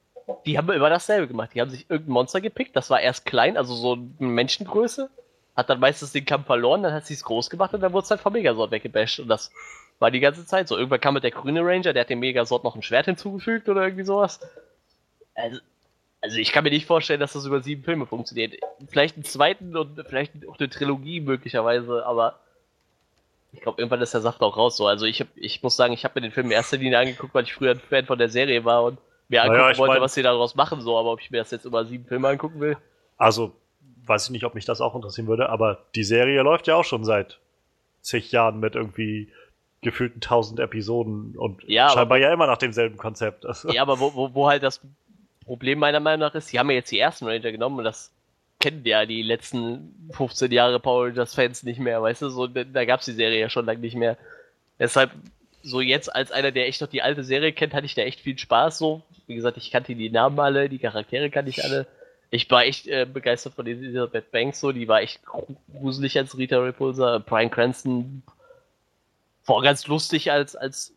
Die haben immer dasselbe gemacht. Die haben sich irgendein Monster gepickt, das war erst klein, also so eine Menschengröße, hat dann meistens den Kampf verloren, dann hat sie es groß gemacht und dann wurde es halt vom Megazord weggebasht. Und das war die ganze Zeit so. Irgendwann kam mit der grüne Ranger, der hat dem Megazord noch ein Schwert hinzugefügt oder irgendwie sowas. Also, also ich kann mir nicht vorstellen, dass das über sieben Filme funktioniert. Vielleicht einen zweiten und vielleicht auch eine Trilogie möglicherweise, aber ich glaube, irgendwann ist der Saft auch raus so. Also ich, hab, ich muss sagen, ich habe mir den Film in erster Linie angeguckt, weil ich früher ein Fan von der Serie war und mir Naja, angucken ich wollte, mein- was sie daraus machen, so, aber ob ich mir das jetzt über sieben Filme angucken will. Also, weiß ich nicht, ob mich das auch interessieren würde, aber die Serie läuft ja auch schon seit zig Jahren mit irgendwie gefühlten tausend Episoden und Ja, aber- scheinbar ja immer nach demselben Konzept. Also, Ja, aber wo, wo, wo halt das Problem meiner Meinung nach ist, sie haben ja jetzt die ersten Ranger genommen und das kennen ja die letzten 15 Jahre Power Rangers Fans nicht mehr, weißt du, so, da da gab's die Serie ja schon lange nicht mehr. Deshalb, so jetzt als einer, der echt noch die alte Serie kennt, hatte ich da echt viel Spaß, so. Wie gesagt, ich kannte die Namen alle, die Charaktere kannte ich alle. Ich war echt äh, begeistert von Elisabeth Banks, so, die war echt gruselig als Rita Repulsa. Brian Cranston war ganz lustig als, als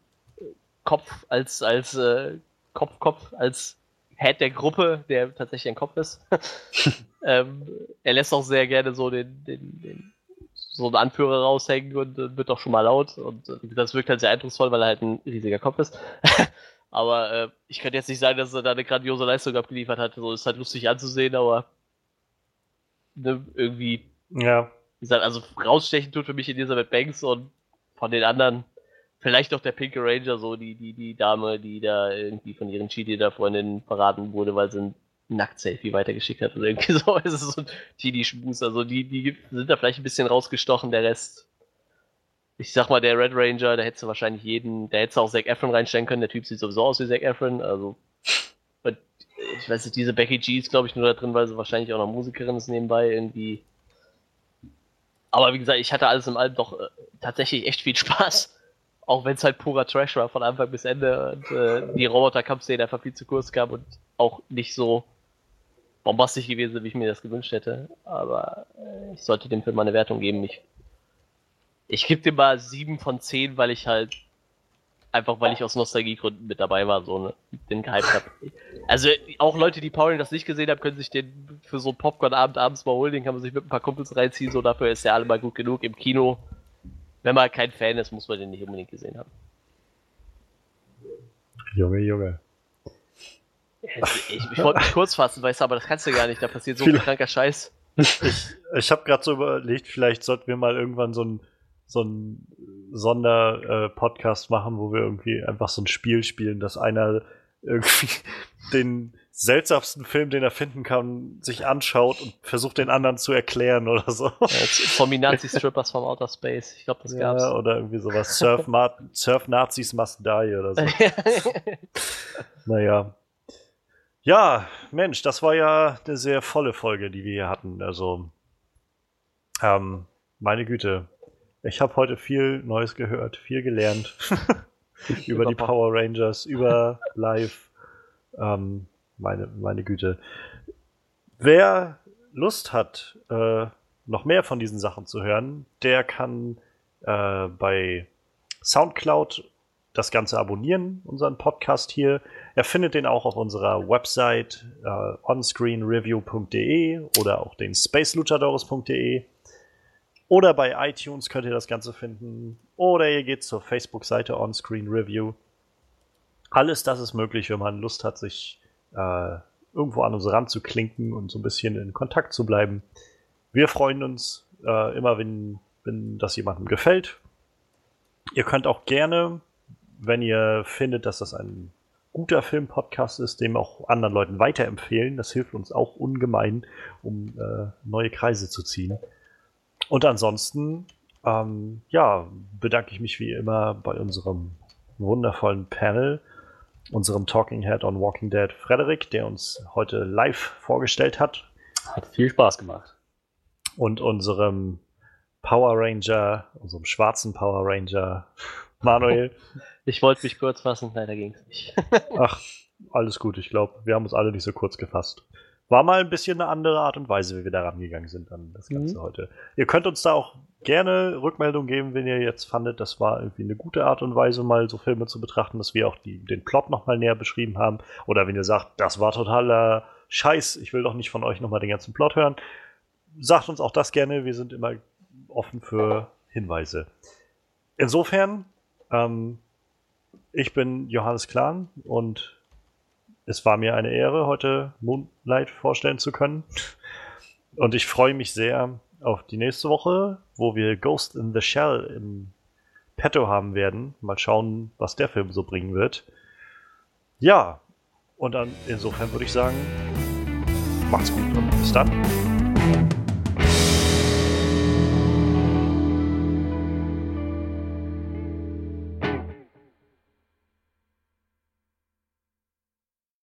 Kopf, als, als äh, Kopf, Kopf, als Head der Gruppe, der tatsächlich ein Kopf ist. ähm, er lässt auch sehr gerne so den, den, den so einen Anführer raushängen und äh, wird auch schon mal laut. Und äh, das wirkt halt sehr eindrucksvoll, weil er halt ein riesiger Kopf ist. aber äh, ich könnte jetzt nicht sagen, dass er da eine grandiose Leistung abgeliefert hat. So ist halt lustig anzusehen, aber ne, irgendwie ja. wie gesagt, also rausstechen tut für mich Elisabeth Banks und von den anderen vielleicht noch der Pinke Ranger, so die, die, die Dame, die da irgendwie von ihren Cheerleader-Freundinnen verraten wurde, weil sie ein Nackt-Selfie weitergeschickt hat oder irgendwie so. Es ist so ein Teenie-Schmus. Also die, die sind da vielleicht ein bisschen rausgestochen, der Rest. Ich sag mal, der Red Ranger, da hättest du wahrscheinlich jeden, da hättest du auch Zac Efron reinstellen können. Der Typ sieht sowieso aus wie Zac Efron, also. Ich weiß nicht, diese Becky G ist, glaube ich, nur da drin, weil sie wahrscheinlich auch noch Musikerin ist nebenbei irgendwie. Aber wie gesagt, ich hatte alles im allem doch äh, tatsächlich echt viel Spaß. Auch wenn es halt purer Trash war von Anfang bis Ende und äh, die Roboter-Kampfszene einfach viel zu kurz kam und auch nicht so bombastisch gewesen, wie ich mir das gewünscht hätte. Aber äh, ich sollte dem Film mal eine Wertung geben. Ich, ich gebe dem mal 7 von 10, weil ich halt einfach, weil ich aus Nostalgiegründen mit dabei war, so ne, den gehypt habe. Also auch Leute, die Paul das nicht gesehen haben, können sich den für so einen Popcorn-Abend abends mal holen, den kann man sich mit ein paar Kumpels reinziehen, so dafür ist der allemal gut genug im Kino. Wenn man kein Fan ist, muss man den nicht unbedingt gesehen haben. Junge, Junge. Ich, ich wollte mich kurz fassen, weißt du, aber das kannst du gar nicht. Da passiert so Viel- viel kranker Scheiß. Ich, ich habe gerade so überlegt, vielleicht sollten wir mal irgendwann so ein so ein Sonder-Podcast machen, wo wir irgendwie einfach so ein Spiel spielen, dass einer irgendwie den seltsamsten Film, den er finden kann, sich anschaut und versucht, den anderen zu erklären oder so. Forminazi-Strippers vom Outer Space. Ich glaube, das gab's. Ja, oder irgendwie sowas. Surf, Surf Nazis must die oder so. Naja. Ja, Mensch, das war ja eine sehr volle Folge, die wir hier hatten. Also, ähm, meine Güte. Ich habe heute viel Neues gehört, viel gelernt. über die Power Rangers, über Live. Ähm, meine, meine Güte. Wer Lust hat, äh, noch mehr von diesen Sachen zu hören, der kann äh, bei Soundcloud das Ganze abonnieren, unseren Podcast hier. Er findet den auch auf unserer Website äh, onscreenreview.de oder auch den spaceluchadores.de. Oder bei iTunes könnt ihr das Ganze finden. Oder ihr geht zur Facebook-Seite Onscreen Review. Alles das ist möglich, wenn man Lust hat, sich äh, irgendwo an uns ranzuklinken und so ein bisschen in Kontakt zu bleiben. Wir freuen uns äh, immer, wenn, wenn das jemandem gefällt. Ihr könnt auch gerne, wenn ihr findet, dass das ein guter Filmpodcast ist, dem auch anderen Leuten weiterempfehlen. Das hilft uns auch ungemein, um äh, neue Kreise zu ziehen. Und ansonsten, ähm, ja, bedanke ich mich wie immer bei unserem wundervollen Panel, unserem Talking Head on Walking Dead Frederik, der uns heute live vorgestellt hat. Hat viel Spaß gemacht. Und unserem Power Ranger, unserem schwarzen Power Ranger Manuel. Ich wollte mich kurz fassen, leider ging's nicht. Ach, alles gut. Ich glaube, wir haben uns alle nicht so kurz gefasst. War mal ein bisschen eine andere Art und Weise, wie wir da rangegangen sind an das Ganze heute. Ihr könnt uns da auch gerne Rückmeldung geben, wenn ihr jetzt fandet, das war irgendwie eine gute Art und Weise, mal so Filme zu betrachten, dass wir auch die, den Plot nochmal näher beschrieben haben. Oder wenn ihr sagt, das war totaler Scheiß, ich will doch nicht von euch nochmal den ganzen Plot hören. Sagt uns auch das gerne, wir sind immer offen für Hinweise. Insofern, ähm, ich bin Johannes Klahn und es war mir eine Ehre, heute Moonlight vorstellen zu können. Und ich freue mich sehr auf die nächste Woche, wo wir Ghost in the Shell im Petto haben werden. Mal schauen, was der Film so bringen wird. Ja, und dann insofern würde ich sagen, macht's gut und bis dann.